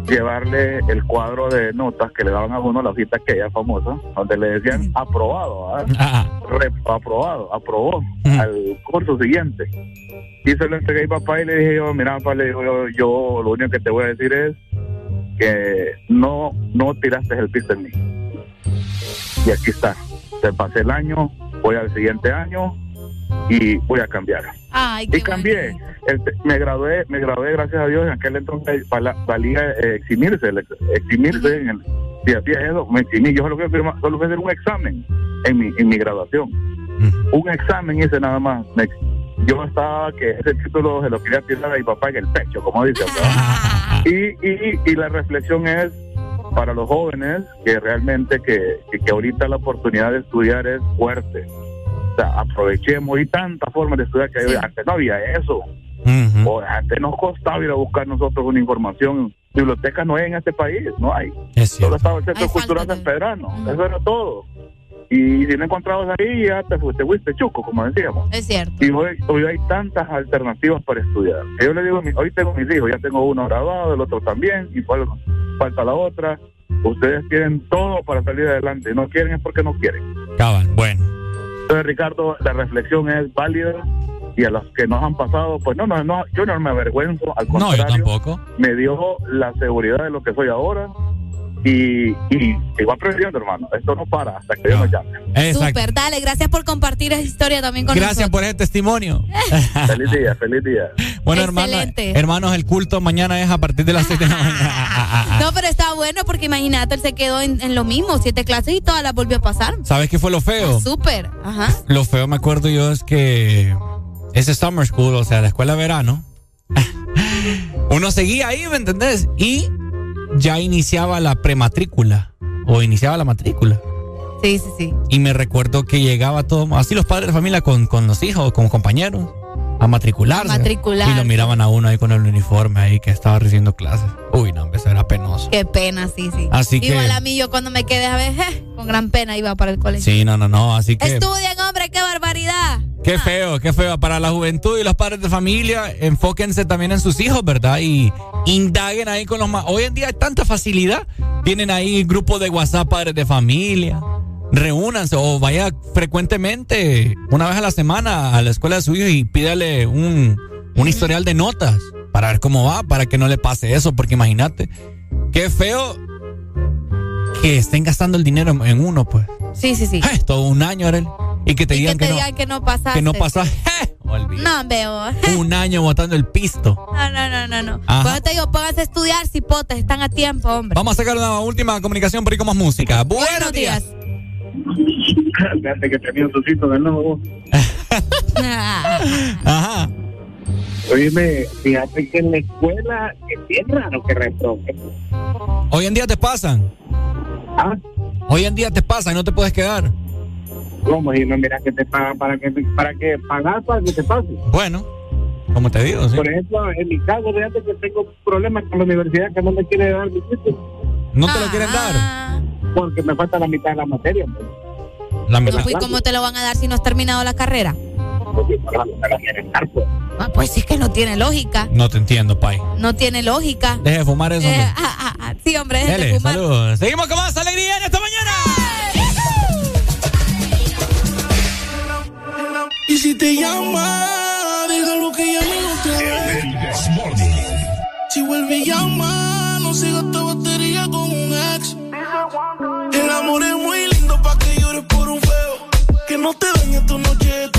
llevarle el cuadro de notas que le daban a uno la hojita aquella famosa donde le decían aprobado ¿verdad? Re- aprobado aprobó al curso siguiente y se lo entregué a mi papá y le dije yo mira papá le digo yo, yo lo único que te voy a decir es que no no tiraste el piso en mí y aquí está te pasé el año voy al siguiente año y voy a cambiar Ay, y cambié. El- me gradué, me gradué gracias a Dios. En aquel entonces valía eh, eximirse, el ex- eximirse. En el, si hacía eso, me eximí. Yo solo fui, a firmar- solo fui a hacer un examen en mi, en mi graduación. Un examen hice nada más. Me yo estaba que ese título se lo quería tirar a mi papá en el pecho, como dice. <laughs> y, y, y la reflexión es para los jóvenes que realmente que, que, que ahorita la oportunidad de estudiar es fuerte. O sea, aprovechemos y tantas formas de estudiar que hay antes no había eso. O antes nos costaba ir a buscar nosotros una información. Bibliotecas no hay en este país, no hay. Solo estaba el Centro Cultural San Pedrano, eso era todo. Y si no encontrabas ahí, ya te fuiste, fuiste chuco, como decíamos. Es cierto. Y hoy, hoy hay tantas alternativas para estudiar. Yo le digo, hoy tengo mis hijos, ya tengo uno graduado, el otro también, y fal- falta la otra. Ustedes tienen todo para salir adelante. No quieren es porque no quieren. Cabal, bueno. Entonces, Ricardo, la reflexión es válida y a los que nos han pasado, pues no, no, no yo no me avergüenzo, al No, yo contrario, tampoco. me dio la seguridad de lo que soy ahora y, y sigo aprendiendo, hermano. Esto no para hasta que Dios nos llame. Súper, dale, gracias por compartir esa historia también con Gracias nosotros. por ese testimonio. <laughs> feliz día, feliz día. Bueno, hermano, Excelente. hermanos, el culto mañana es a partir de las 7 de la mañana. <laughs> No, pero está bueno porque imagínate, él se quedó en, en lo mismo, siete clases y todas las volvió a pasar. ¿Sabes qué fue lo feo? Súper, ajá. Lo feo, me acuerdo yo, es que ese summer school, o sea, la escuela de verano, <laughs> uno seguía ahí, ¿me entendés? Y ya iniciaba la prematrícula o iniciaba la matrícula. Sí, sí, sí. Y me recuerdo que llegaba todo, así los padres de familia con, con los hijos, con compañeros, a matricularse. A matricularse. Y lo miraban a uno ahí con el uniforme ahí que estaba recibiendo clases. Uy, no, eso era penoso. Qué pena, sí, sí. Así que- Igual a mí, yo cuando me quedé a ver, je, <laughs> con gran pena iba para el colegio. Sí, no, no, no, así que... Estudien, hombre, qué barbaridad. Qué feo, qué feo. Para la juventud y los padres de familia, enfóquense también en sus hijos, ¿verdad? Y indaguen ahí con los más. Hoy en día hay tanta facilidad. Tienen ahí grupos de WhatsApp padres de familia. Reúnanse o vaya frecuentemente, una vez a la semana, a la escuela de su hijo y pídale un, un historial de notas para ver cómo va, para que no le pase eso. Porque imagínate, qué feo que estén gastando el dinero en, uno, pues. Sí, sí, sí. Eh, todo un año, Arel. Y que te y digan que que, te no, digan que no pasaste. que no pasó. <laughs> No, veo. <laughs> un año botando el pisto. No, no, no, no, no. Ajá. Te digo, pónganse a estudiar, cipotes, están a tiempo, hombre. Vamos a sacar una última comunicación por ahí con más música. Buenos, días. Fíjate <laughs> que tenía un susito de nuevo. Ajá. Oíme, fíjate que en la escuela es bien raro que reproben. Hoy en día te pasan. ¿Ah? Hoy en día te pasan y no te puedes quedar. ¿Cómo? Si no miras que te pagan para que, para que pagar para que te pase. Bueno, como te digo, sí. Por ejemplo, en mi caso, fíjate que tengo problemas con la universidad que no me quiere dar mi título. ¿No te lo quieren dar? Porque me falta la mitad de la materia. pues. La ¿Y mitad. cómo te lo van a dar si no has terminado la carrera? Pues. Ah, pues sí que no tiene lógica. No te entiendo, Pai. No tiene lógica. Deje de fumar eso. Eh, hombre. ah, ah, ah, sí, hombre, dejen de fumar. saludos. Seguimos con más alegría en esta mañana. Y si te llama, dígalo que llame otra vez. Si vuelve y llama, no siga esta batería con un ex. El amor es muy lindo pa' que llores por un feo. Que no te dañe tu noche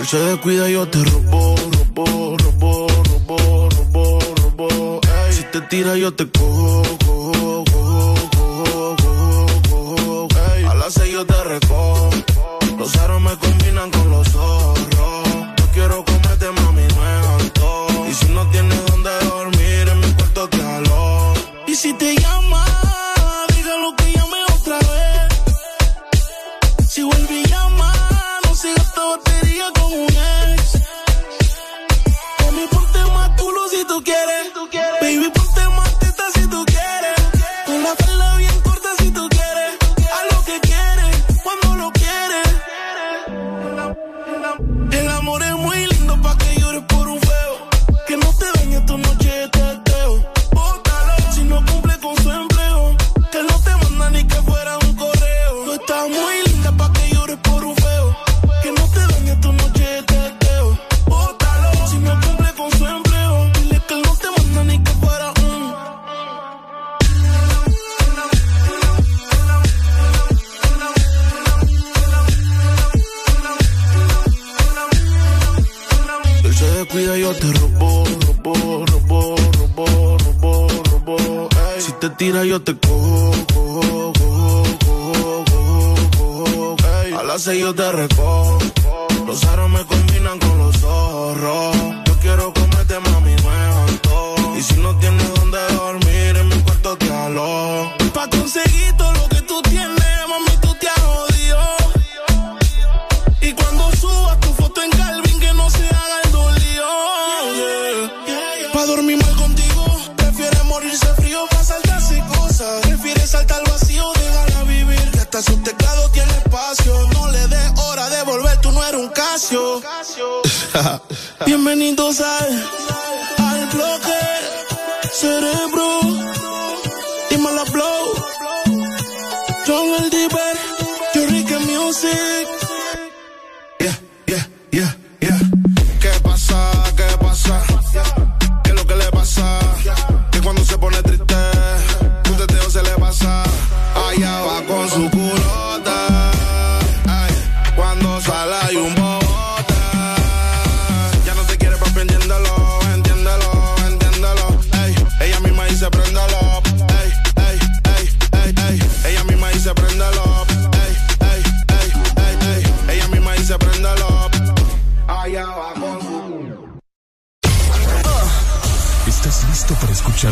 él se descuida yo te robo, robo, robo, robo, robo, robo. Ey, si te tira yo te cojo, cojo, cojo, cojo, cojo, cojo. A las seis yo te recojo. Los aros me combinan con los zorros. Te robo, robo, robo, robo, robo, robo. Ey, si te tira yo te cojo, cojo, cojo, cojo, cojo, cojo. Ey, a las seis yo te recojo. Los aros me combinan con los zorros. Yo quiero comerte, mami, alto. Y si no tienes <laughs> Bienvenidos al, al bloque cerebro. Dímelo blow. John el Diver, yo Music.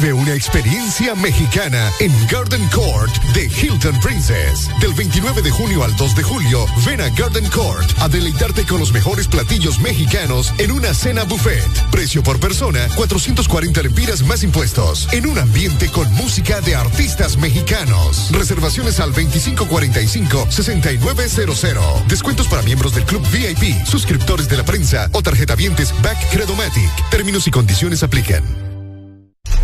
Vive una experiencia mexicana en Garden Court de Hilton Princess. Del 29 de junio al 2 de julio, ven a Garden Court a deleitarte con los mejores platillos mexicanos en una cena buffet. Precio por persona, 440 lempiras más impuestos. En un ambiente con música de artistas mexicanos. Reservaciones al 2545-6900. Descuentos para miembros del Club VIP, suscriptores de la prensa o tarjetavientes Back Credomatic. Términos y condiciones aplican.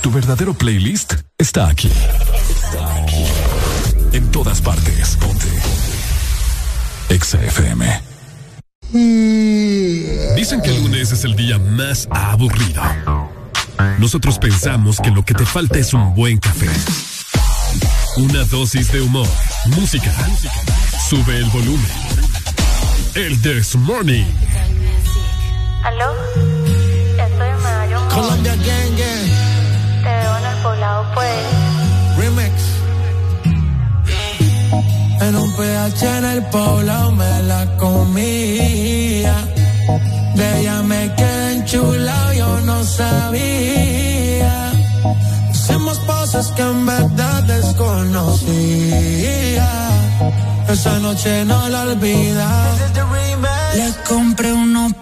Tu verdadero playlist está aquí. En todas partes. Ponte. Exa. Dicen que el lunes es el día más aburrido. Nosotros pensamos que lo que te falta es un buen café. Una dosis de humor, música. Sube el volumen. El This Morning. ¿Aló? Colombia Gang Gang. Te veo en el poblado, pues. Remix. En un PH en el poblado me la comía. De ella me quedé enchulado, yo no sabía. Hicimos cosas que en verdad desconocía. Esa noche no la olvida. Le compré unos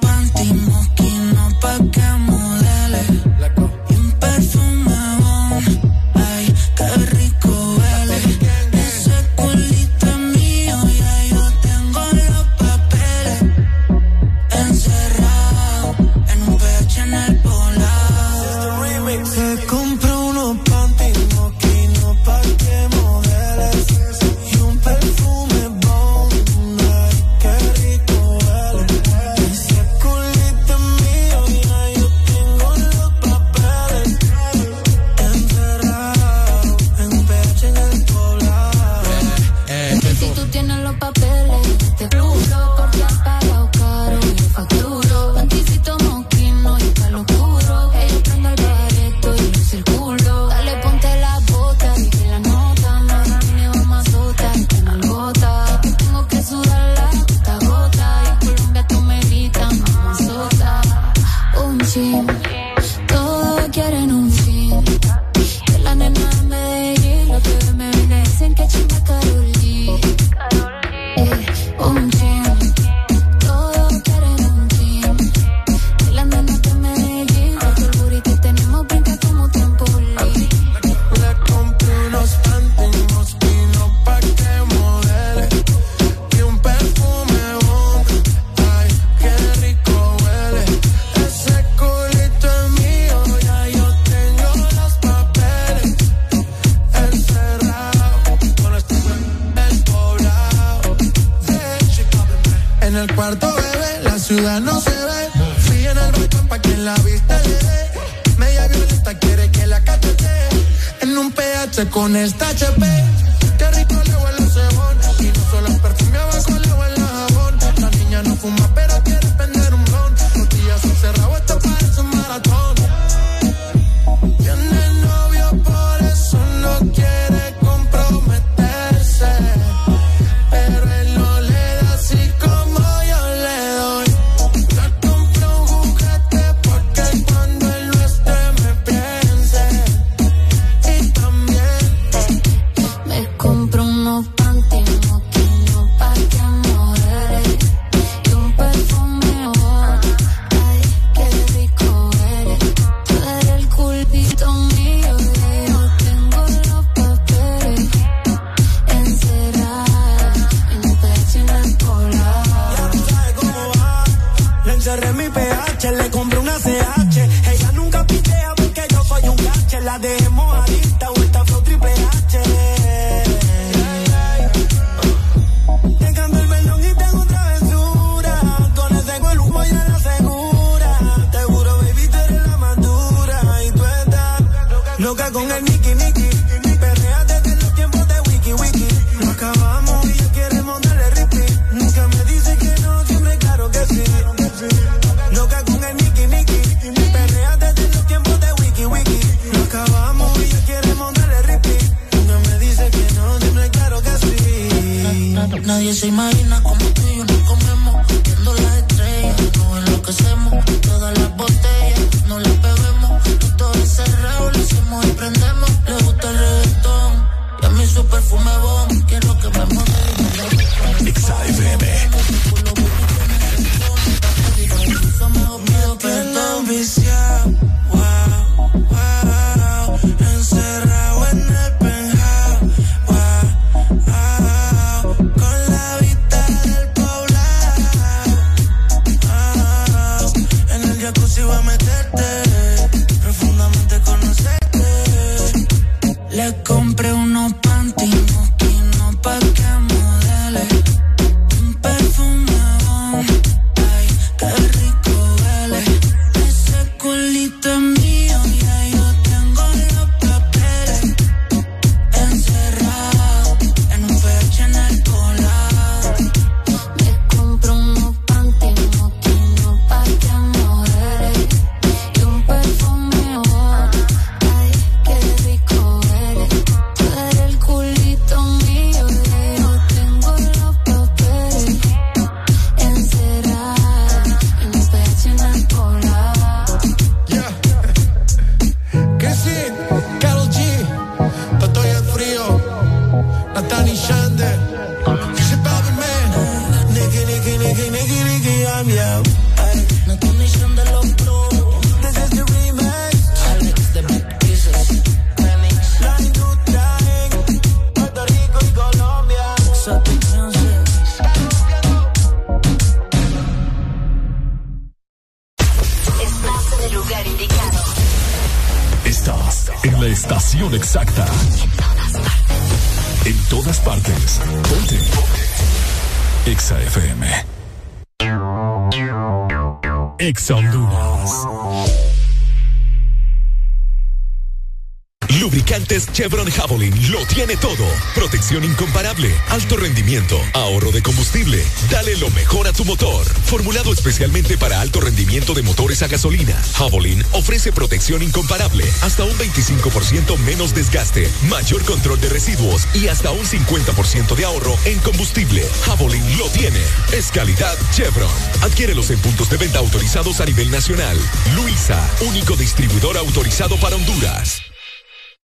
de motores a gasolina, Javelin ofrece protección incomparable, hasta un 25% menos desgaste, mayor control de residuos y hasta un 50% de ahorro en combustible. Javelin lo tiene. Es calidad Chevron. Adquiérelos en puntos de venta autorizados a nivel nacional. Luisa, único distribuidor autorizado para Honduras.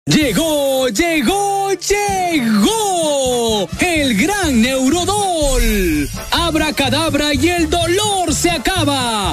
Llegó, llegó, llegó el gran Neurodol. Abracadabra y el dolor se acaba.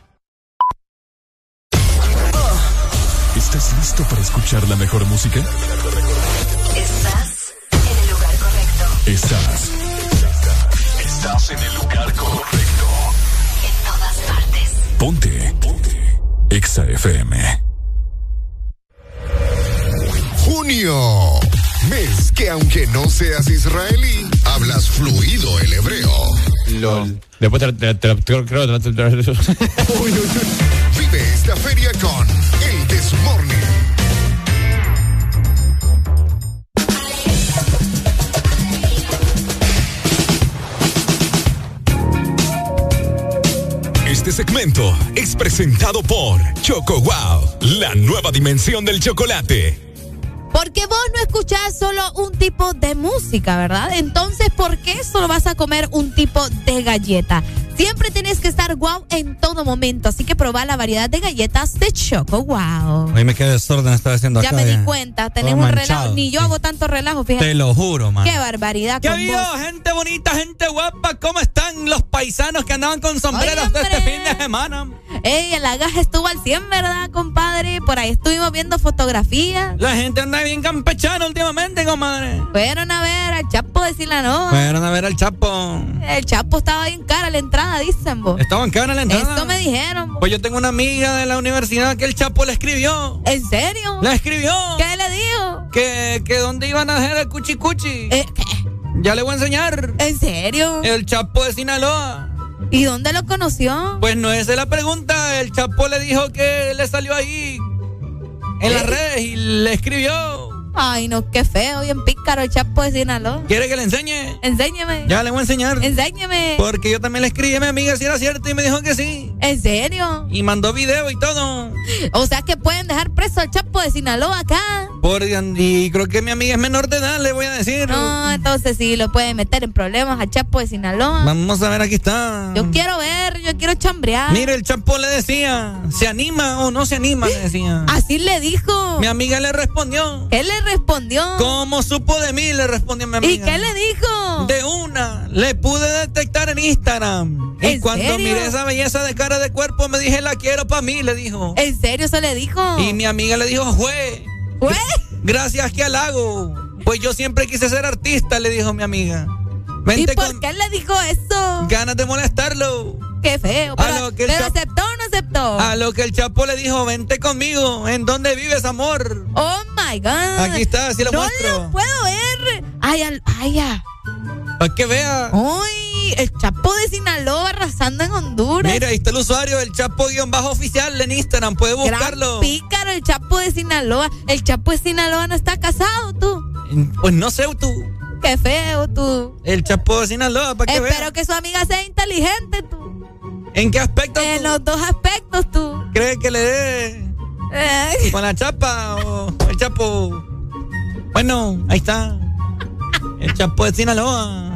Te, te, te, creo que Vive esta feria con el Desmorning. Este segmento es presentado por Choco Wow, la nueva dimensión del chocolate. Solo un tipo de música, ¿verdad? Entonces, ¿por qué solo vas a comer un tipo de galleta? Siempre tenés que estar wow en todo momento, así que probá la variedad de galletas de Choco Wow. Oye, me quedé desorden estaba haciendo Ya acá. me di cuenta, tenés un relajo. Ni yo hago tanto relajo, fíjate. Te lo juro, man. Qué barbaridad ¿Qué con habido, vos. gente bonita, gente guapa? ¿Cómo están los paisanos que andaban con sombreros Oye, de este fin de semana? Ey, el agaje estuvo al 100, ¿verdad, compadre? Por ahí estuvimos viendo fotografías. La gente anda bien campechana últimamente, comadre. Fueron a ver al Chapo de Silanoa. Fueron a ver al Chapo. El Chapo estaba bien cara la entrada, dicen vos. Estaban cara la entrada. Eso me dijeron. Pues yo tengo una amiga de la universidad que el Chapo le escribió. ¿En serio? Le escribió. ¿Qué le dijo? Que, que dónde iban a hacer el cuchi cuchi. Eh, Ya le voy a enseñar. ¿En serio? El Chapo de Sinaloa. ¿Y dónde lo conoció? Pues no esa es la pregunta. El Chapo le dijo que le salió ahí en las ¿Eh? redes y le escribió. Ay, no, qué feo, bien pícaro el Chapo de Sinaloa. ¿Quiere que le enseñe? Enséñame. Ya le voy a enseñar. Enséñame. Porque yo también le escribí a mi amiga si era cierto y me dijo que sí. ¿En serio? Y mandó video y todo. O sea que pueden dejar preso al Chapo de Sinaloa acá. Por, y creo que mi amiga es menor de edad, le voy a decir. No, entonces sí lo pueden meter en problemas al Chapo de Sinaloa. Vamos a ver, aquí está. Yo quiero ver, yo quiero chambrear. Mire, el Chapo le decía, ¿se anima o no se anima? Le decía. Así le dijo. Mi amiga le respondió. ¿Qué le respondió? ¿Cómo supo de mí? Le respondió mi amiga. ¿Y qué le dijo? De una. Le pude detectar en Instagram. Y ¿En cuando serio? miré esa belleza de cara de cuerpo, me dije, la quiero para mí, le dijo. ¿En serio se le dijo? Y mi amiga le dijo, fue. ¿Fue? Gracias que halago. Pues yo siempre quise ser artista, le dijo mi amiga. ¿Y por con qué le dijo eso? ganas de molestarlo. Qué feo. Pero, pero Chapo- aceptó o no aceptó. A lo que el Chapo le dijo, vente conmigo. ¿En dónde vives, amor? Oh my God. Aquí está, así lo no muestro. lo puedo ver. Ay, al- ay, ya. Para que vea. Uy, el Chapo de Sinaloa arrasando en Honduras. Mira, ahí está el usuario, el Chapo-oficial en Instagram. Puede Gran buscarlo. pícaro, el Chapo de Sinaloa. El Chapo de Sinaloa no está casado, tú. Pues no sé tú. Qué feo, tú. El Chapo de Sinaloa, para que Espero vea. que su amiga sea inteligente, tú. ¿En qué aspecto En tú los dos aspectos, tú. crees que le dé Eh, con la chapa o el Chapo? Bueno, ahí está. El Chapo de Sinaloa.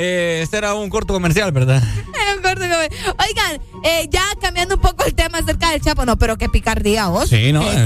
Eh, este era un corto comercial, ¿verdad? era <laughs> un corto que me- Oigan, eh, ya cambiando un poco el tema acerca del Chapo, no, pero qué picardía vos. Sí, ¿no? Eh,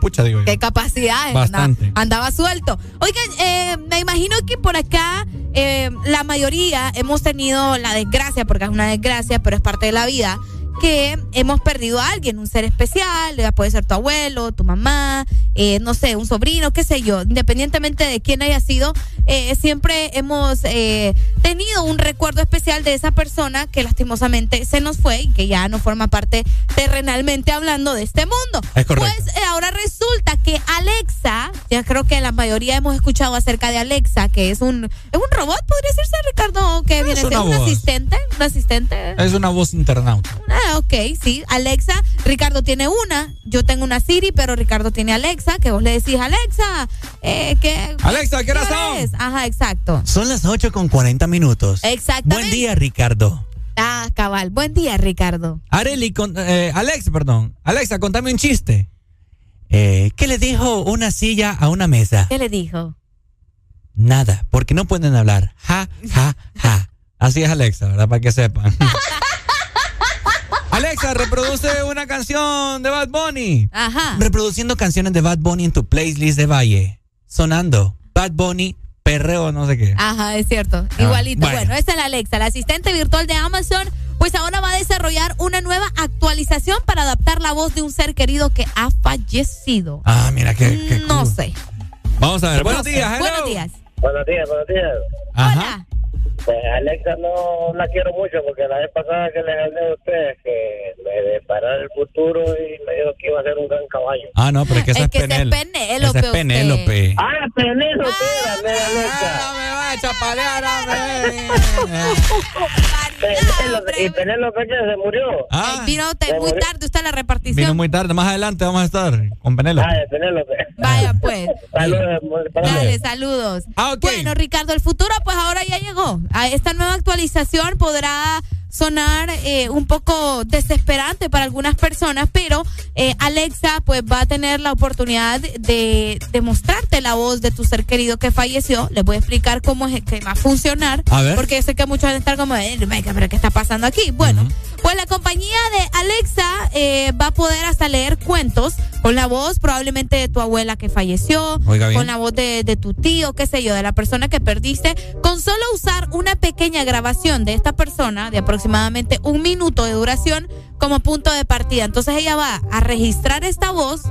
pucha, digo yo. Qué capacidad, Bastante. andaba, andaba suelto. Oigan, eh, me imagino que por acá eh, la mayoría hemos tenido la desgracia, porque es una desgracia, pero es parte de la vida, que hemos perdido a alguien, un ser especial, puede ser tu abuelo, tu mamá, eh, no sé, un sobrino, qué sé yo, independientemente de quién haya sido, eh, siempre hemos eh, tenido un recuerdo especial de esa persona que lastimosamente se nos fue y que ya no forma parte terrenalmente hablando de este mundo. Es correcto. Pues eh, ahora resulta que Alexa, ya creo que la mayoría hemos escuchado acerca de Alexa, que es un, es un robot, podría decirse, Ricardo, que viene a ser un voz. asistente, un asistente. Es una voz internauta. Ah, ok, sí. Alexa, Ricardo tiene una. Yo tengo una Siri, pero Ricardo tiene Alexa, que vos le decís, Alexa, eh, que... Alexa, ¿qué hora son? Ajá, exacto. Son las 8 con 40 minutos. Exactamente. Buen día, Ricardo. Ah, cabal. Buen día, Ricardo. Areli, con, eh, Alexa, perdón. Alexa, contame un chiste. Eh, ¿Qué le dijo una silla a una mesa? ¿Qué le dijo? Nada, porque no pueden hablar. Ja, ja, ja. <laughs> Así es Alexa, ¿verdad? Para que sepan. <laughs> Alexa, reproduce una canción de Bad Bunny. Ajá. Reproduciendo canciones de Bad Bunny en tu playlist de Valle. Sonando. Bad Bunny, perreo, no sé qué. Ajá, es cierto. Igualito. Ah, bueno. Bueno. esa es la Alexa, la asistente virtual de Amazon. Pues ahora va a desarrollar una nueva actualización para adaptar la voz de un ser querido que ha fallecido. Ah, mira qué, qué No cool. sé. Vamos a ver. No Buenos días, hello. Buenos días. Buenos días, buenos días. Ajá. Pues Alexa no la quiero mucho porque la vez pasada que les hablé a ustedes que me deparara el futuro y me dijo que iba a ser un gran caballo. Ah, no, pero es que esa Es es, que Penélope Esa es. Penélope. Ah, Penélope, era, Ah, Alexa. me va a chapalear, Penélope, y Penélope que se murió. Ah, Vino usted muy tarde usted la repartición. vino muy tarde. Más adelante vamos a estar con Penélope. Ah, Penélope. Vaya pues. Saludos, Dale, saludos. Ah, Bueno, Ricardo, el futuro pues ahora ya llegó. Esta nueva actualización podrá sonar eh, un poco desesperante para algunas personas, pero eh, Alexa pues va a tener la oportunidad de, de mostrarte la voz de tu ser querido que falleció. Les voy a explicar cómo es que va a funcionar, A ver. porque sé que muchos van a estar como, eh, pero ¿qué está pasando aquí? Bueno, pues la compañía de Alexa eh, va a poder hasta leer cuentos con la voz probablemente de tu abuela que falleció, con la voz de, de tu tío, qué sé yo, de la persona que perdiste, con solo usar una pequeña grabación de esta persona de aproximadamente un minuto de duración como punto de partida. Entonces ella va a registrar esta voz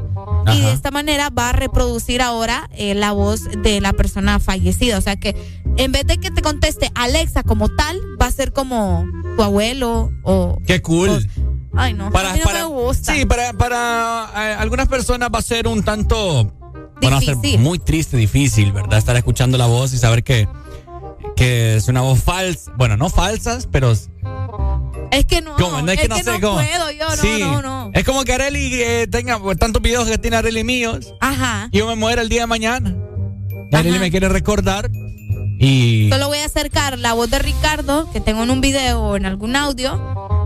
y de esta manera va a reproducir ahora eh, la voz de la persona fallecida. O sea que en vez de que te conteste Alexa como tal, va a ser como tu abuelo o... Qué cool. Ay, no, Para- a mí no para- me gusta. Sí, para, para eh, algunas personas va a ser un tanto. Bueno, va a ser Difícil. muy triste, difícil, ¿verdad? Estar escuchando la voz y saber que, que es una voz falsa. Bueno, no falsas, pero. Es que no, ¿Cómo? No, es que no sé cómo. puedo yo, no, Sí. no, no. Es como que Areli eh, tenga pues, tantos videos que tiene Areli míos Ajá. y yo me muera el día de mañana. Y Areli me quiere recordar y. Solo voy a acercar la voz de Ricardo, que tengo en un video o en algún audio,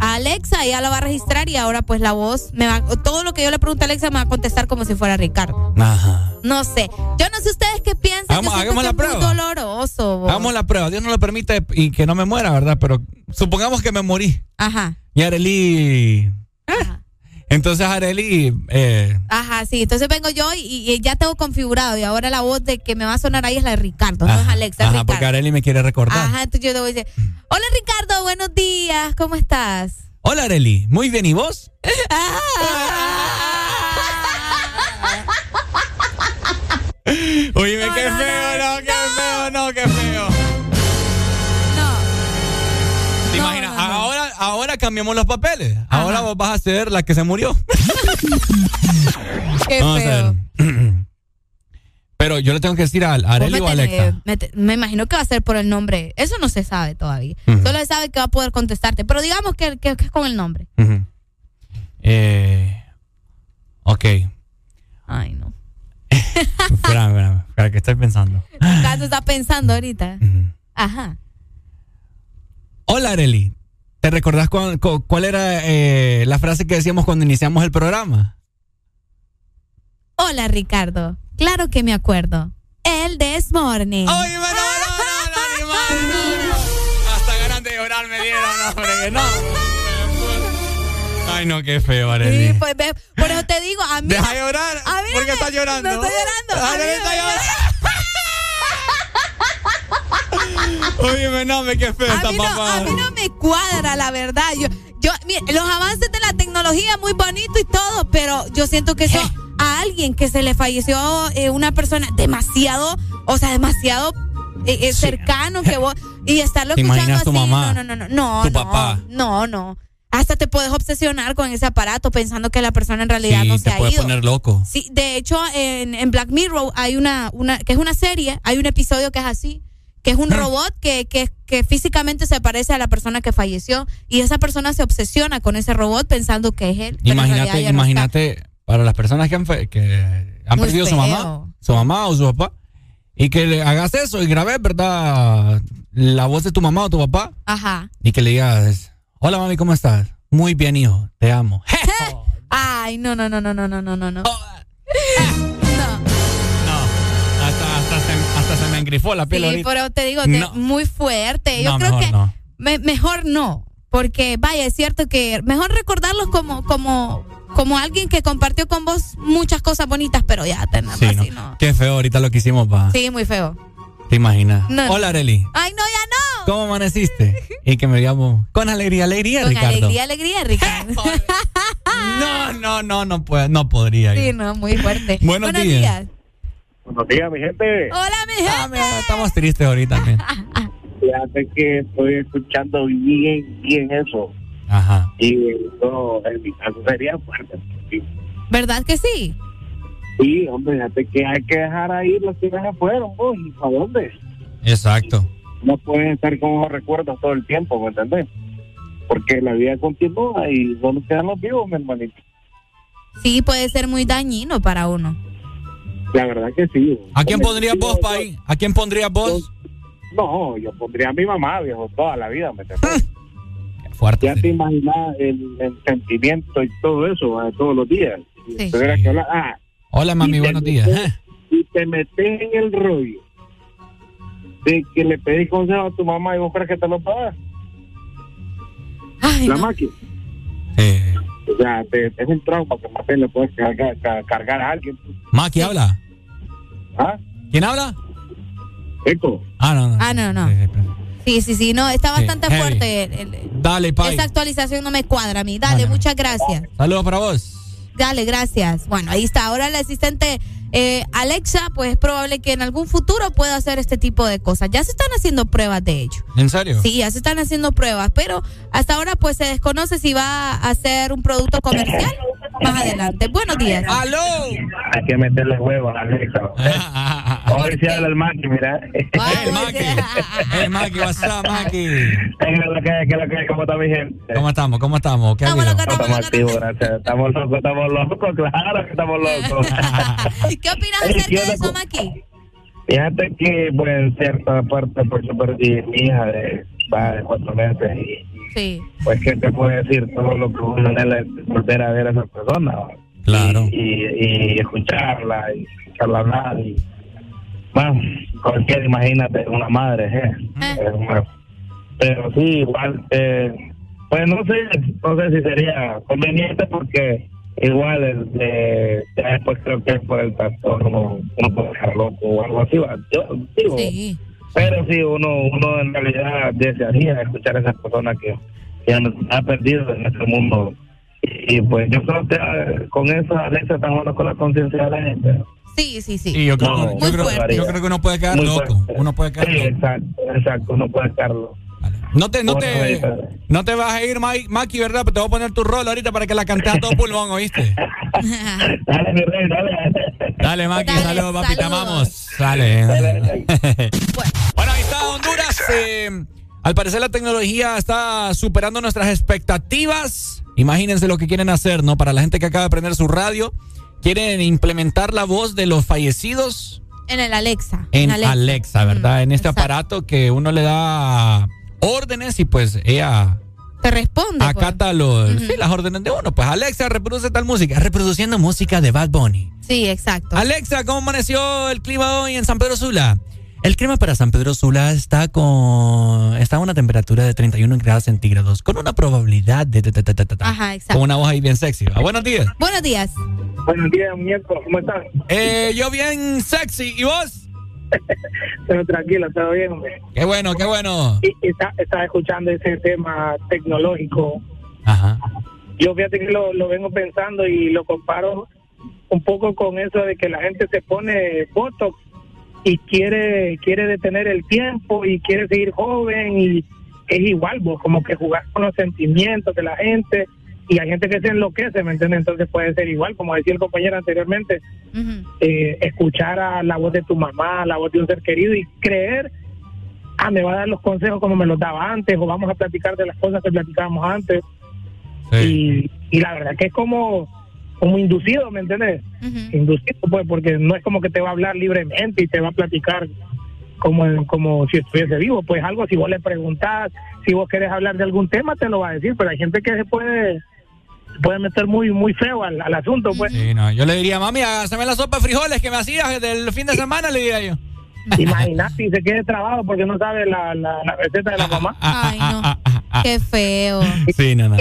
a Alexa, ella la va a registrar y ahora pues la voz me va, todo lo que yo le pregunte a Alexa me va a contestar como si fuera Ricardo. Ajá. No sé. Yo no sé ustedes qué piensan. Hagamos- yo hagamos que la es muy prueba. doloroso. vos. Hagamos la prueba. Dios no lo permite y que no me muera, ¿verdad? Pero supongamos que me morí. Ajá. Y Areli. eh, Entonces Areli. Eh, Ajá, sí. Entonces vengo yo y, y ya tengo configurado y ahora la voz de que me va a sonar ahí es la de Ricardo, no es Alexa, ajá, Ricardo. porque Areli me quiere recordar. Ajá, entonces yo te voy a decir, hola Ricardo, buenos días, ¿cómo estás? Hola Areli, muy bien, ¿y vos? <laughs> Oye, qué feo, no, qué feo, no, qué feo. Ahora, cambiamos los papeles. Ahora vos vas a ser la que se murió. <laughs> Qué Vamos a feo. ver. <clears throat> Pero yo le tengo que decir a, a Areli o a Alexa. me, imagino que va a ser por el nombre. Eso no se sabe todavía. Ujú. Solo se sabe que va a poder contestarte. Pero digamos que, que- que es con el nombre. Eh, ok. Ay, no. <laughs> espera, espera, espera, que estoy pensando. Ricardo está pensando ahorita. Ajá. Hola Areli, ¿te recordás cuál, cu- cuál era eh, la frase que decíamos cuando iniciamos el programa? Hola, Ricardo. Claro que me acuerdo. El This Morning. ¡Ay, Hasta ganas de llorar me dieron, hombre, que no. Ay, no, qué feo, Areli. Sí, pues, por eso te digo, a mí. Deja de llorar. A mí ¿Por qué me- estás llorando? No estoy llorando. A mí está llorando. <laughs> Oye, no, me qué feo a esta no, papá. a mí no me cuadra, la verdad. Yo, yo, mire, los avances de la tecnología muy bonito y todo, pero yo siento que eso a alguien que se le falleció eh, una persona demasiado, o sea, demasiado eh, eh, cercano que vos y estarlo ¿Te escuchando imaginas así, tu mamá? no, no, no, no, Tu no, papá. no, no. Hasta te puedes obsesionar con ese aparato pensando que la persona en realidad Sí, no te se ha puede ido. poner loco. Sí, de hecho, en, en Black Mirror hay una, una, que es una serie, hay un episodio que es así, que es un robot que, que, que físicamente se parece a la persona que falleció y esa persona se obsesiona con ese robot pensando que es él. Imagínate, no imagínate, para las personas que han, que han Muy perdido su mamá, su mamá o su papá, y que le hagas eso y grabes, ¿verdad? La voz de tu mamá o tu papá, Ajá. y que le digas, hola mami, ¿cómo estás? Muy bien, hijo, te amo. <laughs> Ay, no, no, no, no, no, no, no, <laughs> no. no. Hasta, hasta, se, hasta se me engrifó la piel Sí, ahorita. pero te digo que No. muy fuerte. Yo No, creo mejor que no. me- mejor no, porque vaya, es cierto que mejor recordarlos como como como alguien que compartió con vos muchas cosas bonitas, pero ya tenerlo Sí, así ¿no? no. Qué feo ahorita lo que hicimos, pa. Sí, muy feo. ¿Te imaginas? No. Hola, Areli. Ay, no, ya no. ¿Cómo amaneciste? Y que me llamo con alegría, alegría, Con Ricardo. alegría, alegría, Ricardo. <laughs> No, no, no, no puedo, no podría. sí, no, muy fuerte. <laughs> Buenos días. Buenos días, mi gente. Hola, mi gente. Estamos tristes ahorita también. <laughs> Fíjate que estoy escuchando bien, bien eso. Ajá. Y no, en mi caso sería fuerte. Sí, ¿Verdad que sí? Sí, hombre, fíjate que hay que dejar ahí los que ya se fueron, ¿y para dónde? Exacto. No pueden estar con los recuerdos todo el tiempo, ¿me entendés? Porque la vida continúa y no nos quedan los vivos, mi hermanito. Sí, puede ser muy dañino para uno. La verdad que sí. ¿A quién pondrías vos, Pai? ¿A quién pondrías vos? No, yo pondría a mi mamá, viejo, toda la vida, ¿me entendés? Fuerte. Ya te imaginas el, el sentimiento y todo eso, ¿eh? todos los días. Sí. que hablar, ah, Hola, mami, buenos días. metes- Y te metes en el rollo de que le pedís consejo a tu mamá y vos crees que te lo pagas. Ay, La no. máquina. O sea, te- es un trauma que más bien le puedes cargar, ca- cargar a alguien. Maki, habla. ¿Ah? ¿Quién habla? Eco. Ah, no, no. Ah, no, no. Sí, sí, sí, no, está Sí, bastante fuerte. el- el- Dale, Pai. esa actualización no me cuadra a mí. Dale, muchas gracias. Saludos para vos. Dale, gracias. Bueno, ahí está. Ahora el asistente eh, Alexa, pues es probable que en algún futuro pueda hacer este tipo de cosas. Ya se están haciendo pruebas de ello. ¿En serio? Sí, ya se están haciendo pruebas, pero hasta ahora pues se desconoce si va a ser un producto comercial más adelante. Buenos días. ¡Aló! Hay que meterle huevos a Alexa. Hoy sí habla el Maki, mira. Hey, Maki. Hey, Maki, what's ¿Cómo está mi gente? ¿Cómo estamos? ¿Cómo estamos? ¿Qué Estamos locos, Estamos activos, gracias. Estamos locos, estamos locos, claro que estamos locos. <laughs> ¿Qué opinas Ey, acerca ¿qué de eso, Maki? Fíjate que, pues, en cierta parte, pues, yo perdí mi hija de, va de cuatro meses y, Sí. pues, ¿qué te puedo decir? Todo lo que uno anhela es volver a ver a esa persona. ¿va? Claro. Y, y escucharla, y escucharla hablar. Y, bueno, cualquiera, imagínate, una madre, ¿eh? Una- pero sí, igual, eh, pues no sé, no sé si sería conveniente porque igual el de, ya después creo que por el trastorno uno puede dejar loco o algo así, ¿va? yo digo, Sí. pero sí, uno, uno en realidad desearía escuchar a esas personas que, que han, ha perdido en este mundo. Y, y, pues yo creo que eh, con eso Alexa jugando con la conciencia de la gente. Sí, sí, sí. Sí, yo creo, No, yo, creo, fuerte. yo creo que uno puede quedar Muy loco. fuerte. Uno puede quedar Sí, loco. exacto, exacto, uno puede estarlo. No te, no te, no te vas a ir, Mike- Maki, ¿verdad? Pero te voy a poner tu rol ahorita para que la cantes a todo pulmón, ¿oíste? <laughs> Dale, mi rey, dale. Dale, Maki, Dale, saludos, papi, te amamos. Dale. <laughs> bueno, ahí está Honduras. eh, al parecer la tecnología está superando nuestras expectativas. Imagínense lo que quieren hacer, ¿no? Para la gente que acaba de prender su radio, quieren implementar la voz de los fallecidos En el Alexa. en Alexa, ¿verdad? Mm, en este exacto. aparato que uno le da órdenes y pues ella Te responde. pues. acata los, sí, las órdenes de uno. Pues Alexa reproduce tal música, reproduciendo música de Bad Bunny. Sí, exacto. Alexa, ¿cómo amaneció el clima hoy en San Pedro Sula? El clima para San Pedro Sula está con está a una temperatura de 31 grados centígrados, con una probabilidad de ta, ta, ta, ta, ta, ta. Ajá, exacto. con una voz ahí bien sexy. ¿va? Buenos días. Buenos días. Buenos días, muñeco, ¿cómo estás? Eh, yo bien sexy. ¿Y vos? <laughs> Pero tranquilo, todo bien, hombre. Qué bueno, qué bueno. Y, y está, escuchando ese tema tecnológico. Ajá. Yo fíjate que lo, lo vengo pensando y lo comparo un poco con eso de que la gente se pone Botox y quiere quiere detener el tiempo y quiere seguir joven y es igual, vos, como que jugar con los sentimientos de la gente y hay gente que se enloquece, ¿me entiendes? Entonces puede ser igual, como decía el compañero anteriormente, eh, escuchar a la voz de tu mamá, la voz de un ser querido y creer, ah, me va a dar los consejos como me los daba antes o vamos a platicar de las cosas que platicábamos antes. Y, y la verdad que es como como inducido, ¿me entiendes? Inducido, pues, porque no es como que te va a hablar libremente y te va a platicar como, como si estuviese vivo, pues algo, si vos le preguntás, si vos querés hablar de algún tema, te lo va a decir, pero hay gente que se puede puede meter muy muy feo al, al asunto, pues. Sí, no, yo le diría, mami, hágame la sopa de frijoles que me hacías del fin de semana, le diría yo. Imagínate y se quede trabado porque no sabe la, la, la receta de la mamá. Ay, no. Qué feo. Sí, no, no.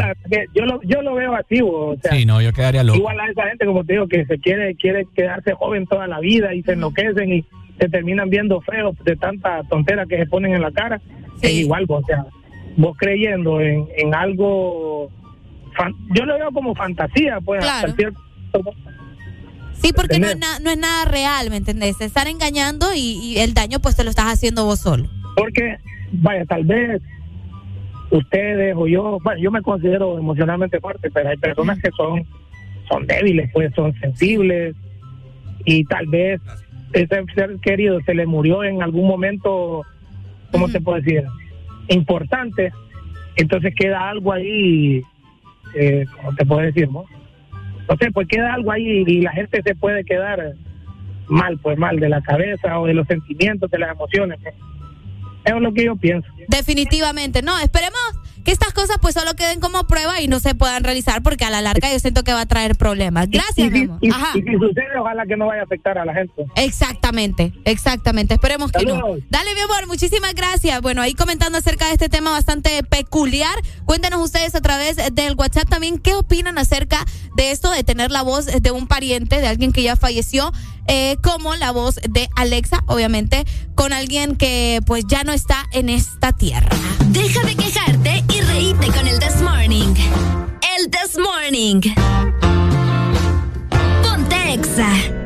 Yo lo, yo lo veo así, o sea, Sí, no, yo quedaría loco. igual a esa gente, como te digo, que se quiere quiere quedarse joven toda la vida y se enloquecen y se terminan viendo feos de tanta tontera que se ponen en la cara. Es igual, o sea, vos creyendo en, en algo, fan- yo lo veo como fantasía, pues, Claro. hasta cierto. Sí, porque no es, na- no es nada real, ¿me entendés? Te están engañando y, y el daño pues te lo estás haciendo vos solo. Porque, vaya, tal vez ustedes o yo, bueno, yo me considero emocionalmente fuerte, pero hay personas que son, son débiles, pues son sensibles y tal vez ese ser querido se le murió en algún momento, ¿cómo te puedo decir? Importante, entonces queda algo ahí, eh, ¿cómo te puedo decir? No? no sé, pues queda algo ahí y la gente se puede quedar mal, pues mal de la cabeza o de los sentimientos, de las emociones. pues. Eso es lo que yo pienso. Definitivamente. No, esperemos que estas cosas pues solo queden como prueba y no se puedan realizar porque a la larga yo siento que va a traer problemas. Gracias, y, mi amor. y- Ajá. y si sucede, ojalá que no vaya a afectar a la gente. Exactamente, exactamente. Esperemos que no. Dale, mi amor, muchísimas gracias. Bueno, ahí comentando acerca de este tema bastante peculiar. Cuéntenos ustedes a través del WhatsApp también qué opinan acerca de esto de tener la voz de un pariente, de alguien que ya falleció, eh, como la voz de Alexa, obviamente, con alguien que pues ya no está en esta tierra. Deja de quejarte y reíte con el This Morning. El This Morning. Ponte Exa.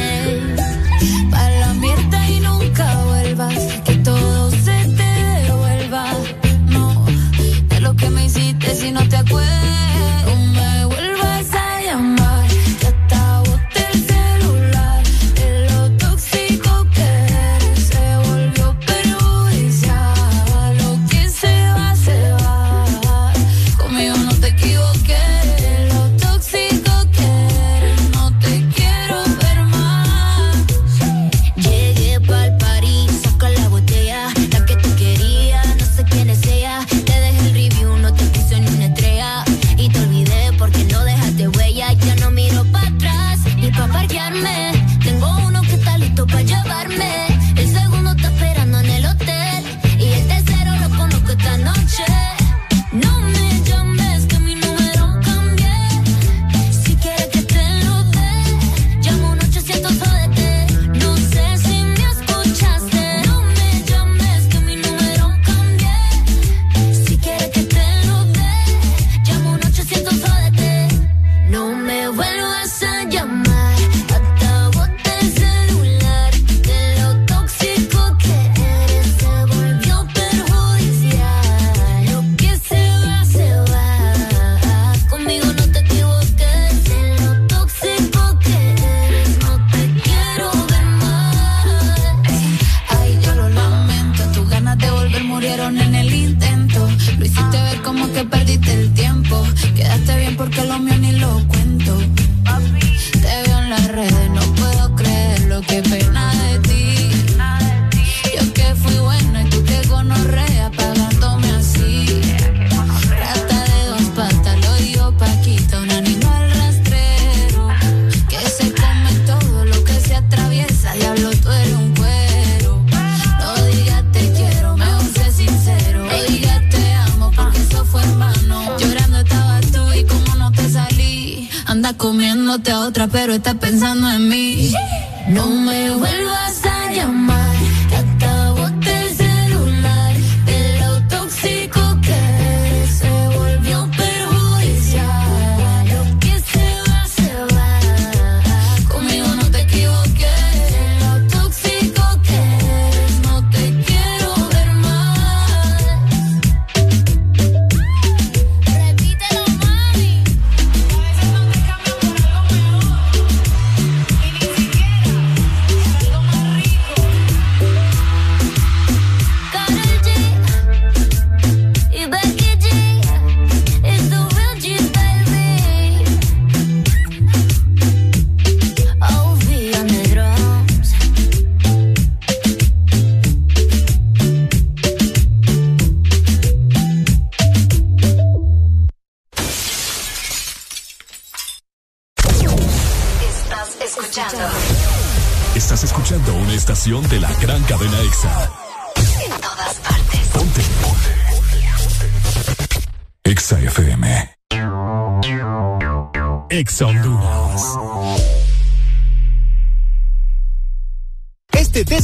A otra, pero estás pensando en mí. No me vuelvas a llamar, EXA Honduras.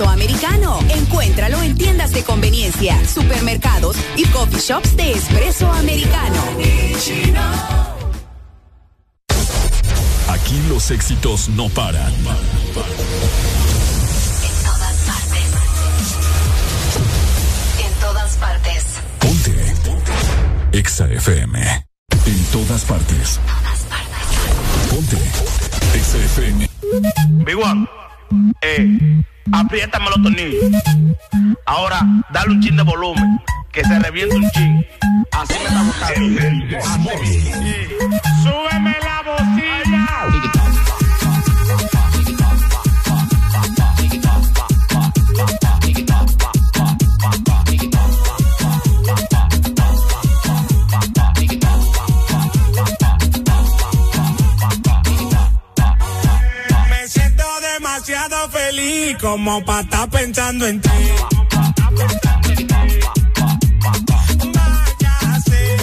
Americano. Encuéntralo en tiendas de conveniencia, supermercados y coffee shops de espresso americano. Aquí los éxitos no paran. En todas partes. Ponte. EXA FM. En todas partes. Ponte. EXA FM. Big One, eh, apriétame los tornillos. Ahora, dale un chin de volumen, que se reviente un chin. Así me está gustando. Súbeme la bocina. Feliz como para estar pensando en ti. Váyase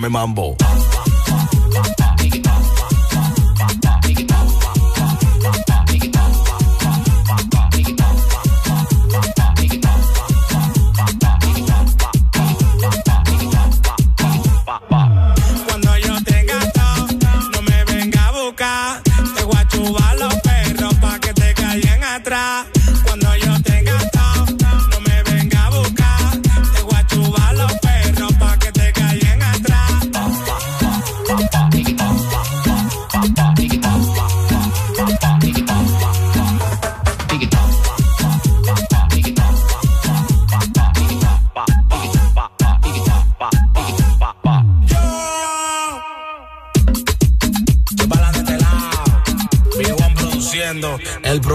Dame mambo.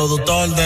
productor de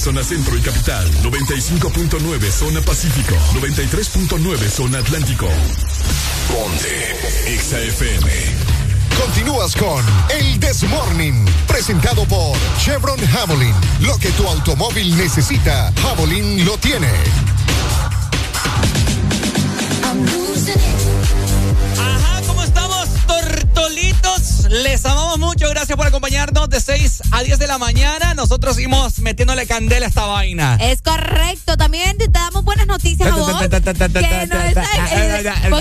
zona centro y capital, 95.9 zona pacífico, 93.9 zona atlántico. Ponte XAFM. Continúas con El Desmorning, presentado por Chevron Javelin. Lo que tu automóvil necesita, Javelin lo tiene. A 10 de la mañana. Nosotros seguimos metiéndole candela a esta vaina. Es correcto. También te damos buenas noticias a vos. ¿Vos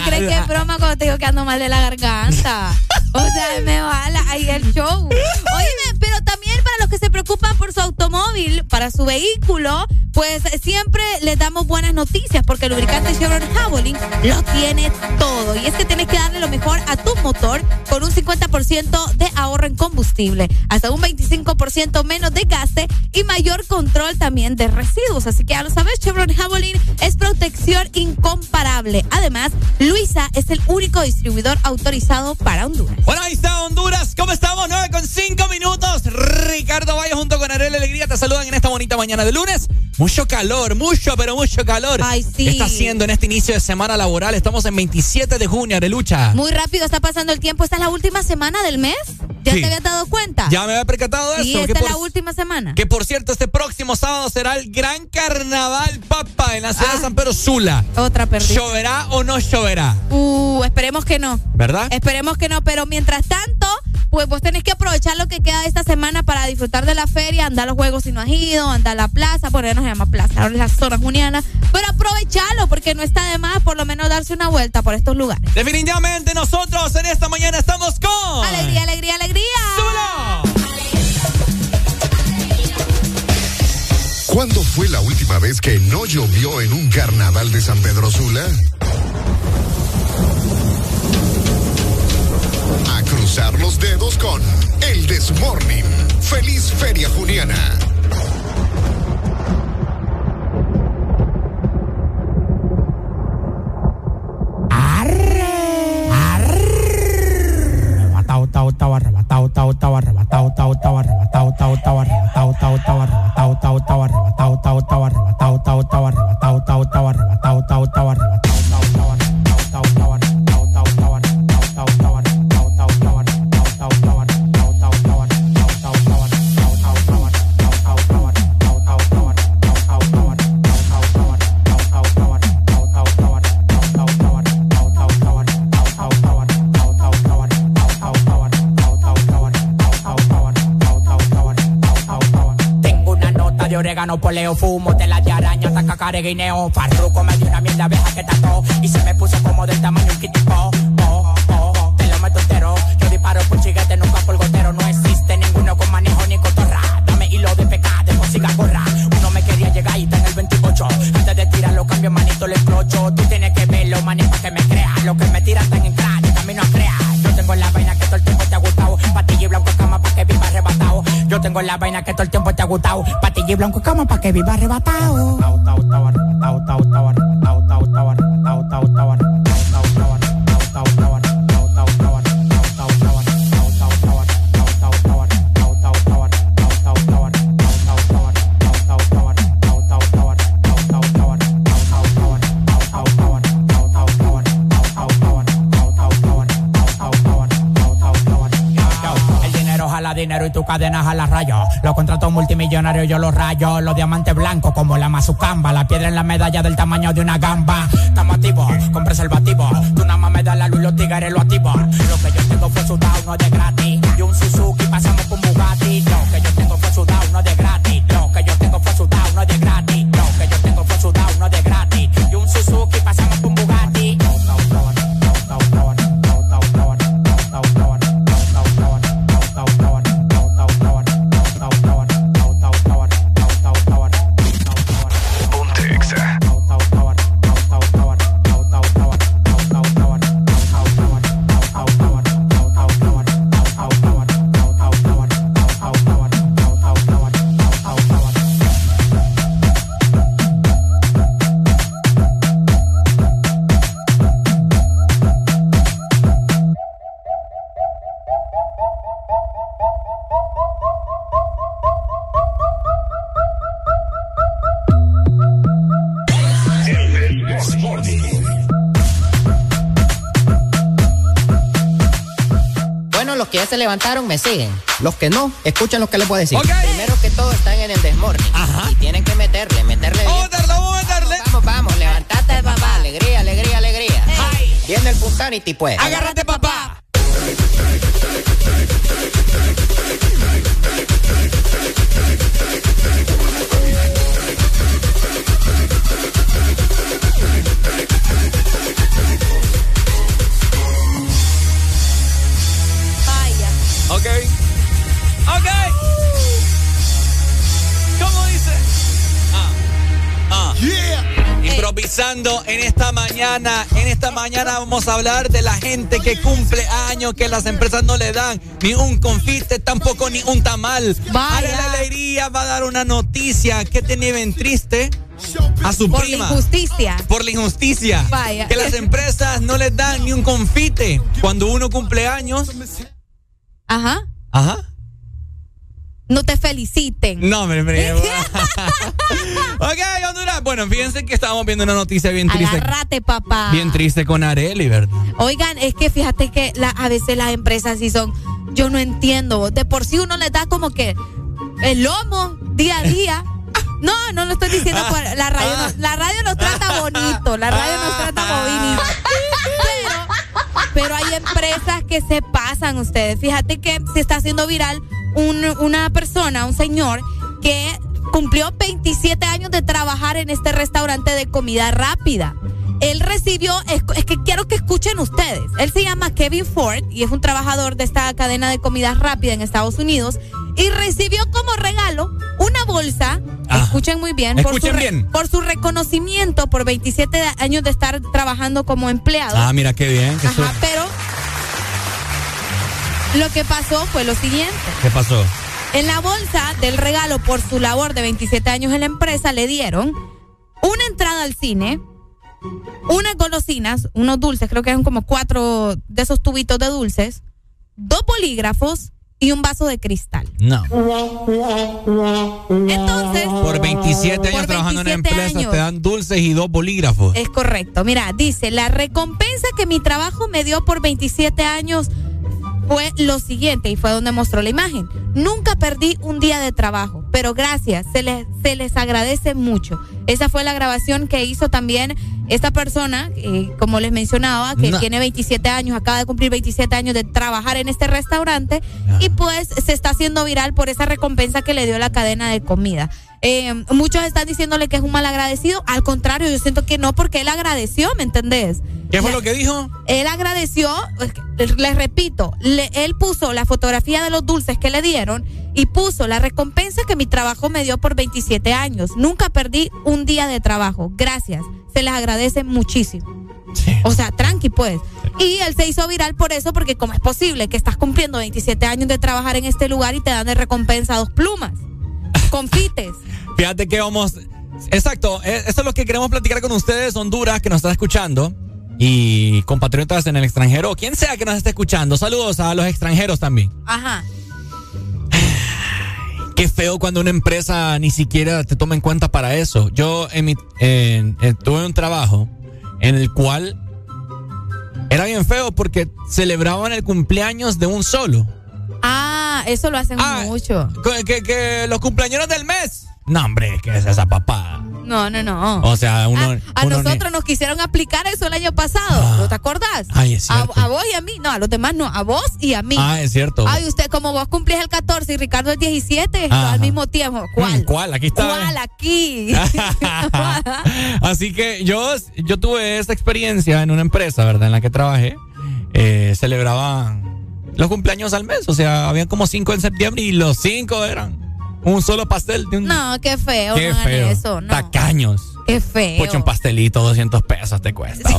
crees que es broma cuando te digo que ando mal de la garganta? O sea, me va ahí el show. Oye, para su vehículo, pues siempre les damos buenas noticias porque el lubricante Chevrolet Javelin lo tiene todo. Y es que tienes que darle lo mejor a tu motor con un 50% de ahorro en combustible, hasta un 25% menos de gasto y mayor control también de residuos. Así que ya lo sabes, Chevrolet Javelin es protección incomparable. Además, Luisa es el único distribuidor autorizado para Honduras. Bueno, ahí está Honduras. ¿Cómo estamos? 9 con 5 minutos. Ricardo Valle junto Alegría te saludan en esta bonita mañana de lunes. Mucho calor, mucho, pero mucho calor. Ay, sí. Está haciendo en este inicio de semana laboral. Estamos en 27 de junio, lucha. Muy rápido está pasando el tiempo. Esta es la última semana del mes. ¿Ya te habías dado cuenta? Ya me había percatado de sí, eso. esta es la última semana. Que por cierto, este próximo sábado será el gran carnaval, papa, en la ciudad de ah. San Pedro Sula. Otra perdida. ¿Lloverá o no lloverá? Uh, esperemos que no. ¿Verdad? Esperemos que no, pero mientras tanto, pues vos tenés que aprovechar lo que queda de esta semana para disfrutar de la feria, andar a los juegos si no has ido, andar a la plaza, por ahí no se llama plaza, ahora es la zona juniana, pero aprovecharlo porque no está de más por lo menos darse una vuelta por estos lugares. Definitivamente nosotros en esta mañana estamos con... Alegría, alegría, alegría. ¡Súbelo! ¿Cuándo fue la última vez que no llovió en un carnaval de San Pedro Sula? Los dedos con El Desmorning. Feliz Feria Juniana. Orégano, poleo, fumo, tela de araña, taca, guineo, farruco, me dio una mierda vieja que tató y se me puso como del tamaño un kitipo, oh, oh, oh, te lo meto entero, yo disparo por chiguete, nunca por gotero, no existe ninguno con manejo ni cotorra, dame hilo de pecado, de música corra, uno me quería llegar y está en el 28, antes de tirarlo cambio manito le clocho, tú tienes que verlo, para que me tengo la vaina que todo el tiempo te ha gustado, patilla y blanco cama pa' que viva arrebatado. Cadenas a la raya. Los contratos multimillonarios yo los rayo. Los diamantes blancos como la mazucamba. La piedra en la medalla del tamaño de una gamba. Estamos activos con preservativo. Tú nada más me das la luz los tigres lo activos. Lo que yo tengo fue sudado, no de gratis. Y un Suzuki pasamos con Bugatti. Yo levantaron me siguen. Los que no, escuchen lo que les voy a decir. Primero que todo están en el desmorning. Y tienen que meterle, meterle. Vamos. Vamos, vamos, levantate, papá. Alegría, alegría, alegría. Viene el Punsanity, pues. Agárrate, mañana. En esta mañana vamos a hablar de la gente que cumple años, que las empresas no le dan ni un confite, tampoco ni un tamal. Vaya. la alegría va a dar una noticia que tenía bien triste a su prima. Por la injusticia. Por la injusticia. Vaya. Que las empresas no les dan ni un confite cuando uno cumple años. Ajá. Ajá. No te feliciten. No, me, me. <laughs> <laughs> ok, Honduras. Bueno, fíjense que estábamos viendo una noticia bien triste. Agárrate, papá. Bien triste con Areli, ¿verdad? Oigan, es que fíjate que la, a veces las empresas sí son. Yo no entiendo. De por sí uno les da como que el lomo día a día. <laughs> No, no lo estoy diciendo por la radio. No, la radio nos trata <laughs> bonito. La radio nos trata bonito. Pero, pero hay empresas que se pasan ustedes. Fíjate que se está haciendo viral un, una persona, un señor, que cumplió 27 años de trabajar en este restaurante de comida rápida. Él recibió, es, es, que quiero que escuchen ustedes, él se llama Kevin Ford y es un trabajador de esta cadena de comida rápida en Estados Unidos y recibió como regalo una bolsa, Ah. escuchen muy bien, por su, Escuchen re- bien. por su reconocimiento por 27 años de estar trabajando como empleado. Ah, mira qué bien. Ajá, pero lo que pasó fue lo siguiente. ¿Qué pasó? En la bolsa del regalo por su labor de 27 años en la empresa le dieron una entrada al cine, unas golosinas, unos dulces, creo que eran como cuatro de esos tubitos de dulces, dos bolígrafos y un vaso de cristal. No. Entonces, Por 27 años Por trabajando en una 27 empresa años. te dan dulces y dos bolígrafos. Es correcto. Mira, dice, la recompensa que mi trabajo me dio por 27 años fue lo siguiente, y fue donde mostró la imagen. Nunca perdí un día de trabajo, pero gracias, se les, se les agradece mucho. Esa fue la grabación que hizo también esta persona, eh, como les mencionaba, que No. tiene 27 años, acaba de cumplir 27 años de trabajar en este restaurante, y pues se está haciendo viral por esa recompensa que le dio la cadena de comida. Eh, muchos están diciéndole que es un mal agradecido. Al contrario, yo siento que no, porque él agradeció, ¿me entendés? ¿Qué fue lo que dijo? Él agradeció, les repito, le- él puso la fotografía de los dulces que le dieron y puso la recompensa que mi trabajo me dio por 27 años. Nunca perdí un día de trabajo. Gracias. Se les agradece muchísimo. O sea, tranqui pues. Y él se hizo viral por eso, porque ¿cómo es posible que estás cumpliendo 27 años de trabajar en este lugar y te dan de recompensa dos plumas? Confites. Fíjate que vamos. Exacto, e- eso es lo que queremos platicar con ustedes, Honduras, que nos está escuchando. Y compatriotas en el extranjero, o quien sea que nos esté escuchando. Saludos a los extranjeros también. Ajá. Qué feo cuando una empresa ni siquiera te toma en cuenta para eso. Yo en mi, en- en- tuve un trabajo en el cual era bien feo porque celebraban el cumpleaños de un solo. Ah, eso lo hacen mucho. Que, que- que los cumpleaños del mes. No, hombre, ¿qué es esa papada? No, no, no. O sea, uno. A uno ni- nosotros nos quisieron aplicar eso el año pasado. ¿No te acordás? Ay, es a, cierto. a vos y a mí. No, a los demás no. A vos y a mí. Ah, es cierto. Ay, usted, como vos cumplís el 14 y Ricardo el 17, Ajá. al mismo tiempo. ¿Cuál? Mm, ¿Cuál? Aquí está. ¿Cuál aquí? <laughs> Así que yo, yo tuve esta experiencia en una empresa, ¿verdad? En la que trabajé. Eh, celebraban los cumpleaños al mes. O sea, habían como cinco en septiembre y los cinco eran un solo pastel. De un, no, qué feo. Qué no feo. eso. No. Tacaños. Qué feo. Pucha, un pastelito, 200 pesos te cuesta.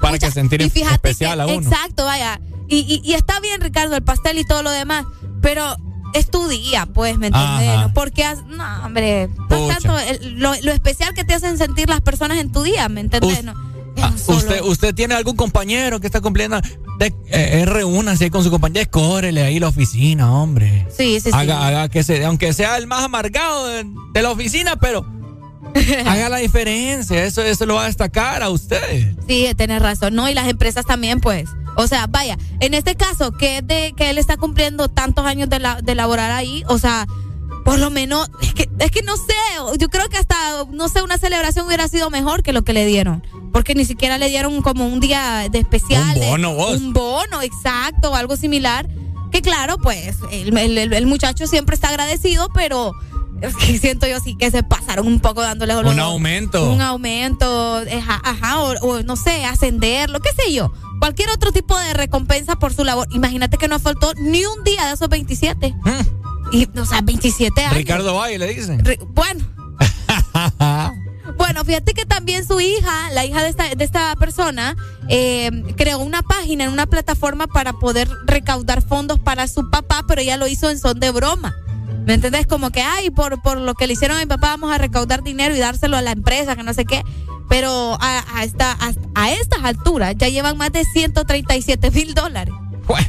Para que sentir especial que- a uno. Exacto, vaya. Y, y, y está bien, Ricardo, el pastel y todo lo demás. Pero es tu día, pues, ¿me entiendes? Porque, has- no, hombre, no tanto el- lo, lo especial que te hacen sentir las personas en tu día, ¿me entiendes? Ah, ¿Usted, ¿Usted tiene algún compañero que está cumpliendo? De, eh, reúnase ahí con su compañero, córrele ahí la oficina, hombre. Sí, sí, sí. haga, haga que se, aunque sea el más amargado de, de la oficina, pero <laughs> haga la diferencia. Eso, eso lo va a destacar a usted. Sí, tienes razón. No, y las empresas también, pues. O sea, vaya, en este caso, que es de que él está cumpliendo tantos años de, la, de laborar ahí, o sea, por lo menos, es que, es que no sé, yo creo que hasta, no sé, una celebración hubiera sido mejor que lo que le dieron. Porque ni siquiera le dieron como un día de especial. Un de- bono, vos. Un bono, exacto, o algo similar. Que claro, pues, el, el- muchacho siempre está agradecido, pero es que siento yo sí que se pasaron un poco dándole Un aumento. un aumento, ajá, ajá, o, o no sé, ascenderlo, qué sé yo. Cualquier otro tipo de recompensa por su labor. Imagínate que no faltó ni un día de esos 27. Y, o sea, 27 años. Ricardo Valle le dicen. Bueno, <laughs> Bueno, fíjate que también su hija, la hija de esta, de esta persona, eh, creó una página en una plataforma para poder recaudar fondos para su papá, pero ella lo hizo en son de broma. ¿Me entendés? Como que, ay, por, por lo que le hicieron a mi papá, vamos a recaudar dinero y dárselo a la empresa, que no sé qué. Pero a, a, esta, a, a estas alturas ya llevan más de 137 mil dólares.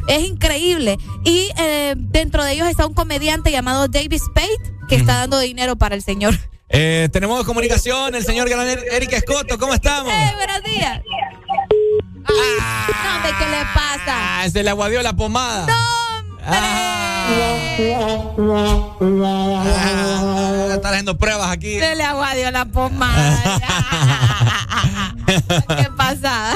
Es increíble. Y eh, dentro de ellos está un comediante llamado David Spade que está dando dinero para el señor. Eh, tenemos comunicación, el señor gran Eric Escoto, ¿cómo estamos? ¡Eh, buenos días! Ah, no, hombre, ¿qué le pasa? Ah, se le aguadió la pomada. ¡No, Ah, está haciendo pruebas aquí. Se le aguadió la pomada. <laughs> ¿Qué pasa?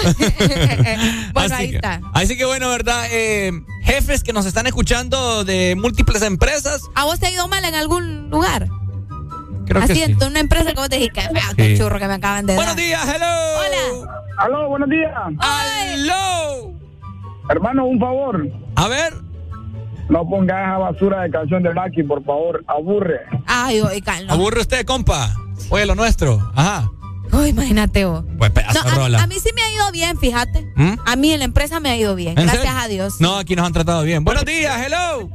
bueno, así ahí que, está. Así que bueno, ¿verdad? Eh, jefes que nos están escuchando de múltiples empresas. ¿A vos te ha ido mal en algún lugar? Creo Así, que sí. en una empresa que vos te dijiste, "Ah, qué Sí. churro que me acaban de dar. Buenos días, hello. Hola. Aló, buenos días. Aló. Hermano, un favor. A ver. No pongas esa basura de canción de Blackie, por favor. Aburre. Ay, oiga, no. Aburre usted, compa. Oye, lo nuestro. Ajá. Uy, imagínate vos. Pues pedazo No, de a, rola. a mí sí me ha ido bien, fíjate. ¿Mm? A mí en la empresa me ha ido bien. ¿En Gracias serio? a Dios. No, aquí nos han tratado bien. Buenos días, hello.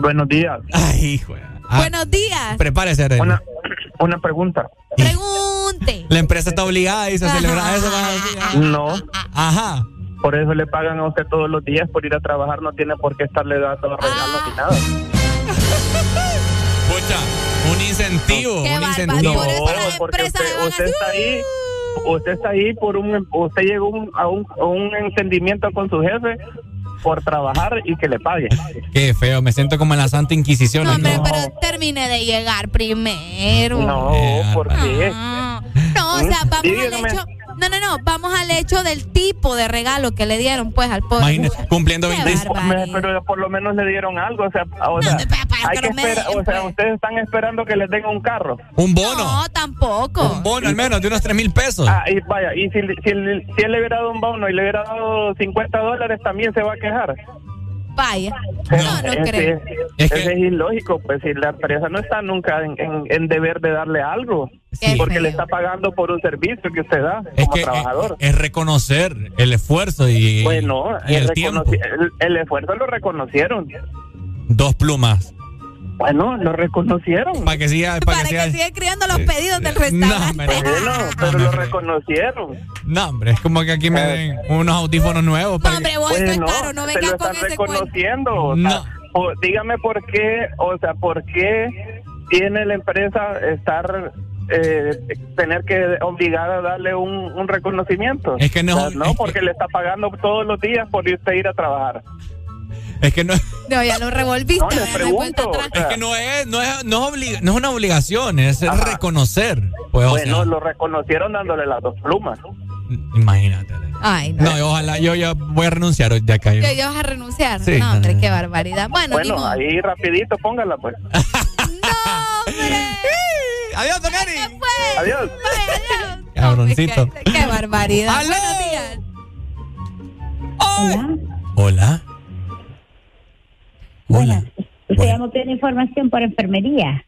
Buenos días. Ay, hijo. Ah, Buenos días. Prepárese, Arely. Una, una pregunta. Pregunte. La empresa está obligada dice, a celebrar eso. decir, ah. No. Ajá. Por eso le pagan a usted todos los días por ir a trabajar. No tiene por qué estarle dando regalos ni nada. <laughs> Pucha, un incentivo, Qué un incentivo. Por eso las porque usted, está ahí. Usted está ahí por un. Usted llegó un- a, un, a un entendimiento con su jefe por trabajar y que le pague. Qué feo, me siento como en la Santa Inquisición. No, hombre, pero termine de llegar primero. No, ¿por qué? Ah. No, o sea, vamos al Dígame. hecho. No, no, no, vamos al hecho del tipo de regalo que le dieron, pues, al pobre. Imagínese, cumpliendo Qué 25. barbaridad. Pero por lo menos le dieron algo. O sea, o sea, hay que den, o sea, pues. ustedes están esperando que les den un carro. Un bono. No, tampoco. Un bono al menos de unos 3 mil pesos. Ah, y vaya, y si, si, él- si él le hubiera dado un bono y le hubiera dado 50 dólares, también se va a quejar. Vaya. No, no Ese- creo. ese es ilógico, pues si la empresa no está nunca en, en- en deber de darle algo, porque le está pagando por un servicio que usted da Es como que trabajador. es, es reconocer el esfuerzo y, bueno, y el el, tiempo. el esfuerzo lo reconocieron. Dos plumas. Bueno, lo reconocieron. Para que siga. Para, Para que que siga. siga escribiendo los pedidos del No, restaurante. hombre. <laughs> Bueno, pero lo reconocieron. No, hombre, es como que aquí me den unos audífonos nuevos. No, para que- hombre, vos esto es Bueno, caro, no vengas con están ese cuento. reconociendo. o sea, No. o- dígame por qué, o sea, por qué tiene la empresa estar eh, tener que obligar a darle un, un reconocimiento. Es que no- O sea, es no, que- porque le está pagando todos los días por usted ir a trabajar. Es que no, No, ya lo revolviste. No, pregunto. atrás. es que no es, no es, no es, obliga- no es una obligación, es Ajá. reconocer. Pues, o bueno, sea, lo reconocieron dándole las dos plumas. imagínate. Ay, no. Ojalá, yo ya voy a renunciar hoy de acá. Yo, yo vas a renunciar. Sí. No, hombre, qué barbaridad. Bueno, Bueno, ahí rapidito póngala pues. <laughs> No, hombre. Adiós, don Eri. ¿Qué fue? Adiós. Ay, adiós. <laughs> Cabroncito. Hombre, Qué, qué barbaridad. ¡Aló! Buenos días. Hola. Hola. Usted Bueno. llamó pidiendo información por enfermería.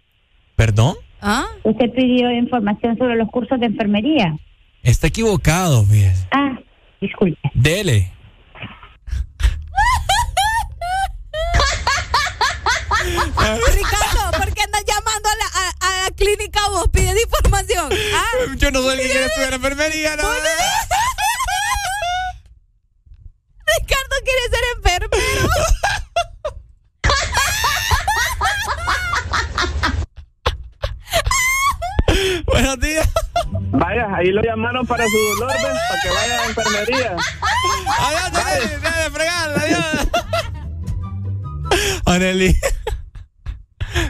¿Perdón? ¿Ah? Usted pidió información sobre los cursos de enfermería. Está equivocado, fíjese. Ah, disculpe. Dele. <laughs> Ricardo, ¿por qué andas llamando a la, a, a la clínica vos pidiendo información? ¿Ah? <laughs> Yo no soy el que quiere estudiar enfermería, no. <laughs> Ricardo quiere ser enfermero. Buenos días. Vaya, ahí lo llamaron para su dolor, ¿ves? para que vaya a la enfermería. Adiós. Deja de fregar. Adiós. Arely.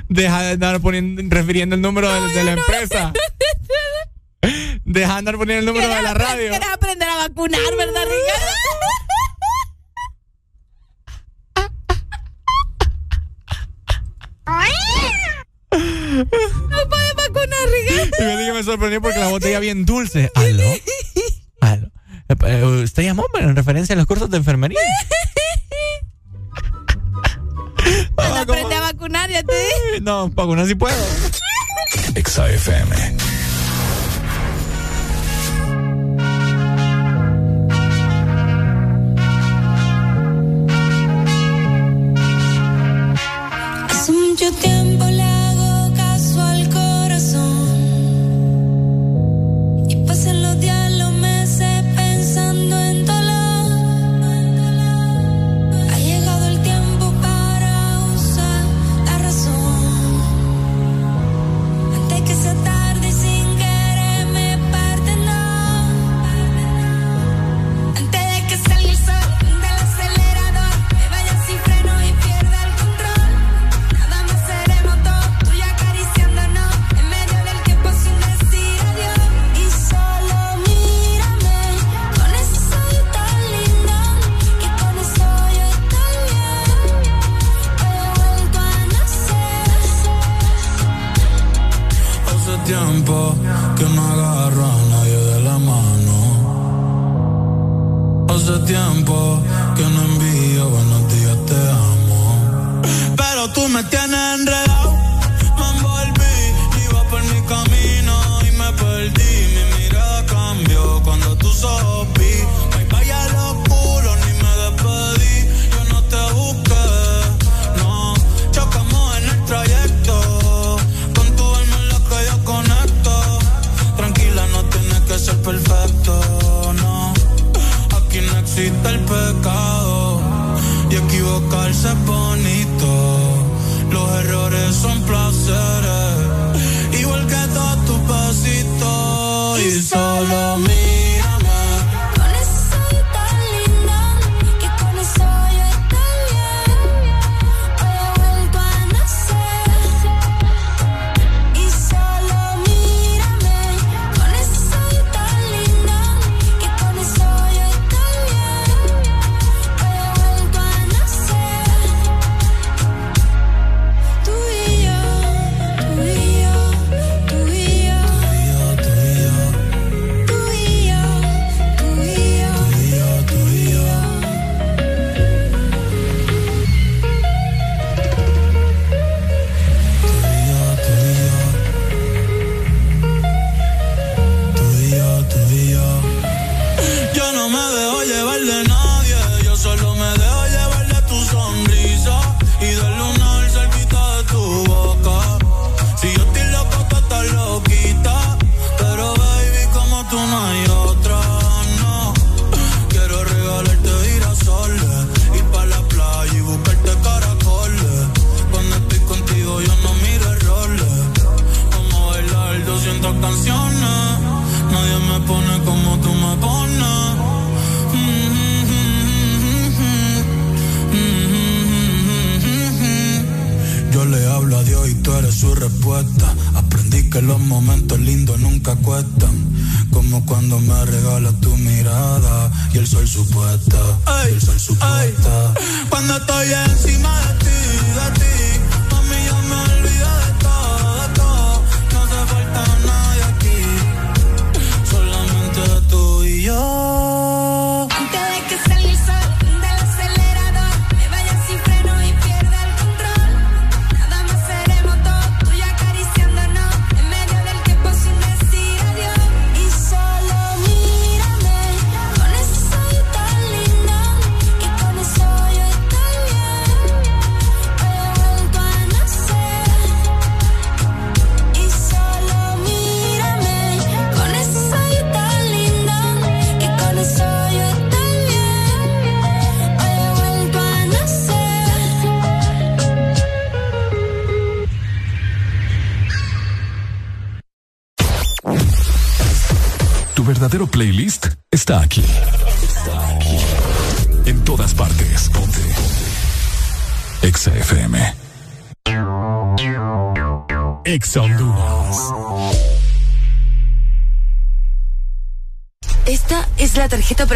Deja de andar poniendo, refiriendo el número de, de la empresa. Deja de andar poniendo el número de la radio. Quieres aprender a vacunar, ¿verdad, Ricardo? No puedes vacunar, Ricardo. Y me dije, me sorprendió porque la botella bien dulce. ¿Aló? ¿Aló? Eh, ¿Usted llamó en referencia a los cursos de enfermería? <laughs> Cuando aprende a vacunar, ya te dije. No, vacunar sí puedo. Exa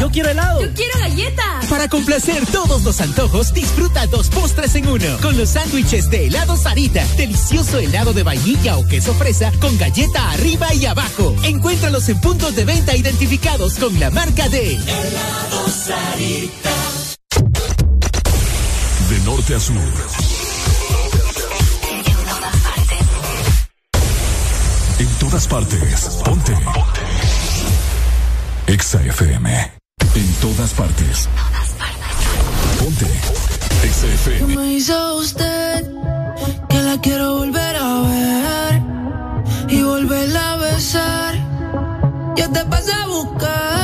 Yo quiero helado. Yo quiero galleta. Para complacer todos los antojos, disfruta dos postres en uno. Con los sándwiches de helado Sarita. Delicioso helado de vainilla o queso fresa con galleta arriba y abajo. Encuéntralos en puntos de venta identificados con la marca de helado Sarita. De norte a sur. En todas partes. Ponte. Ponte. Exa FM. En todas partes. Ponte. XFM. Me hizo usted que la quiero volver a ver y volverla a besar. Yo te pasé a buscar.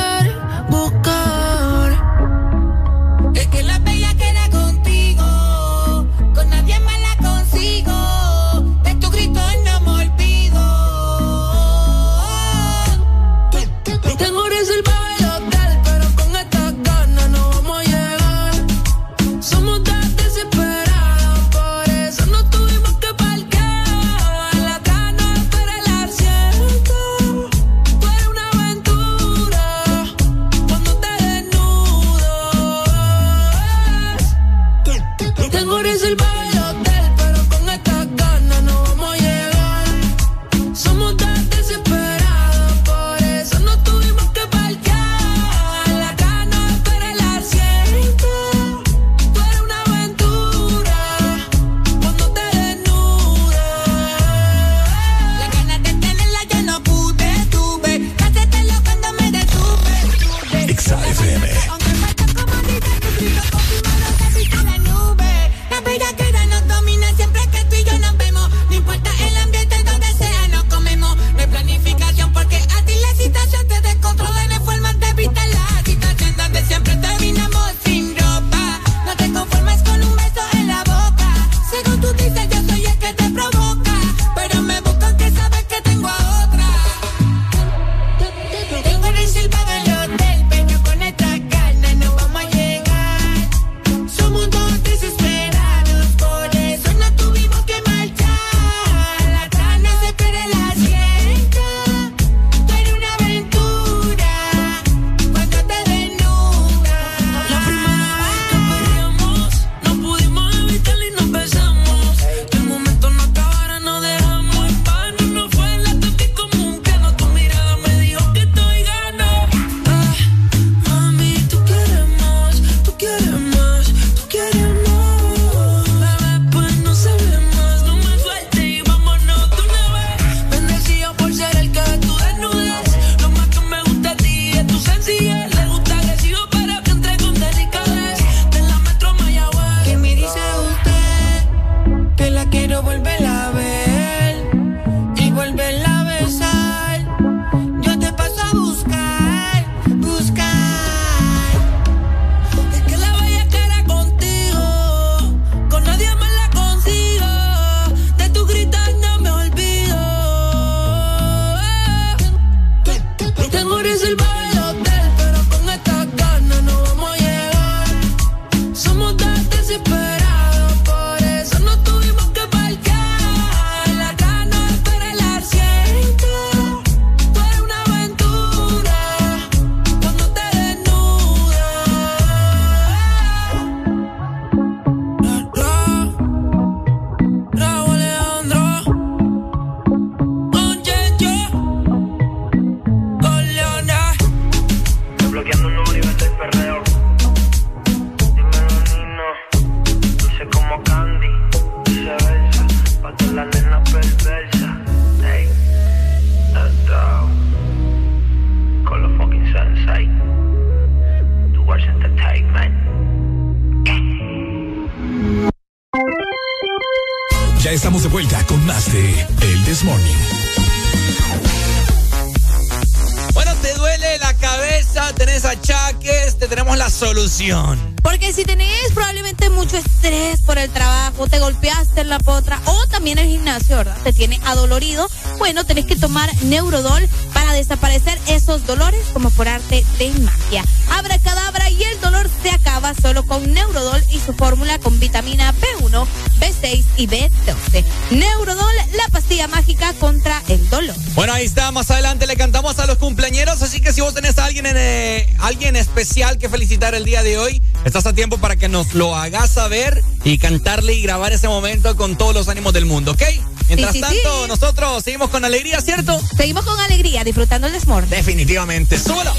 el día de hoy, estás a tiempo para que nos lo hagas saber y cantarle y grabar ese momento con todos los ánimos del mundo, ¿ok? Mientras tanto, nosotros seguimos con alegría, ¿cierto? Seguimos con alegría, disfrutando el desmor. Definitivamente. ¡Súbelo!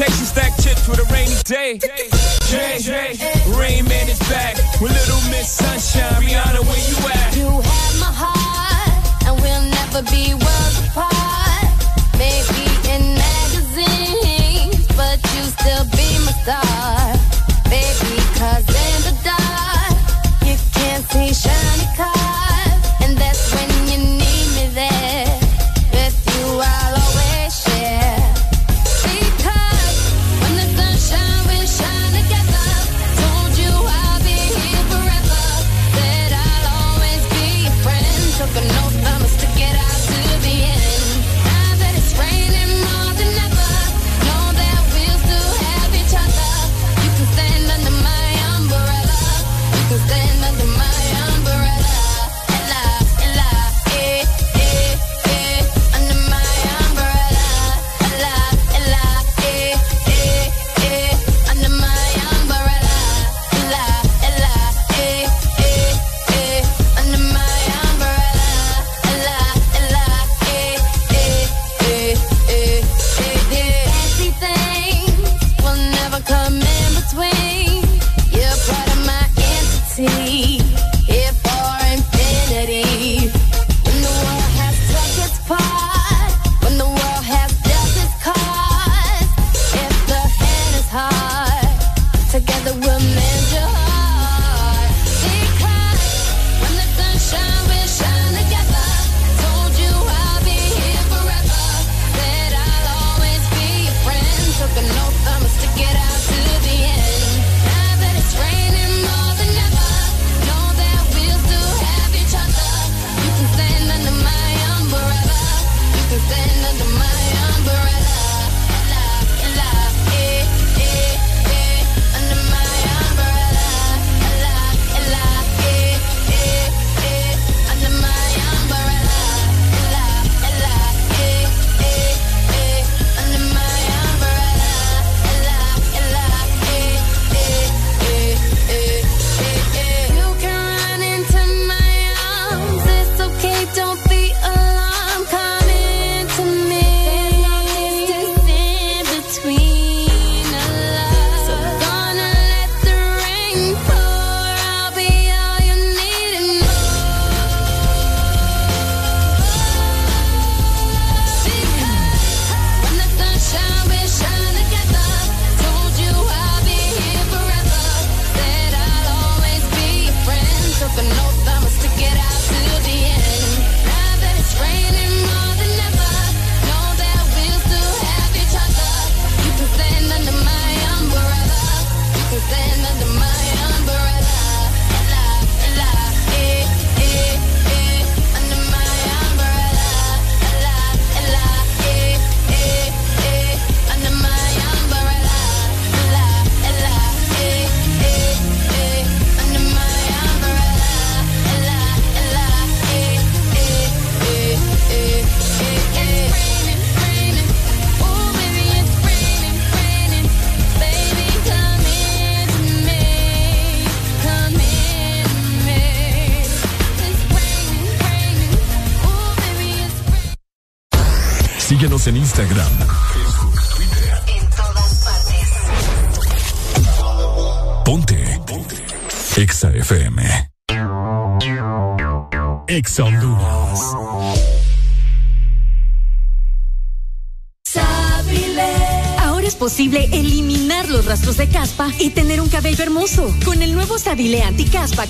Texas stack chips with a rainy day.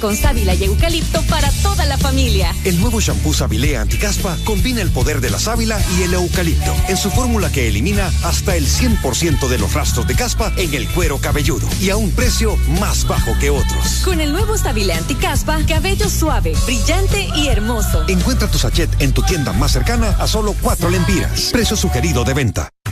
Con sábila y eucalipto para toda la familia. El nuevo shampoo Sabilé Anticaspa combina el poder de la sábila y el eucalipto en su fórmula que elimina hasta el 100% de los rastros de caspa en el cuero cabelludo y a un precio más bajo que otros. Con el nuevo Sabilé Anticaspa, cabello suave, brillante y hermoso. Encuentra tu sachet en tu tienda más cercana a solo cuatro lempiras. Precio sugerido de venta.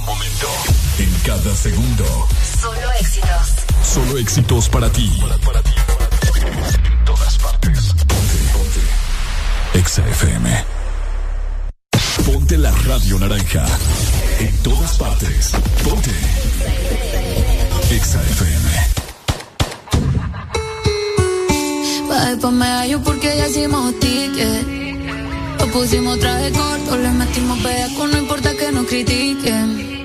momento. En cada segundo. Solo éxitos. Solo éxitos para ti. Para, ti, En todas partes. Ponte, ponte. Exa FM. Ponte la radio naranja. En todas partes. Ponte. Exa FM. Pa' me yo porque ya hicimos ticket. Pusimos traje corto, le metimos con no importa que nos critiquen.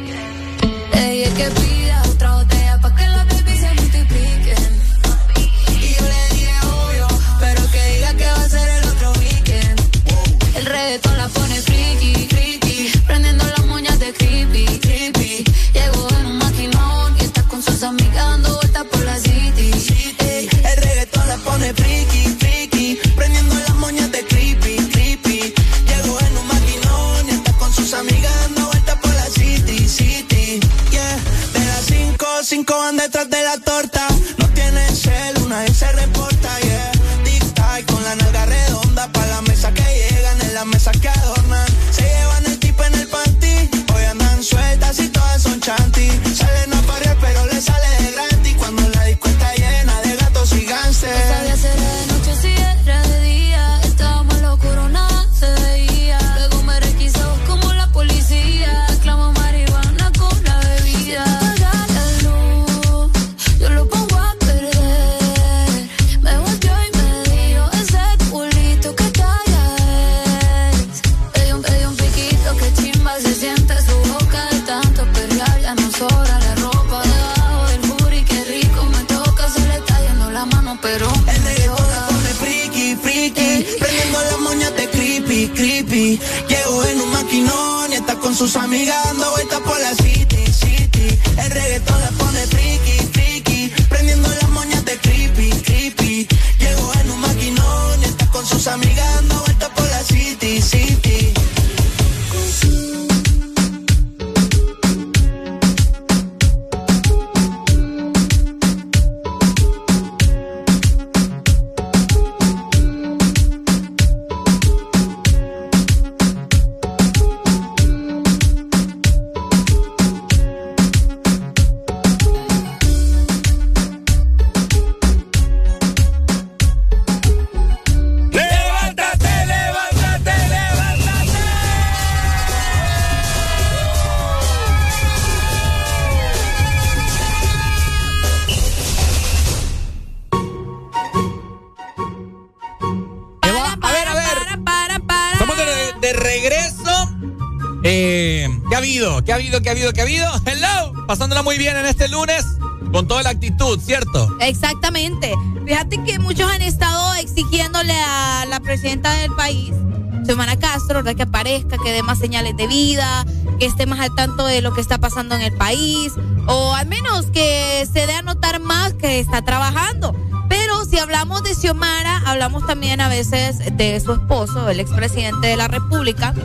Ella es que pida otra botella pa' que la baby se multipliquen. Y yo le dije obvio, pero que diga que va a ser el otro weekend. El reggaetón la cinco van detrás de la torta. No tiene cel, una vez se reporta, sus amigas dando vueltas por actitud, ¿cierto? Exactamente. Fíjate que muchos han estado exigiéndole a la presidenta del país, Semana Castro, que aparezca, que dé más señales de vida, que esté más al tanto de lo que está pasando en el país, o al menos que se dé a notar más que está trabajando. Pero si hablamos de Xiomara, hablamos también a veces de su esposo, el expresidente de la República,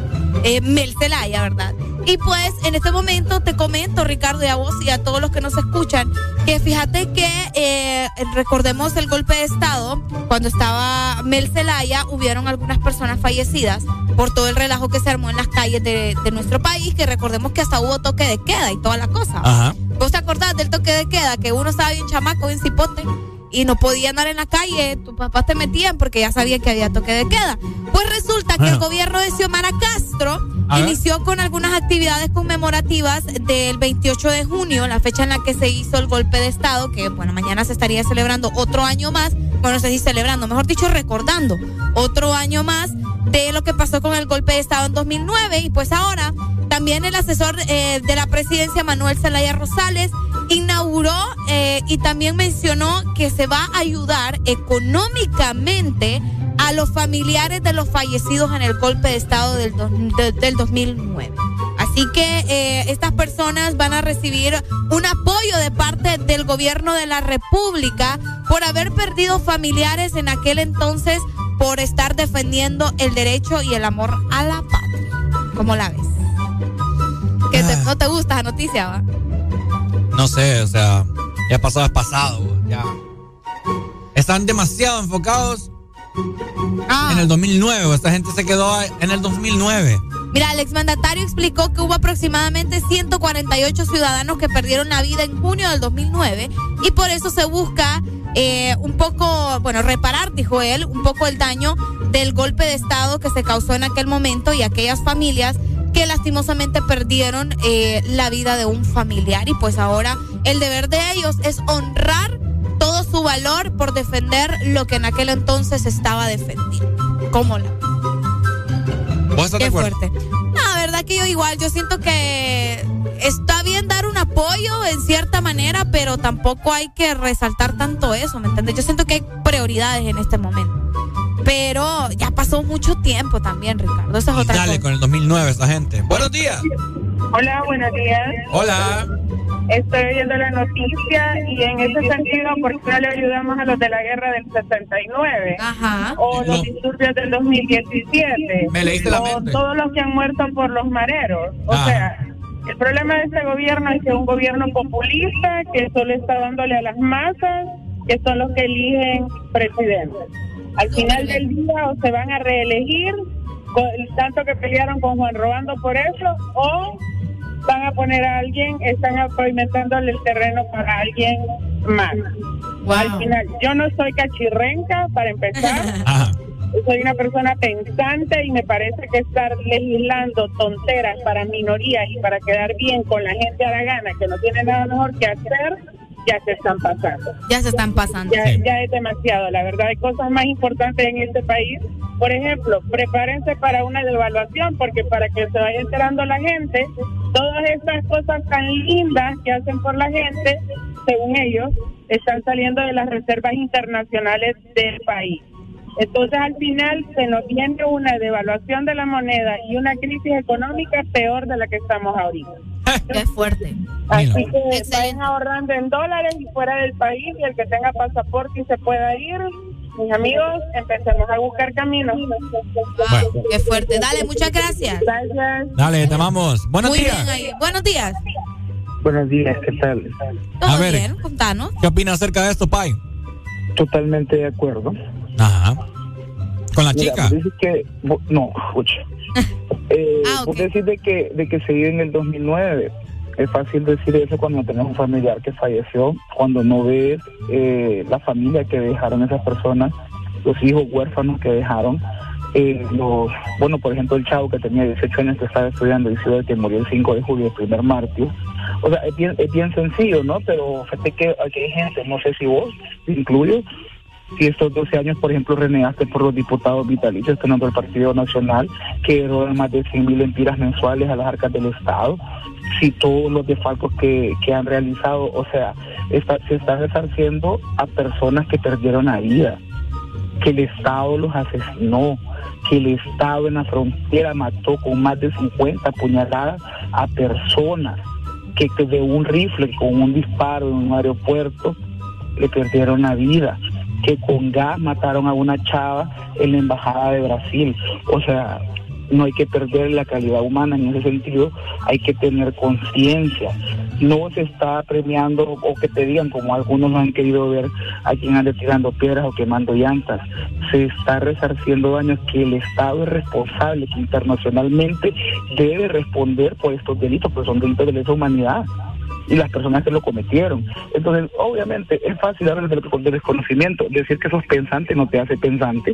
eh, Mel Zelaya, ¿verdad? Y pues en este momento te comento, Ricardo, y a vos y a todos los que nos escuchan, que fíjate que eh, recordemos el golpe de Estado, cuando estaba Mel Zelaya, hubieron algunas personas fallecidas por todo el relajo que se armó en las calles de, nuestro país, que recordemos que hasta hubo toque de queda y toda la cosa. Ajá. ¿Vos te acordás del toque de queda? Que uno estaba bien chamaco, bien cipote y no podía andar en la calle, tus papás te metían porque ya sabían que había toque de queda. Pues resulta que el gobierno de Xiomara Castro inició con algunas actividades conmemorativas del 28 de junio, la fecha en la que se hizo el golpe de Estado, que bueno, mañana se estaría celebrando otro año más, bueno, no sé si celebrando, mejor dicho, recordando otro año más de lo que pasó con el golpe de Estado en 2009 y pues ahora también el asesor eh, de la presidencia Manuel Zelaya Rosales inauguró eh, y también mencionó que se va a ayudar económicamente a los familiares de los fallecidos en el golpe de Estado del, del 2009. Así que eh, estas personas van a recibir un apoyo de parte del gobierno de la República por haber perdido familiares en aquel entonces por estar defendiendo el derecho y el amor a la patria. ¿Cómo la ves? Que ah. no te gusta la noticia, ¿va? No sé, o sea, ya pasado es pasado, ya. Están demasiado enfocados ah. en el 2009, esta gente se quedó en el 2009. Mira, el exmandatario explicó que hubo aproximadamente 148 ciudadanos que perdieron la vida en junio del 2009 y por eso se busca eh, un poco, bueno, reparar, dijo él, un poco el daño del golpe de Estado que se causó en aquel momento y aquellas familias que lastimosamente perdieron eh, la vida de un familiar y pues ahora el deber de ellos es honrar todo su valor por defender lo que en aquel entonces estaba defendiendo. ¿Cómo la? ¿Vos estás Qué fuerte. La verdad que yo igual, yo siento que está bien dar un apoyo en cierta manera, pero tampoco hay que resaltar tanto eso, ¿me entiendes? Yo siento que hay prioridades en este momento pero ya pasó mucho tiempo también, Ricardo. Esa es otra dale con el 2009 esta gente. Buenos días. Hola, buenos días. Hola. Estoy oyendo la noticia y en ese sentido, ¿por qué no le ayudamos a los de la guerra del 69? Ajá. O los disturbios del 2017. Me leíste la mente. O todos los que han muerto por los mareros. O ah. sea, el problema de este gobierno es que es un gobierno populista que solo está dándole a las masas, que son los que eligen presidentes al final del día o se van a reelegir, tanto que pelearon con Juan Robando por eso, o van a poner a alguien, están pavimentándole el terreno para alguien más. Al final, yo no soy cachirrenca, para empezar. <laughs> Soy una persona pensante y me parece que estar legislando tonteras para minorías y para quedar bien con la gente a la gana que no tiene nada mejor que hacer, ya se están pasando. Ya se están pasando. Ya, ya es demasiado, la verdad. Hay cosas más importantes en este país. Por ejemplo, prepárense para una devaluación, porque para que se vaya enterando la gente, todas estas cosas tan lindas que hacen por la gente, según ellos, están saliendo de las reservas internacionales del país. Entonces al final se nos viene una devaluación de la moneda y una crisis económica peor de la que estamos ahorita. Qué fuerte. Así que vayan ahorrando en dólares y fuera del país y el que tenga pasaporte y se pueda ir. Mis amigos, empecemos a buscar caminos. Qué fuerte. Dale, muchas gracias. Gracias. Dale, te amamos. Buenos días. Buenos días. Buenos días, ¿qué tal? ¿Todo a ver, bien? Contanos. ¿Qué opinas acerca de esto, Pai? Totalmente de acuerdo. Ajá. ¿Con la chica? que, no, escucha. <laughs> eh, ah, de que, de que se vive en el 2009. Es fácil decir eso cuando tenés un familiar que falleció, cuando no ves eh, la familia que dejaron esas personas, los hijos huérfanos que dejaron. Eh, los, bueno, por ejemplo, el chavo que tenía 18 años que estaba estudiando y ciudad que murió el 5 de julio, el primer mártir. O sea, es bien, es bien sencillo, ¿no? Pero fíjate que aquí hay gente, no sé si vos, incluyo, si estos 12 años, por ejemplo, renegaste por los diputados vitalicios, teniendo el Partido Nacional, que erogan más de 100 mil empiras mensuales a las arcas del Estado, si todos los defalcos que, que han realizado, o sea, está, se está resarciendo a personas que perdieron la vida, que el Estado los asesinó, que el Estado en la frontera mató con más de 50 puñaladas a personas, que, que de un rifle con un disparo en un aeropuerto le perdieron la vida que con gas mataron a una chava en la embajada de Brasil. O sea, no hay que perder la calidad humana en ese sentido, hay que tener conciencia. No se está premiando o que te digan, como algunos han querido ver, a quien ande tirando piedras o quemando llantas. Se está resarciendo daños que el Estado es responsable, que internacionalmente debe responder por estos delitos, pues son delitos de lesa humanidad y las personas que lo cometieron. Entonces, obviamente, es fácil hablar del desconocimiento, decir que sos pensante no te hace pensante,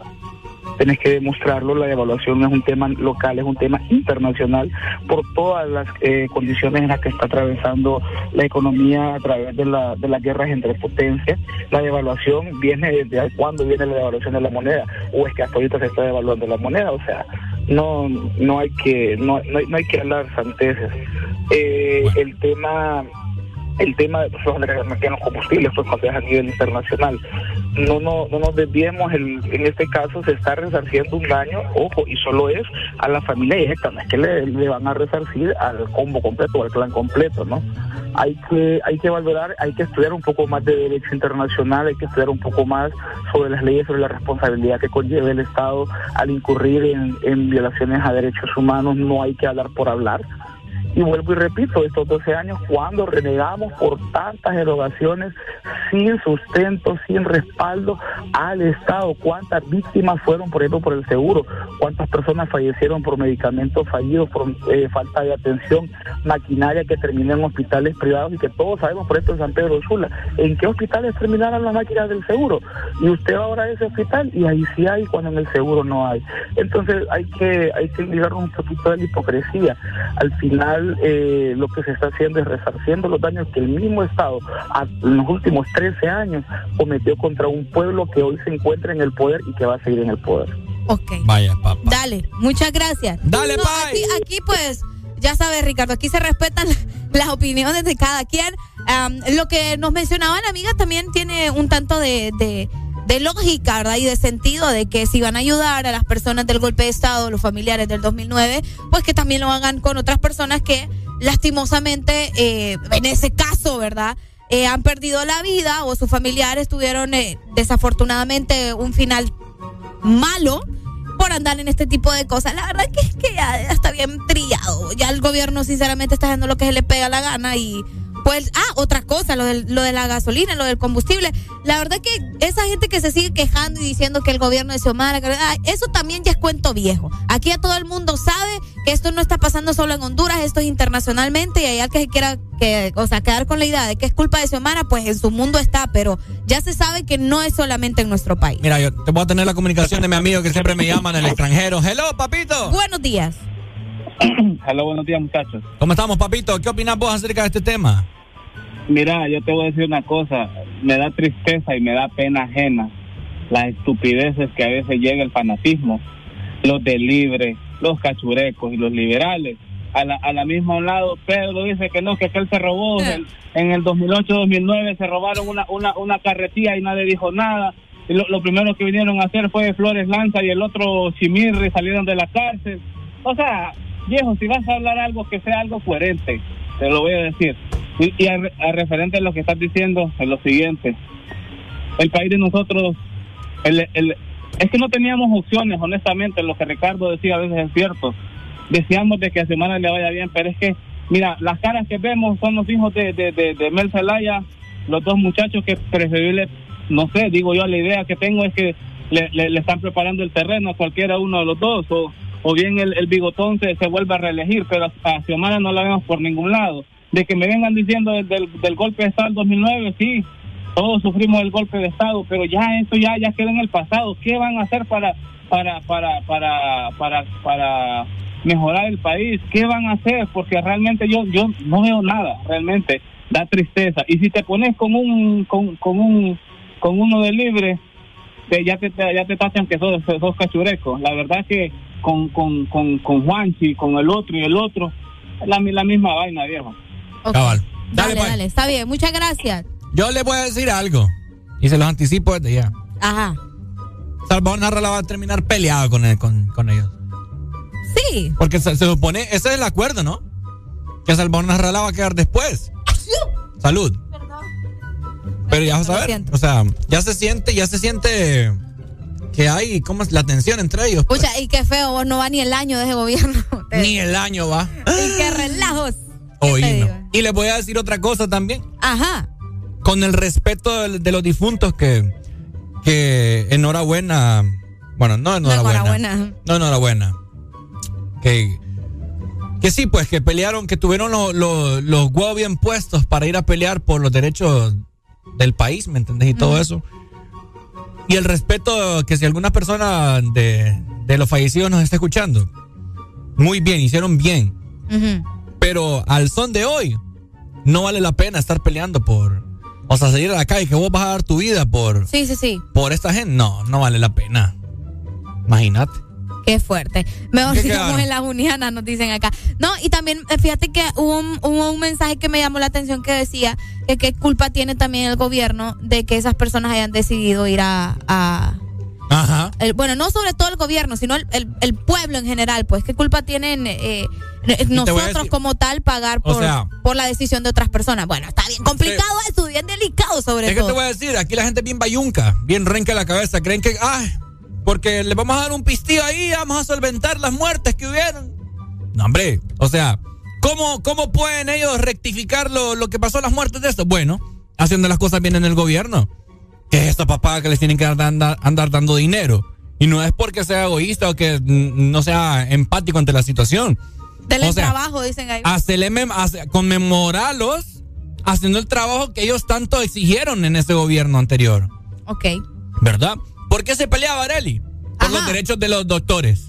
tenés que demostrarlo, la evaluación no es un tema local, es un tema internacional por todas las eh, condiciones en las que está atravesando la economía a través de, la, de las guerras entre potencias. La devaluación viene desde cuándo viene la devaluación de la moneda, o es que hasta ahorita se está devaluando la moneda, o sea, no no hay que no, no, hay, que hablar santeces. Eh, el tema el tema de los combustibles pues cuando es a nivel internacional. No, no, no nos desviemos, el, en este caso se está resarciendo un daño, ojo, y solo es a la familia directa, no es que le, van a resarcir al combo completo o al clan completo, ¿no? Hay que, hay que valorar, hay que estudiar un poco más de derecho internacional, hay que estudiar un poco más sobre las leyes, sobre la responsabilidad que conlleva el Estado al incurrir en, en violaciones a derechos humanos, no hay que hablar por hablar y vuelvo y repito, estos 12 años, cuando renegamos por tantas erogaciones sin sustento, sin respaldo al Estado, cuántas víctimas fueron, por ejemplo, por el seguro, cuántas personas fallecieron por medicamentos fallidos, por eh, falta de atención, maquinaria que terminó en hospitales privados y que todos sabemos, por ejemplo, en San Pedro Sula, en qué hospitales terminaron las máquinas del seguro. Y usted va ahora a ese hospital y ahí sí hay cuando en el seguro no hay. Entonces hay que, hay que ligar un poquito de la hipocresía. Al final eh, lo que se está haciendo es resarciendo los daños que el mismo Estado en los últimos 13 años cometió contra un pueblo que hoy se encuentra en el poder y que va a seguir en el poder. Ok. Vaya, papá. Dale, muchas gracias. Dale, no, aquí, pues, ya sabes, Ricardo, aquí se respetan <laughs> las opiniones de cada quien. lo que nos mencionaba la amiga también tiene un tanto de de lógica, ¿verdad? Y de sentido de que si van a ayudar a las personas del golpe de Estado, los familiares del 2009, pues que también lo hagan con otras personas que lastimosamente, eh, en ese caso, ¿verdad? Eh, han perdido la vida o sus familiares tuvieron eh, desafortunadamente un final malo por andar en este tipo de cosas. La verdad que es que ya está bien trillado. Ya el gobierno sinceramente está haciendo lo que se le pega la gana y pues, ah, otra cosa, lo, lo de la gasolina, lo del combustible. La verdad que esa gente que se sigue quejando y diciendo que el gobierno de Xiomara, eso también ya es cuento viejo. Aquí ya todo el mundo sabe que esto no está pasando solo en Honduras, esto es internacionalmente y hay alguien que se quiera que, o sea, quedar con la idea de que es culpa de Xiomara, pues en su mundo está, pero ya se sabe que no es solamente en nuestro país. Mira, yo te voy a tener la comunicación de mi amigo que siempre me llama en el <laughs> extranjero. Hello, papito. Buenos días. <coughs> Hola, buenos días, muchachos. ¿Cómo estamos, papito? ¿Qué opinas vos acerca de este tema? Mira, yo te voy a decir una cosa. Me da tristeza y me da pena ajena las estupideces que a veces llega el fanatismo. Los de libre, los cachurecos y los liberales. A la, a la misma lado, Pedro dice que no, que aquel se robó. En el 2008-2009 se robaron una, una, una carretilla y nadie dijo nada. Y lo, lo primero que vinieron a hacer fue Flores Lanza y el otro Chimirri salieron de la cárcel. O sea, viejo, si vas a hablar algo que sea algo coherente, te lo voy a decir. Y, a, referente a lo que estás diciendo, es lo siguiente. El país de nosotros, el, es que no teníamos opciones, honestamente, lo que Ricardo decía a veces es cierto. Deseamos de que a Semana le vaya bien, pero es que, mira, las caras que vemos son los hijos de, de, Mel Zelaya, los dos muchachos que preferible, no sé, digo yo, la idea que tengo es que le, le, están preparando el terreno a cualquiera uno de los dos, o, o bien el, el bigotón se, se vuelve a reelegir, pero a Xiomara no la vemos por ningún lado. De que me vengan diciendo del, del, golpe de Estado del 2009, sí, todos sufrimos el golpe de Estado, pero ya eso ya, ya queda en el pasado. ¿Qué van a hacer para, para, para, para, para, para mejorar el país? ¿Qué van a hacer? Porque realmente yo, yo no veo nada, realmente da tristeza. Y si te pones con un, con, con un, con uno de libre, ya te, ya te tachan que sos, sos cachureco. La verdad que con, con, con, con Juanchi, con el otro y el otro, es la, la misma vaina, viejo. Dale, dale, pues. dale, está bien, muchas gracias. Yo le voy a decir algo y se los anticipo desde ya. Ajá. Salvador Narra va a terminar peleado con, con, con ellos. Sí. Porque se, supone, ese es el acuerdo, ¿no? Que Salvador Narra va a quedar después. Salud. Perdón. Pero ya vas a ver, o sea, ya se siente, ya se siente que hay, ¿cómo es la tensión entre ellos? Pues. y qué feo, vos no va ni el año de ese gobierno. <laughs> Ni el año va. Y qué relajos. Y les voy a decir otra cosa también. Ajá. Con el respeto de, los difuntos que, que enhorabuena. Bueno, no enhorabuena. No enhorabuena. No enhorabuena. Que, que sí, pues que pelearon, que tuvieron los huevos bien puestos para ir a pelear por los derechos del país, ¿me entendés? Y todo eso. Y el respeto que si alguna persona de, de los fallecidos nos está escuchando, muy bien, hicieron bien. Pero al son de hoy, no vale la pena estar peleando por. O sea, salir a la calle que vos vas a dar tu vida por. Sí, sí, sí. Por esta gente. No, no vale la pena. Imagínate. Qué fuerte. Mejor sigamos en la Uniana, nos dicen acá. No, y también eh, fíjate que hubo un, un, mensaje que me llamó la atención que decía que qué culpa tiene también el gobierno de que esas personas hayan decidido ir a, Ajá. bueno, no sobre todo el gobierno, sino el, el, pueblo en general, pues, ¿qué culpa tienen eh, eh, nosotros como tal pagar por, por la decisión de otras personas? Bueno, está bien complicado eso, bien delicado sobre todo. Es que te voy a decir, aquí la gente bien bayunca, bien renca la cabeza, creen que, ay, porque le vamos a dar un pistillo ahí, vamos a solventar las muertes que hubieron. No, hombre, o sea, ¿cómo, cómo pueden ellos rectificar lo, lo que pasó las muertes de esto? Bueno, haciendo las cosas bien en el gobierno. ¿Qué es esto, papá, que les tienen que andar, andar dando dinero? Y no es porque sea egoísta o que no sea empático ante la situación. Del trabajo, dicen ahí. conmemorarlos haciendo el trabajo que ellos tanto exigieron en ese gobierno anterior. Ok. ¿Verdad? ¿Por qué se pelea Varelli? Por los derechos de los doctores,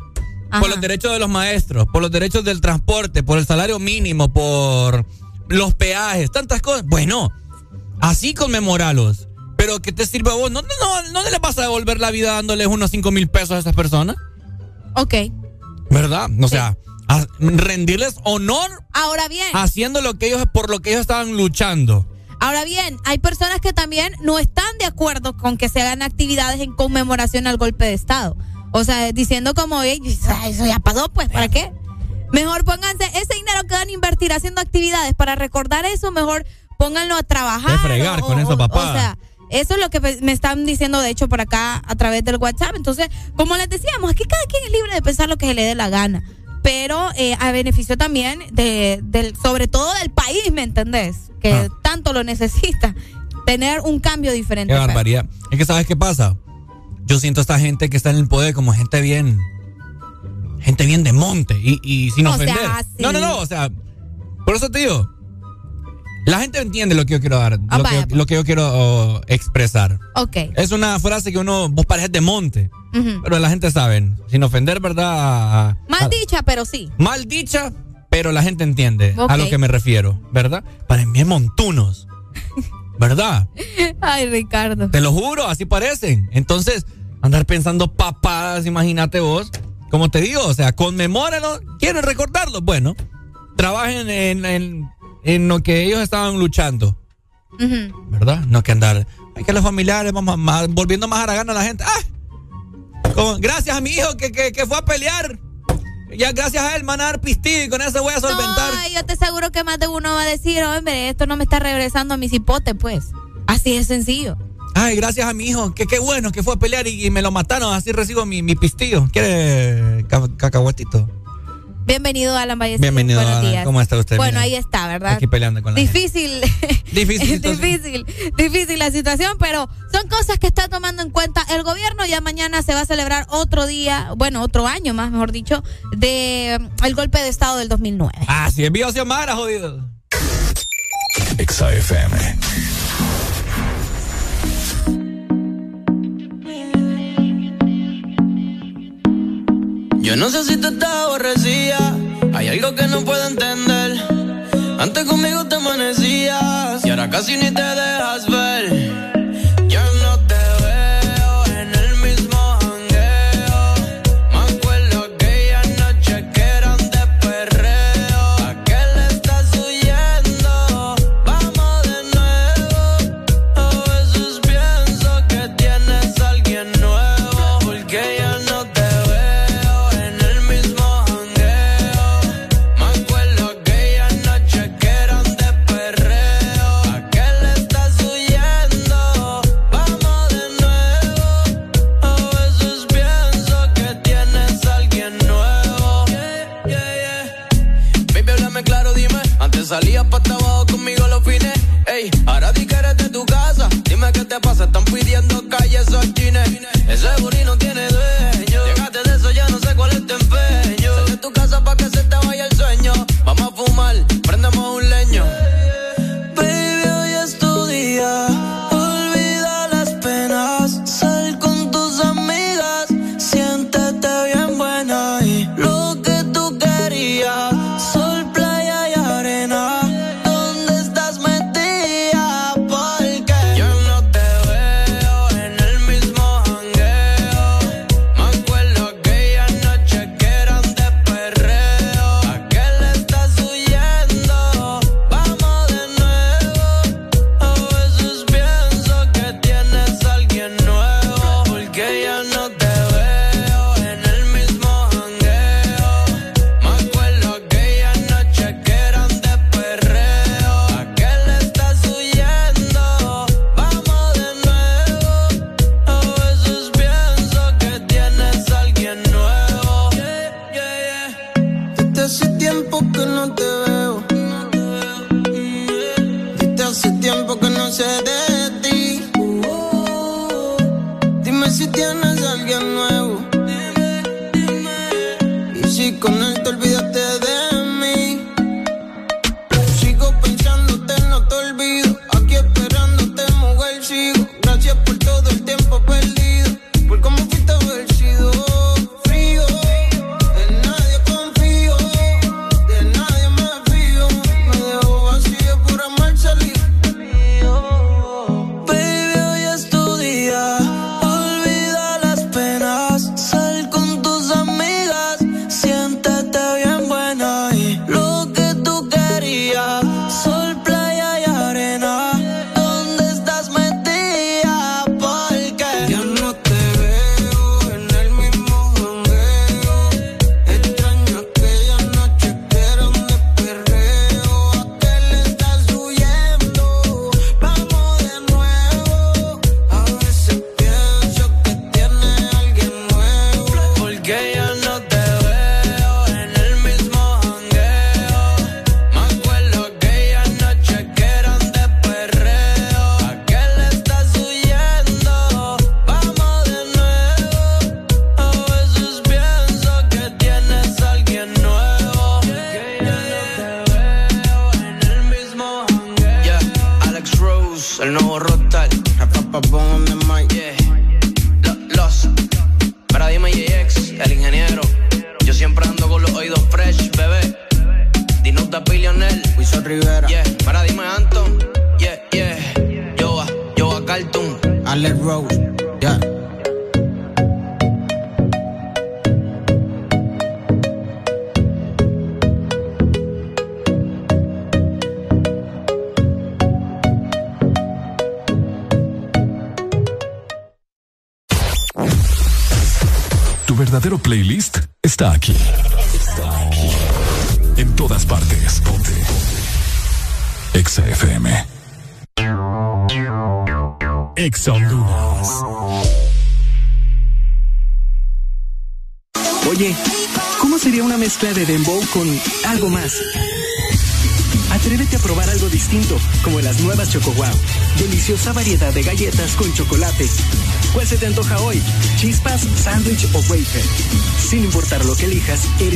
por los derechos de los maestros, por los derechos del transporte, por el salario mínimo, por los peajes, tantas cosas. Bueno, así conmemoralos. Pero ¿qué te sirve a vos? ¿No, no, no, le vas a devolver la vida dándoles unos 5 mil pesos a esas personas? Ok. ¿Verdad? O sea, rendirles honor. Ahora bien. Haciendo lo que ellos, por lo que ellos estaban luchando. Ahora bien, hay personas que también no están de acuerdo con que se hagan actividades en conmemoración al golpe de Estado. O sea, diciendo como, eso ya pasó, pues, ¿para qué? Mejor pónganse ese dinero que van a invertir haciendo actividades para recordar eso, mejor pónganlo a trabajar. fregar con eso, papá. O sea, eso es lo que me están diciendo, de hecho, por acá a través del WhatsApp. Entonces, como les decíamos, aquí cada quien es libre de pensar lo que se le dé la gana pero eh, a beneficio también de, del, sobre todo del país, ¿me entendés? Que ah. tanto lo necesita. Tener un cambio diferente. Qué barbaridad. Es que, ¿sabes qué pasa? Yo siento a esta gente que está en el poder como gente bien. Gente bien de monte y, y sin ofender. No, no, no. O sea, por eso te digo. La gente entiende lo que yo quiero dar, ah, lo, que, lo, que, yo quiero oh, expresar. Ok. Es una frase que uno, vos pareces de monte. Pero la gente sabe, sin ofender, ¿verdad? Mal dicha, pero sí. Mal dicha, pero la gente entiende a lo que me refiero, ¿verdad? Para mí montunos, ¿verdad? <laughs> Ay, Ricardo. Te lo juro, así parecen. Entonces, andar pensando papadas, imagínate vos. Como te digo, o sea, conmemórenlo, quieren recordarlo. Bueno, trabajen en, en, lo que ellos estaban luchando. ¿Verdad? No que andar. Hay que los familiares, vamos volviendo más a la gana a la gente. ¡Ah! gracias a mi hijo que, que, fue a pelear. Ya gracias a él van a dar pistillo y con eso voy a solventar. No, yo te aseguro que más de uno va a decir, hombre, esto no me está regresando a mis hipotes, pues. Así es sencillo. Ay, gracias a mi hijo, que qué bueno que fue a pelear y, me lo mataron, así recibo mi, mi pistillo. ¿Quiere cacahuetito? Bienvenido, Alan Vallecillo. Bienvenido, Buenos Días. ¿Cómo está usted? Bueno, ahí está, ¿verdad? Aquí peleando con la Difícil. <laughs> Difícil. <laughs> difícil, difícil la situación, pero son cosas que está tomando en cuenta el gobierno. Ya mañana se va a celebrar otro día, bueno, otro año más, mejor dicho, de mm, el golpe de Estado del 2009. Ah, sí, envío Xiomara, jodido. XAFM. Yo no sé si te estás aborrecida, hay algo que no puedo entender. Antes conmigo te amanecías y ahora casi ni te dejas ver. te pasa, están pidiendo calle esos jeans. Ese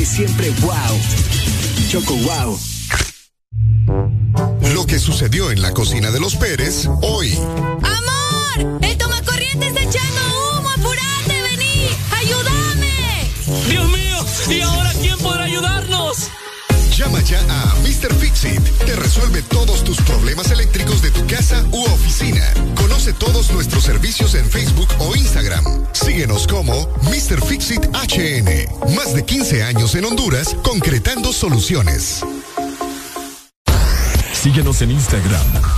siempre wow. Choco wow. Lo que sucedió en la cocina de los Pérez Síguenos en Instagram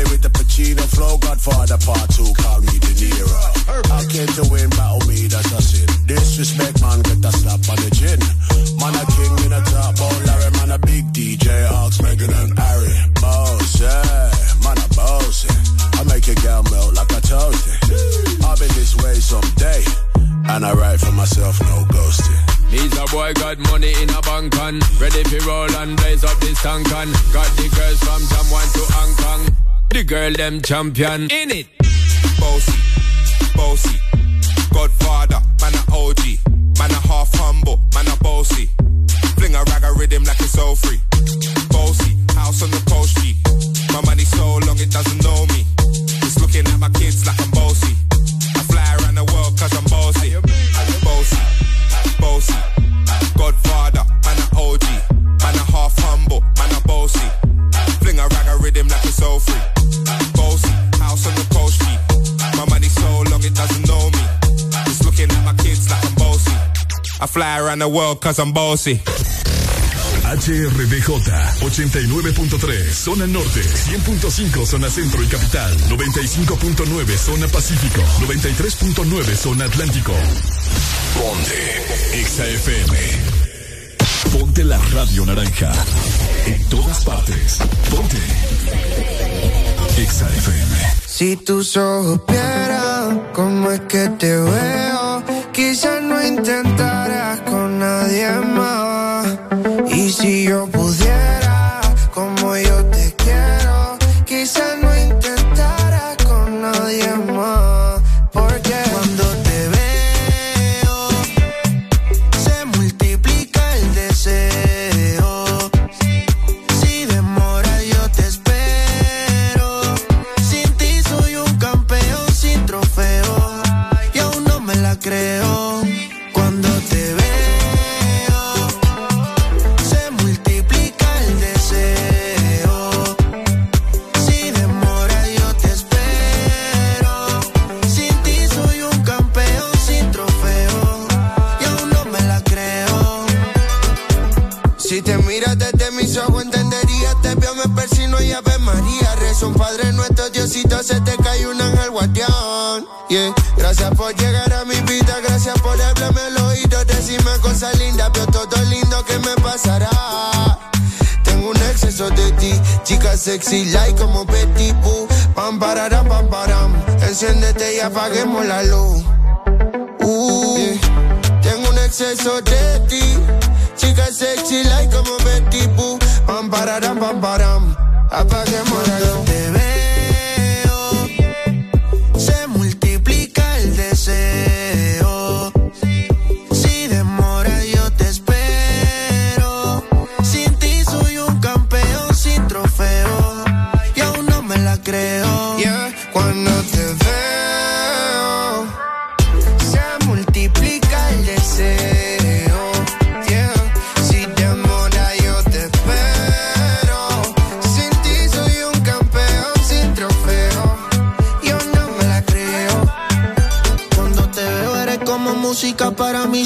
Godfather part two, call me De Niro. I came to win, but girl, them champion. In it. around the world cause I'm bossy. HRDJ 89.3 Zona Norte 100.5 Zona Centro y Capital 95.9 Zona Pacífico 93.9 Zona Atlántico. Ponte XAFM Ponte la radio naranja En todas partes. Ponte XAFM Si tus ojos vieran Cómo es que te veo Quizás no intentarás nadie más. Apaguemos la luz. Uh. Tengo un exceso de ti, chica sexy, like como Betty Boo. Pam, pararam, pam, param. Apaguemos la luz. Te veo, se multiplica el deseo.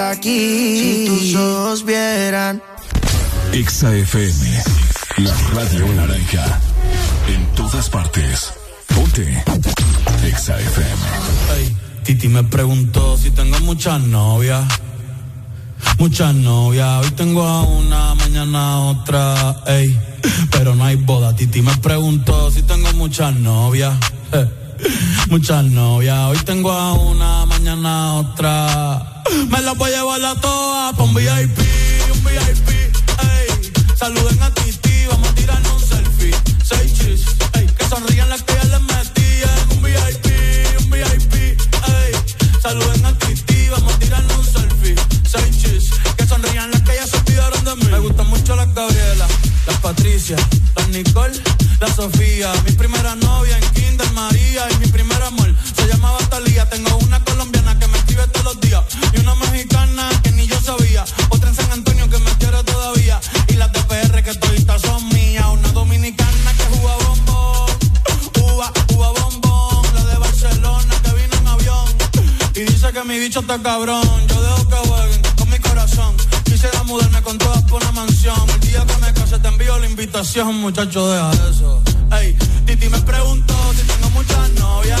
de aquí. Si tus ojos vieran. XAFM, la radio naranja. En todas partes. Ponte XAFM. Ey, Titi me preguntó si tengo muchas novias. Muchas novias, hoy tengo a una, mañana a otra, ey. Pero no hay boda. Titi me preguntó si tengo muchas novias. <laughs> eh. Muchas novias, hoy tengo a una, mañana otra. Me las voy a llevar a todas pa' un VIP, un VIP, ey. Saluden a Titi, vamos a tirarnos un selfie. Seis chis, ey. Que sonrían las que ya les metí en un VIP, un VIP, ey. Saluden a Titi, vamos a tirarnos un selfie. Seis chis, que sonrían las que ya se olvidaron de mí. Me gustan mucho las Gabriela, las Patricia, las Nicole, la Sofía. Mi primera novia en Kinder María y mi primer amor llamaba Talía. Tengo una colombiana que me escribe todos los días y una mexicana que ni yo sabía. Otra en San Antonio que me quiere todavía y las de PR que toditas son mías. Una dominicana que juega bombón, uva, uva bombón. La de Barcelona que vino en avión y dice que mi bicho está cabrón. Yo dejo que jueguen con mi corazón. Quisiera mudarme con todas por una mansión. El día que me case te envío la invitación, muchacho, deja eso. Ey, Titi me preguntó si tengo muchas novias.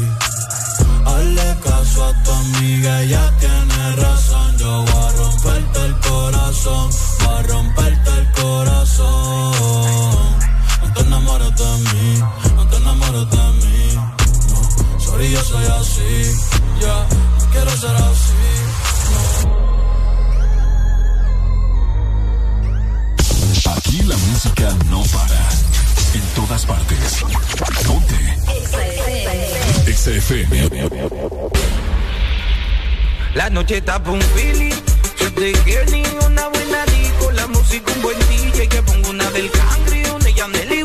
Caso a tu amiga, ella tiene razón. Yo voy a romperte el corazón, voy a romperte el corazón. No te enamores de mí, no te enamores de mí. No, sorry, yo soy así. Ya, no quiero ser así. Aquí la música no para. En todas partes. La noche está pa' un feeling. Yo te quiero ni una buena disco. La música un buen DJ. Que pongo una del Cangri, una Yaneli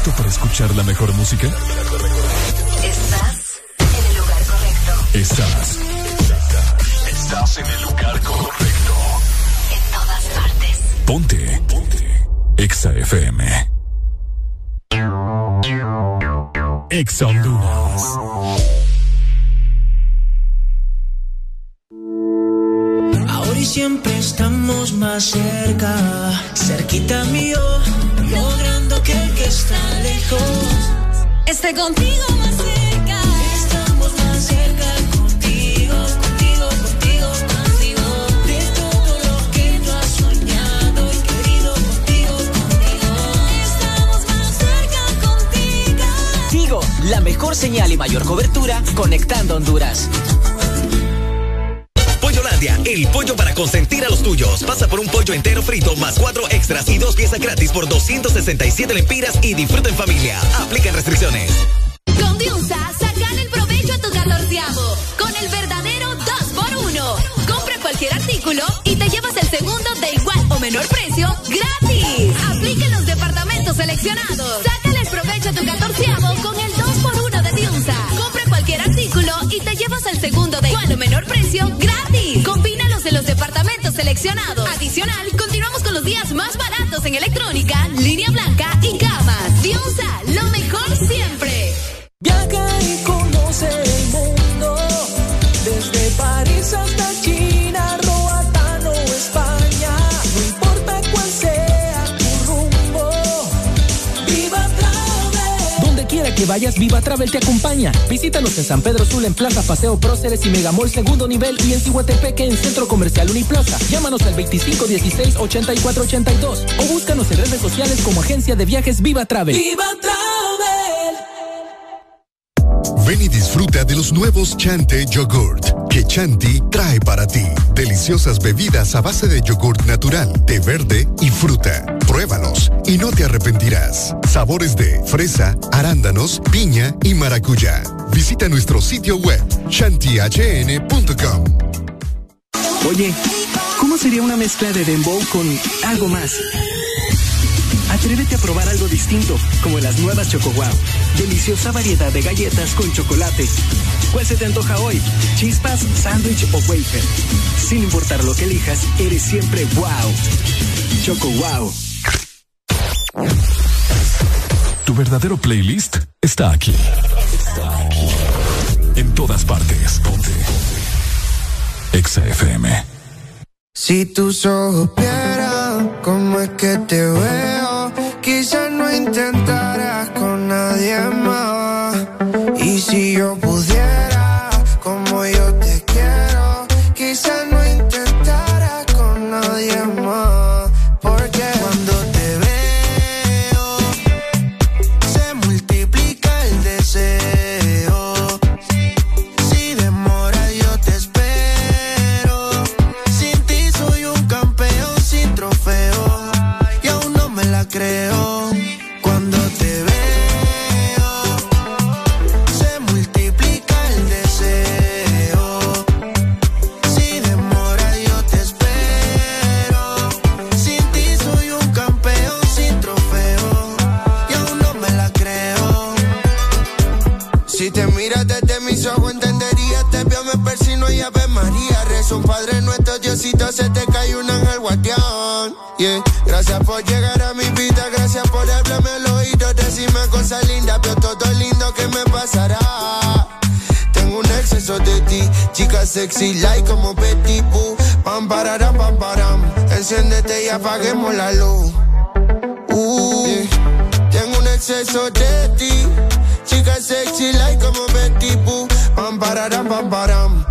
listo para escuchar la mejor música? Estás en el lugar correcto. Estás. Estás en el lugar correcto. En todas partes. Ponte. Ponte. Exa FM. Exa Honduras. Ahora y siempre estamos más cerca, cerquita mío, está lejos esté contigo más cerca. Estamos más cerca contigo, contigo, contigo, contigo. De todo lo que tú has soñado y querido contigo, contigo. Estamos más cerca contigo. Tigo, la mejor señal y mayor cobertura conectando Honduras. Pollolandia, el pollo para consentir a los tuyos. Pasa por un pollo entero frito más cuatro extras y dos piezas gratis por 267 lempiras y disfruta en familia. Aplican restricciones. Con Diunsa, sacan el provecho a tu catorceavo. Con el verdadero 2x1. Compra cualquier artículo y te llevas el segundo de igual o menor precio gratis. Aplica en los departamentos seleccionados. De igual o menor precio gratis. Combínalos en los departamentos seleccionados. Adicional, continuamos con los días más baratos en electrónica, línea blanca y gamas. Diunsa, lo mejor vayas, Viva Travel te acompaña. Visítanos en San Pedro Sula, en Plaza Paseo Próceres y Megamall Segundo Nivel y en Cihuatepeque en Centro Comercial Uniplaza. Llámanos al 2516-8482 o búscanos en redes sociales como Agencia de Viajes Viva Travel. Viva Travel. Ven y disfruta de los nuevos Chante Yogurt que Chanti trae para ti. Deliciosas bebidas a base de yogurt natural, té verde y fruta. Pruébalos y no te arrepentirás. Sabores de fresa, arándanos, piña y maracuyá. Visita nuestro sitio web chantihn.com. Oye, ¿cómo sería una mezcla de dembow con algo más? Atrévete a probar algo distinto, como las nuevas Choco Wow. Deliciosa variedad de galletas con chocolate. ¿Cuál se te antoja hoy? ¿Chispas, sándwich o wafer? Sin importar lo que elijas, eres siempre wow. Choco Wow. Tu verdadero playlist está aquí. Está aquí. En todas partes. Ponte. Exa FM. Si tus ojos vieran cómo es que te veo, quizás no intentarás con nadie más. Y si yo pudiera, María. Rezo un Padre nuestro, Diosito, se te cae un ángel guardián. Yeah. Gracias por llegar a mi vida, gracias por hablarme al oído, decirme cosas lindas, pero todo lindo que me pasará. Tengo un exceso de ti, chica sexy, like como Betty Boo. Pam, pararam, pam, param. Enciéndete y apaguemos la luz. Uh. Tengo un exceso de ti, chica sexy, like como Betty Boo. Pam, pararam, pam, param.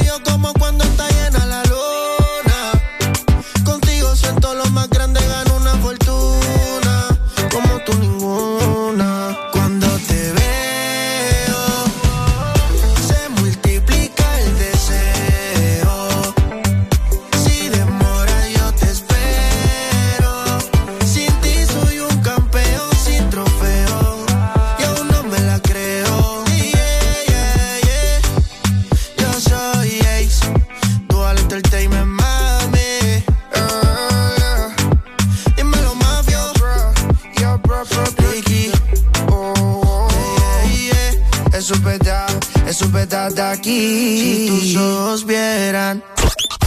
de aquí. Si tus ojos vieran.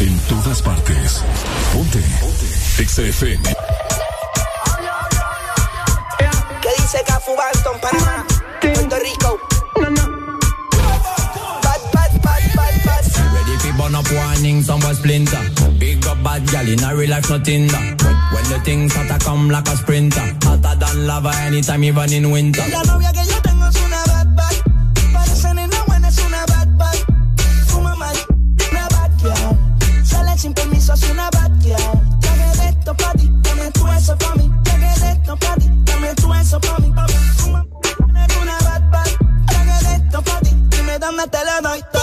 En todas partes. Ponte. Ponte. XFM. ¿Qué dice Cafu Barton, Panamá? Puerto Rico. No, no. burn up warning, somewhere splinter. Big up bad gal in a real life, no Tinder. When, the things start come like a sprinter, hotter than lava anytime, even in winter. La novia que yo eso pa' mí, pa' ti, dame eso pa' mí. Tú eres una te lo doy.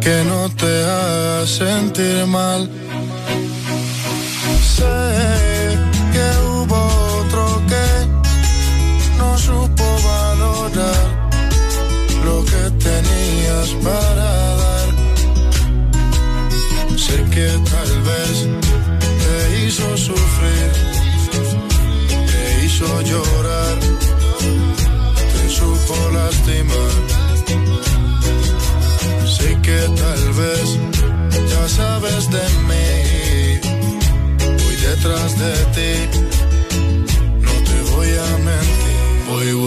que no te haga sentir mal.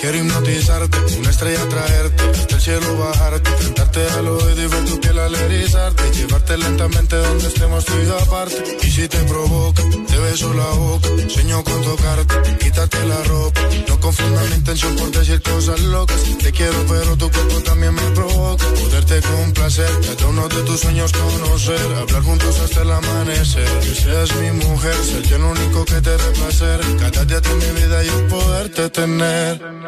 quiero hipnotizarte, una estrella traerte, hasta el cielo bajarte, cantarte al oído y ver tu piel al erizarte, llevarte lentamente donde estemos tú y aparte. Y si te provoca, te beso la boca, sueño con tocarte, quítate la ropa. No confundas mi intención por decir cosas locas. Te quiero, pero tu cuerpo también me provoca. Poderte complacer, cada uno de tus sueños conocer, hablar juntos hasta el amanecer. Que seas mi mujer, ser yo el único que te dé placer. Cada día de mi vida yo poderte tener.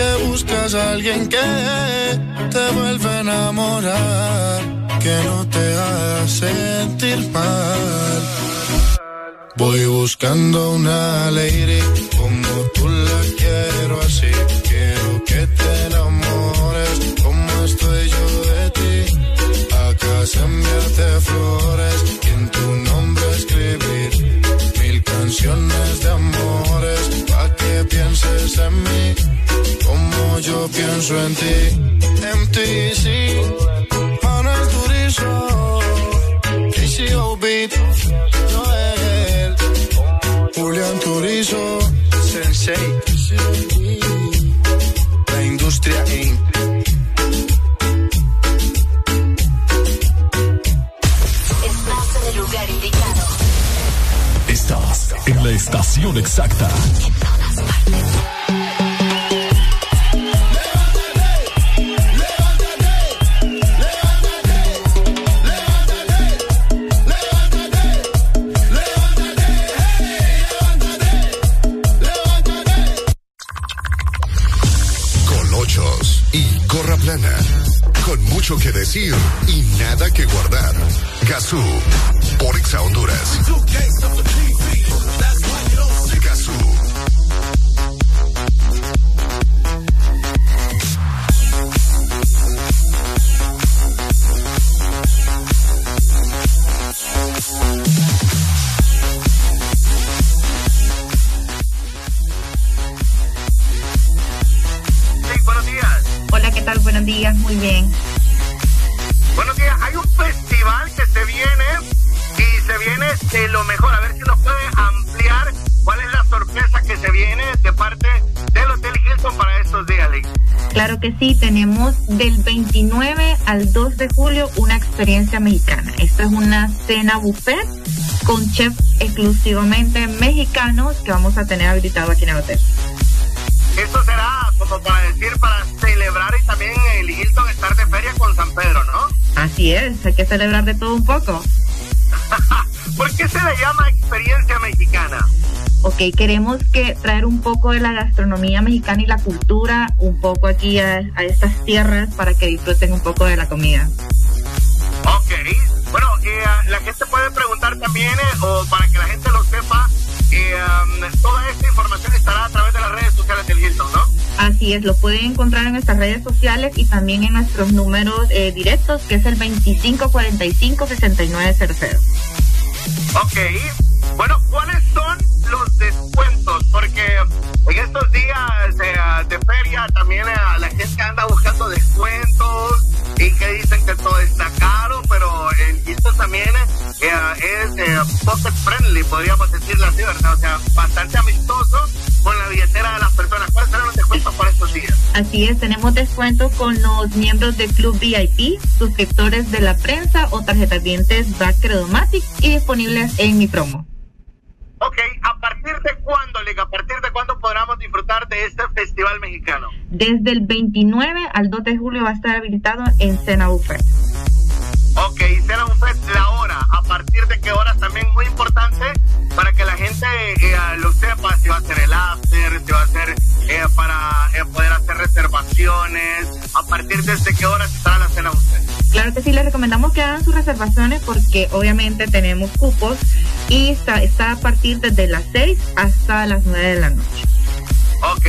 Que buscas a alguien que te vuelva a enamorar, que no te haga sentir mal. Voy buscando una lady como tú la quiero así. Quiero que te enamores como estoy yo de ti. Acá enviarte flores y en tu nombre escribir mil canciones de amores pa' que pienses en mí yo pienso en ti. En ti sí, Manuel Turizo, KCO Beat, Noel, Julián Turizo, Sensei, la industria Inc. Estás en el lugar indicado. Estás en la estación exacta. Plana. Con mucho que decir y nada que guardar. Gazú, por Exa Honduras. Buenos días, muy bien. Buenos días. Hay un festival que se viene y se viene de lo mejor. A ver si nos puede ampliar cuál es la sorpresa que se viene de parte del Hotel Hilton para estos días, Lick. Claro que sí, tenemos del 29 al 2 de julio una experiencia mexicana. Esta es una cena buffet con chefs exclusivamente mexicanos que vamos a tener habilitado aquí en el hotel. Esto será como para decir, para celebrar y también el Hilton estar de feria con San Pedro, ¿no? Así es, hay que celebrar de todo un poco. <laughs> ¿Por qué se le llama experiencia mexicana? Ok, queremos que traer un poco de la gastronomía mexicana y la cultura un poco aquí a, a estas tierras para que disfruten un poco de la comida. Ok. Bueno, eh, la gente puede preguntar también, eh, o para que la gente lo sepa, eh, um, toda esta información estará a través de las redes sociales del Hilton, ¿no? Así es, lo pueden encontrar en nuestras redes sociales y también en nuestros números eh, directos, que es el 2545-6900. Ok. Bueno, ¿cuáles son los descuentos? Porque en estos días eh, de feria también eh, la gente anda buscando descuentos y que dicen que todo está caro, pero Houston también eh, es eh, pocket friendly, podríamos decirlo así, ¿verdad? O sea, bastante amistoso con la billetera de las personas. ¿Cuáles serán los descuentos para estos días? Así es, tenemos descuentos con los miembros del Club VIP, suscriptores de la prensa o tarjetas dientes Back Credomatic y disponibles en mi promo. Ok, ¿a partir de cuándo, Liga? ¿A partir de cuándo podremos disfrutar de este festival mexicano? Desde el 29 al 2 de julio va a estar habilitado en Cena Buffet. Ok, Cena Buffet, la hora. ¿A partir de qué horas? También muy importante para que la gente eh, lo sepa si va a ser el after, si va a ser eh, para eh, poder hacer reservaciones. ¿A partir de qué horas estará la Cena Buffet? Claro que sí, les recomendamos que hagan sus reservaciones porque obviamente tenemos cupos y está, está a partir desde las 6 hasta las 9 de la noche. Ok,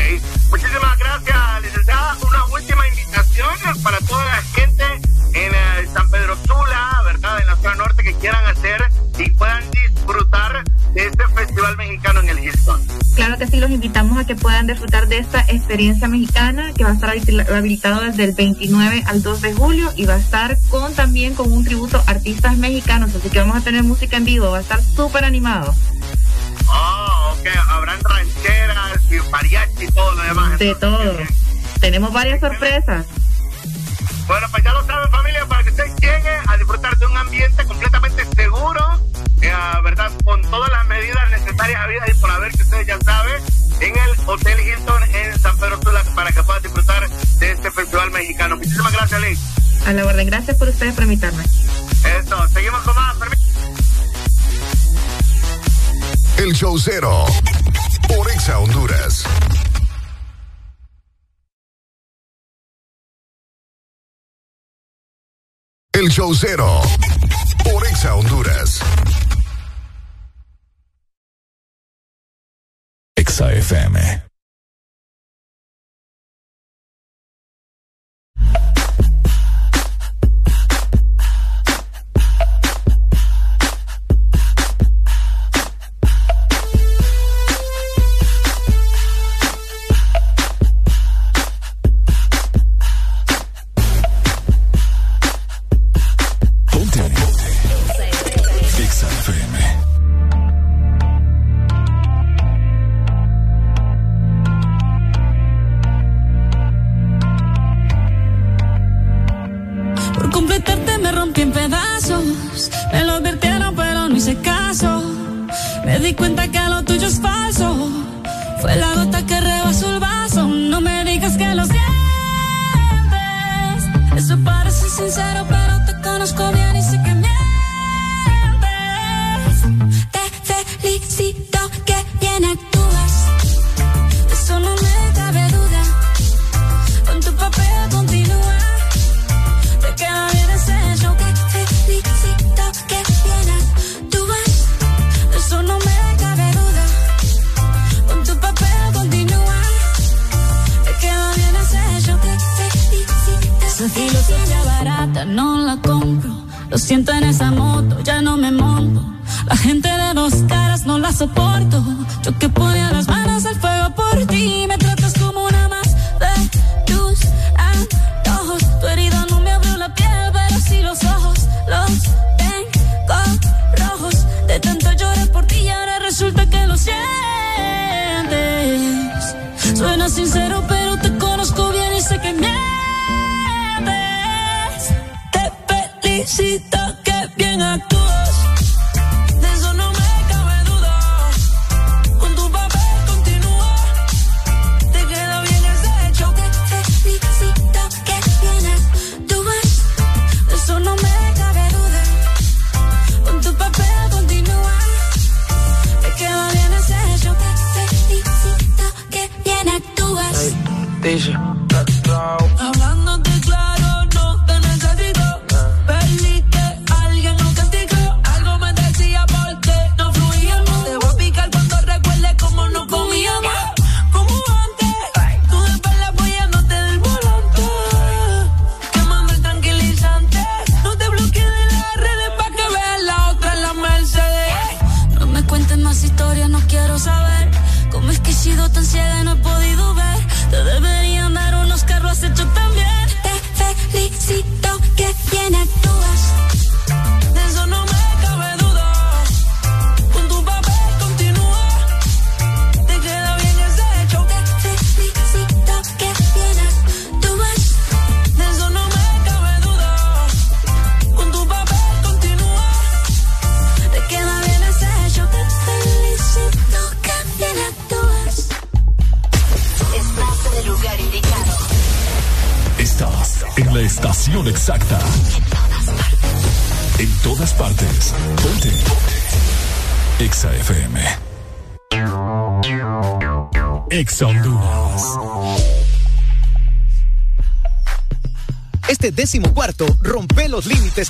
muchísimas gracias, licenciada. Una última invitación para toda la gente en eh, San Pedro Sula, ¿verdad? En la zona norte que quieran hacer y puedan disfrutar de este festival mexicano en el Hilton. Claro que sí, los invitamos a que puedan disfrutar de esta experiencia mexicana que va a estar habilitado desde el 29 al 2 de julio y va a estar con también con un tributo a artistas mexicanos, así que vamos a tener música en vivo, va a estar súper animado. Oh, ok, habrán rancheras, mariachi y todo lo demás. De todo. Tenemos varias sorpresas. Bueno, pues ya lo saben familia, para que ustedes lleguen a disfrutar de un ambiente completamente seguro, eh, ¿verdad? Con todas las medidas necesarias habidas y por haber que ustedes ya saben, en el Hotel Hilton en San Pedro Sula para que puedan disfrutar de este festival mexicano. Muchísimas gracias, Lee. A la orden, gracias por ustedes por invitarme. Eso, seguimos con más. El Show Cero. Por Exa Honduras. El Show Cero. Por Exa Honduras. Exa FM.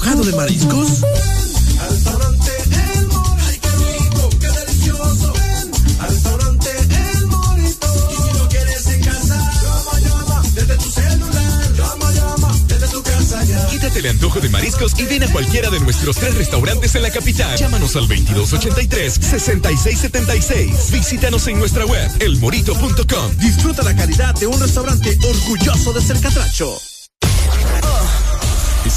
¿Antojado de mariscos? Al restaurante El Morito, qué rico, qué delicioso. Ven al restaurante El Morito. Y si no quieres en casa, llama, llama desde tu celular. Llama, llama desde tu casa ya. Quítate el antojo de mariscos y ven a cualquiera de nuestros tres restaurantes en la capital. Llámanos al 2283-6676. Visítanos en nuestra web, elmorito.com. Disfruta la calidad de un restaurante orgulloso de ser catracho.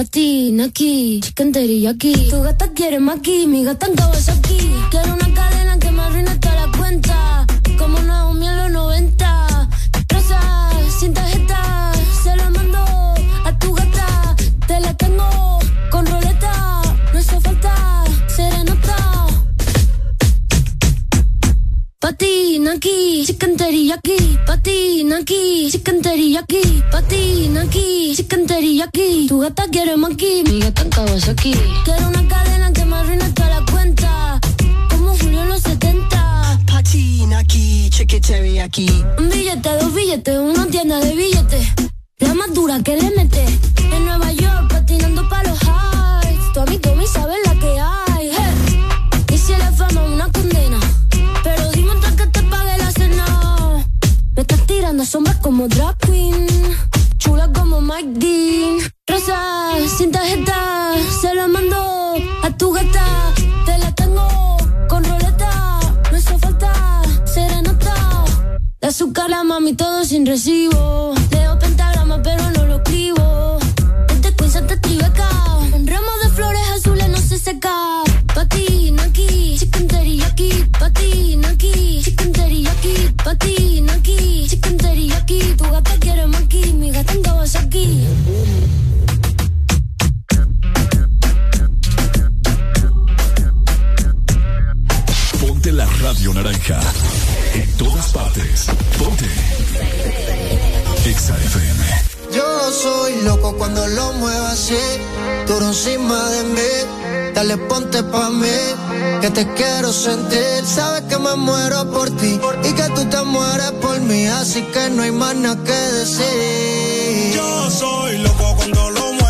Katy, Naki, chicken teriyaki. Tu gata quiere maki, mi gata en Kawasaki. Quiero una cadena que me arruine toda la cuenta. Como Naomi en los 90. Rosa, sin tarjeta, Patina aquí, chicken teriyaki. Patina aquí, chicken teriyaki. Patina aquí, chicken teriyaki. Tu gata quiere maki, mi gata en Kawasaki. Quiero una cadena que me arruine toda la cuenta. Como Julio en los 70. Patina aquí, chicken teriyaki. Un billete, dos billetes, una tienda de billetes. La más dura que le mete. En Nueva York, patinando pa' los highs. Tu amigo me sabe la que hay. Tirando sombras como drag queen. Chula como Mike Dean. Rosa, sin tarjeta, se la mando a tu gata. Te la tengo con roleta. No hizo falta serenata. De azúcar la mami todo sin recibo. Leo pentagrama pero no lo escribo. Desde Queens hasta Tribeca. Un ramo de flores azules no se seca. Aquí, chicken teriyaki. Patina aquí, chicken teriyaki. Patina aquí, chicken teriyaki. Tu gata quiere maki, mi gata en Kawasaki. Ponte la radio naranja. En todas partes. Ponte. Exa FM. Yo soy loco cuando lo muevo así, duro encima de mí. Dale, ponte pa' mí, que te quiero sentir. Sabes que me muero por ti y que tú te mueres por mí, así que no hay más nada que decir. Yo soy loco cuando lo mueve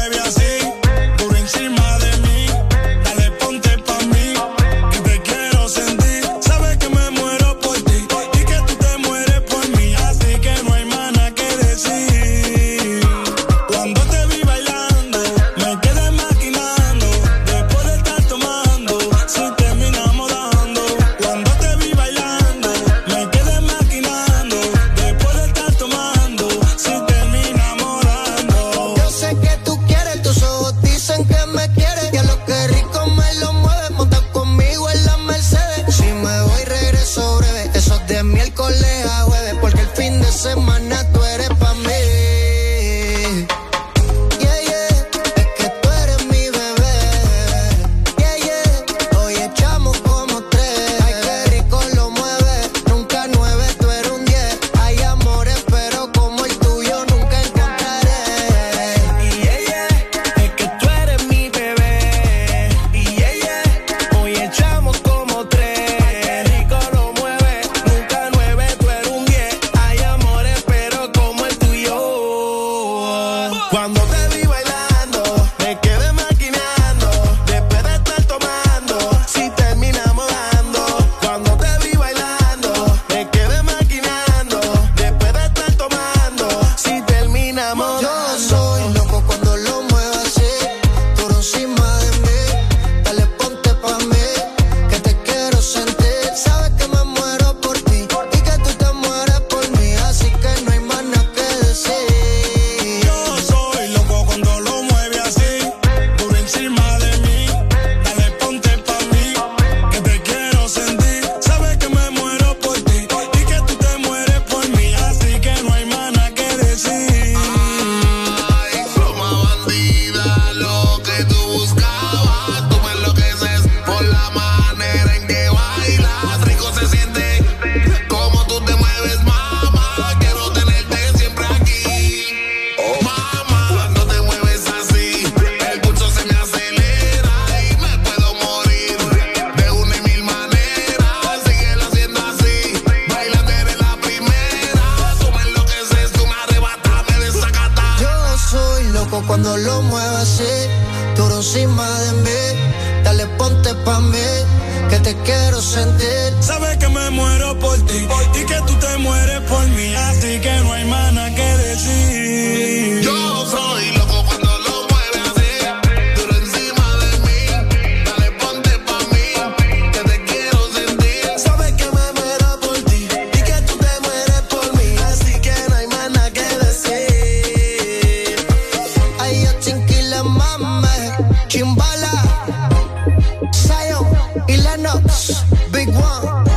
Big One,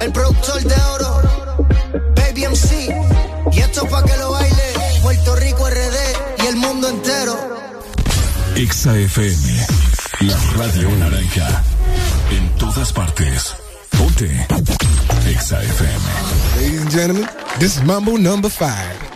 el productor de oro, Baby MC, y esto pa' que lo baile, Puerto Rico RD y el mundo entero. Exa FM, la radio naranja, en todas partes. Ponte, Exa FM. Ladies and gentlemen, this is Mambo number five.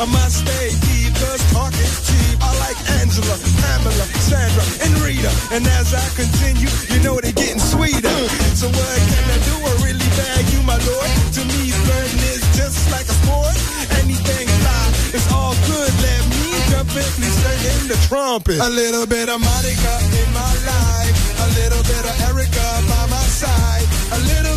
I must stay deep, cause talk is cheap. I like Angela, Pamela, Sandra, and Rita. And as I continue, you know they're getting sweeter. So what can I do? I really value my lord. To me, flirting is just like a sport. Anything fly, it's all good. Let me confidently sing in the trumpet. A little bit of Monica in my life. A little bit of Erica by my side. A little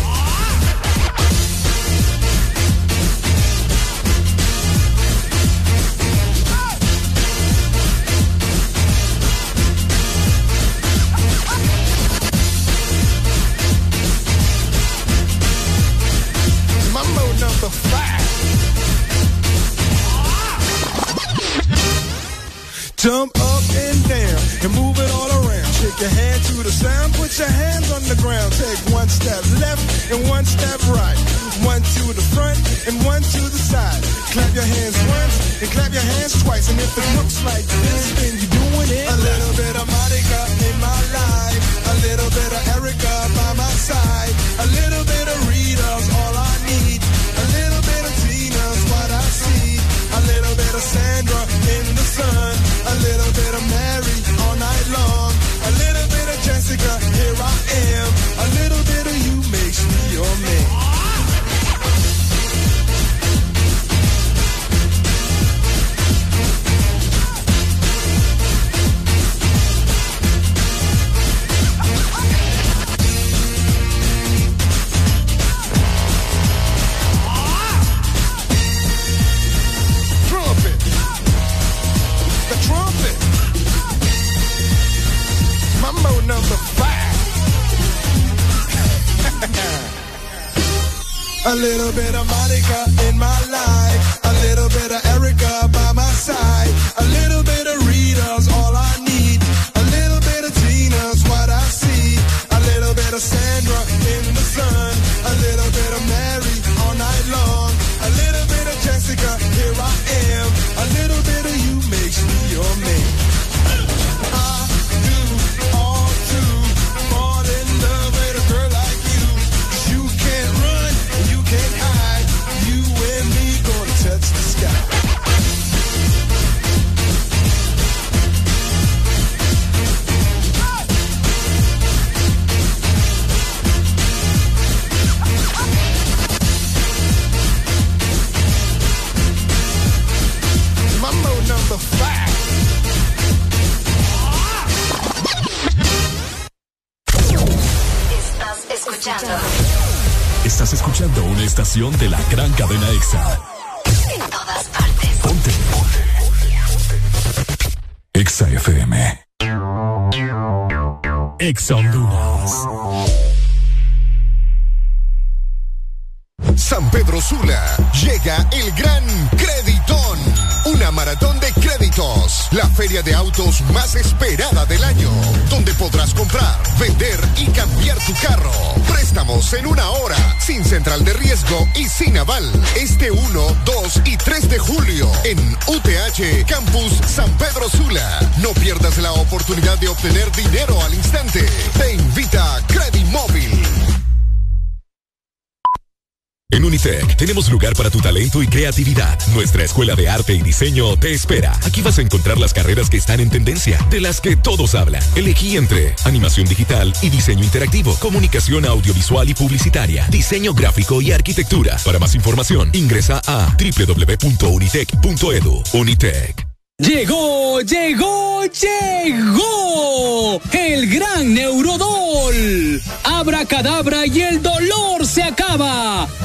and one to the side. Clap your hands once and clap your hands twice. And if it looks like this, creatividad. Nuestra escuela de arte y diseño te espera. Aquí vas a encontrar las carreras que están en tendencia, de las que todos hablan. Elegí entre animación digital y diseño interactivo, comunicación audiovisual y publicitaria, diseño gráfico y arquitectura. Para más información, ingresa a www.unitec.edu. Unitec. Llegó, llegó, llegó el gran Neurodol. Abra cadabra y el dolor se acaba.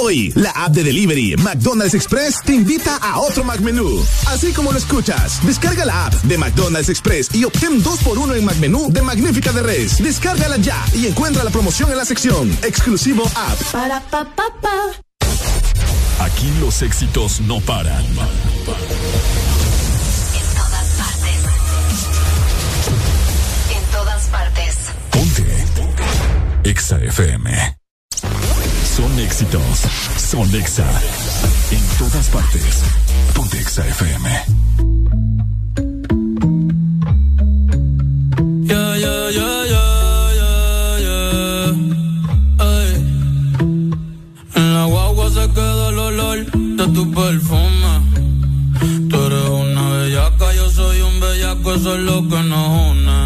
Hoy, la app de delivery McDonald's Express te invita a otro McMenú. Así como lo escuchas, descarga la app de McDonald's Express y obtén 2x1 en McMenú de Magnífica de Res. Descárgala ya y encuentra la promoción en la sección Exclusivo App. Para pa pa pa. Aquí los éxitos no paran. En todas partes. En todas partes. Ponte. EXA FM. Son éxitos. Son EXA. En todas partes. Ponte EXA FM. Yeah, yeah, yeah, yeah, yeah. Ay. En la guagua se queda el olor de tu perfume. Tú eres una bellaca, yo soy un bellaco, eso es lo que nos une.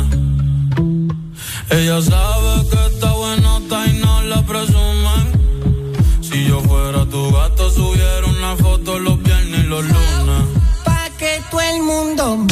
Ella sabe mundo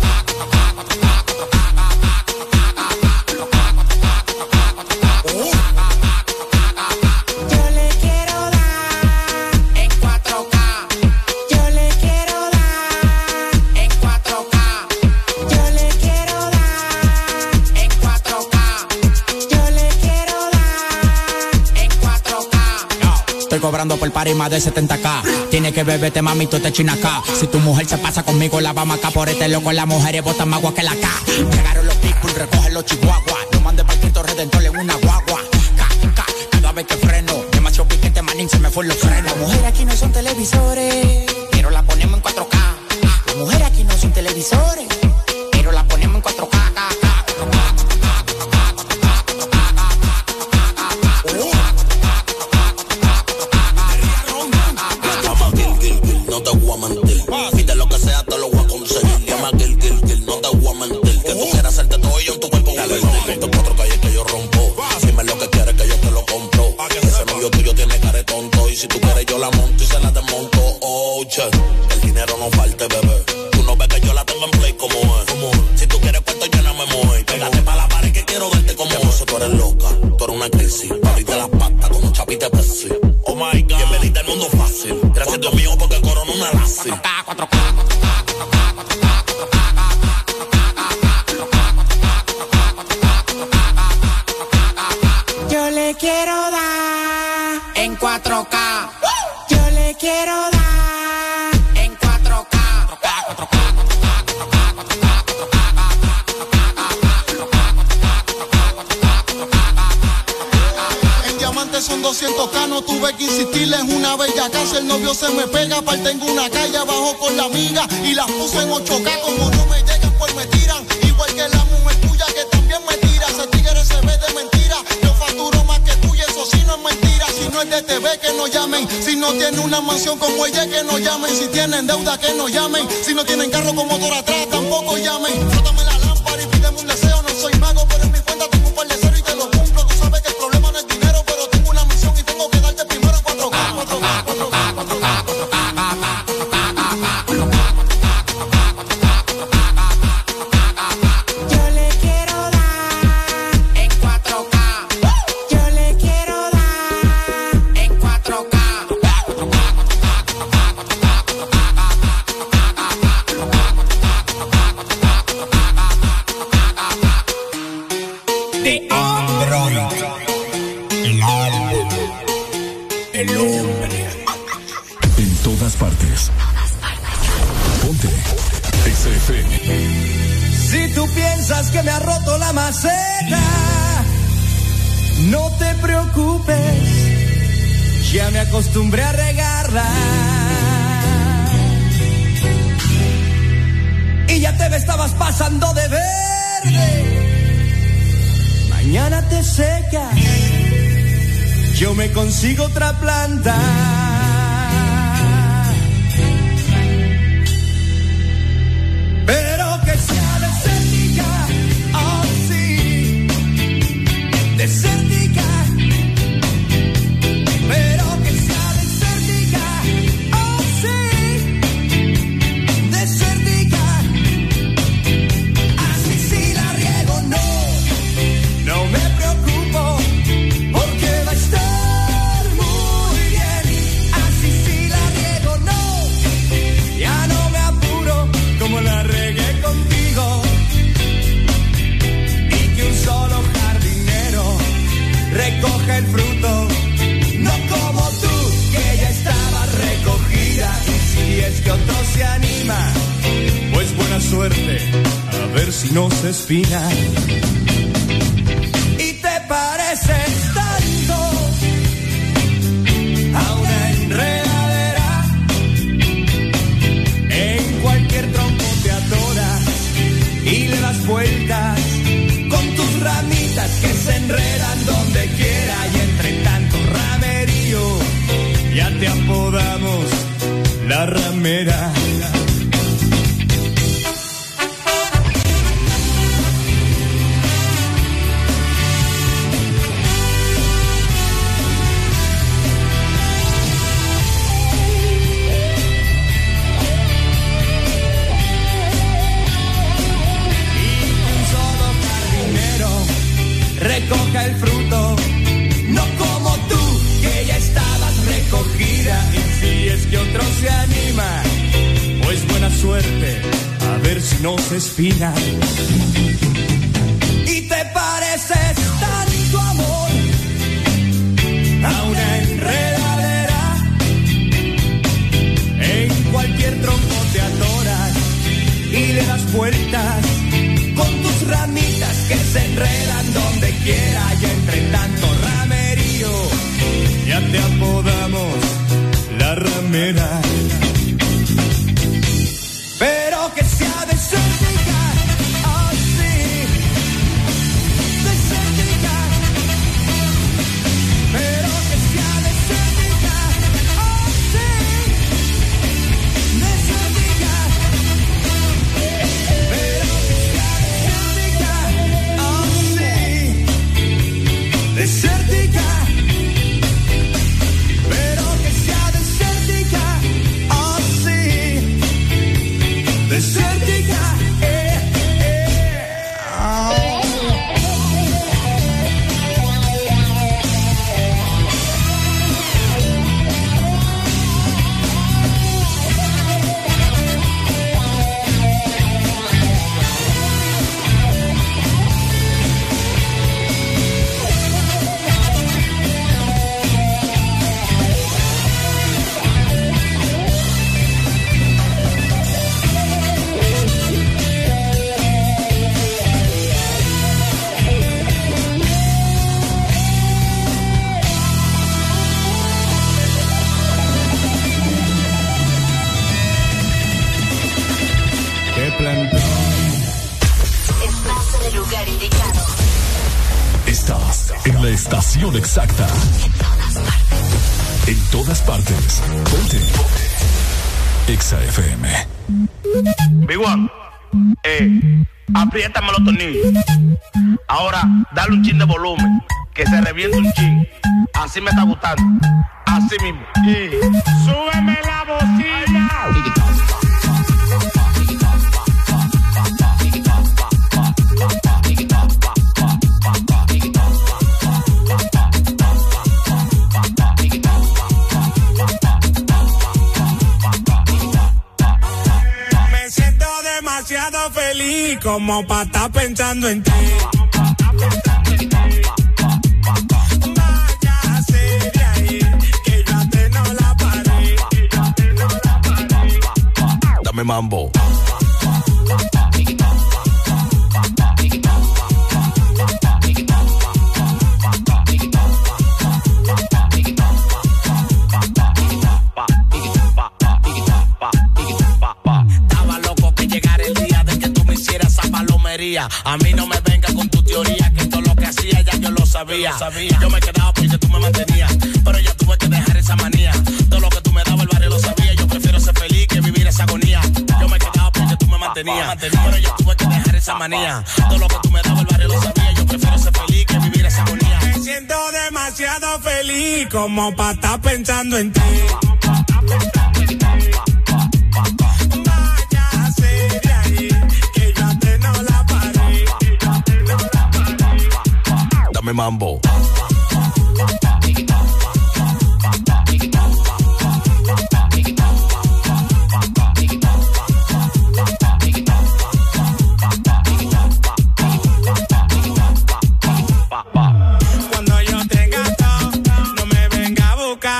cobrando por par y más de 70k. Tiene que beberte, mami, tú te chinas. Si tu mujer se pasa conmigo, la vamos acá por este loco. Las mujeres botan más agua que la K. Llegaron los pitbull, recogen los chihuahuas. Lo mandé para Cristo Redentor en una guagua. Cada vez que freno. Demasiado piquete, manín, se me fue los frenos. Mujeres aquí no son televisores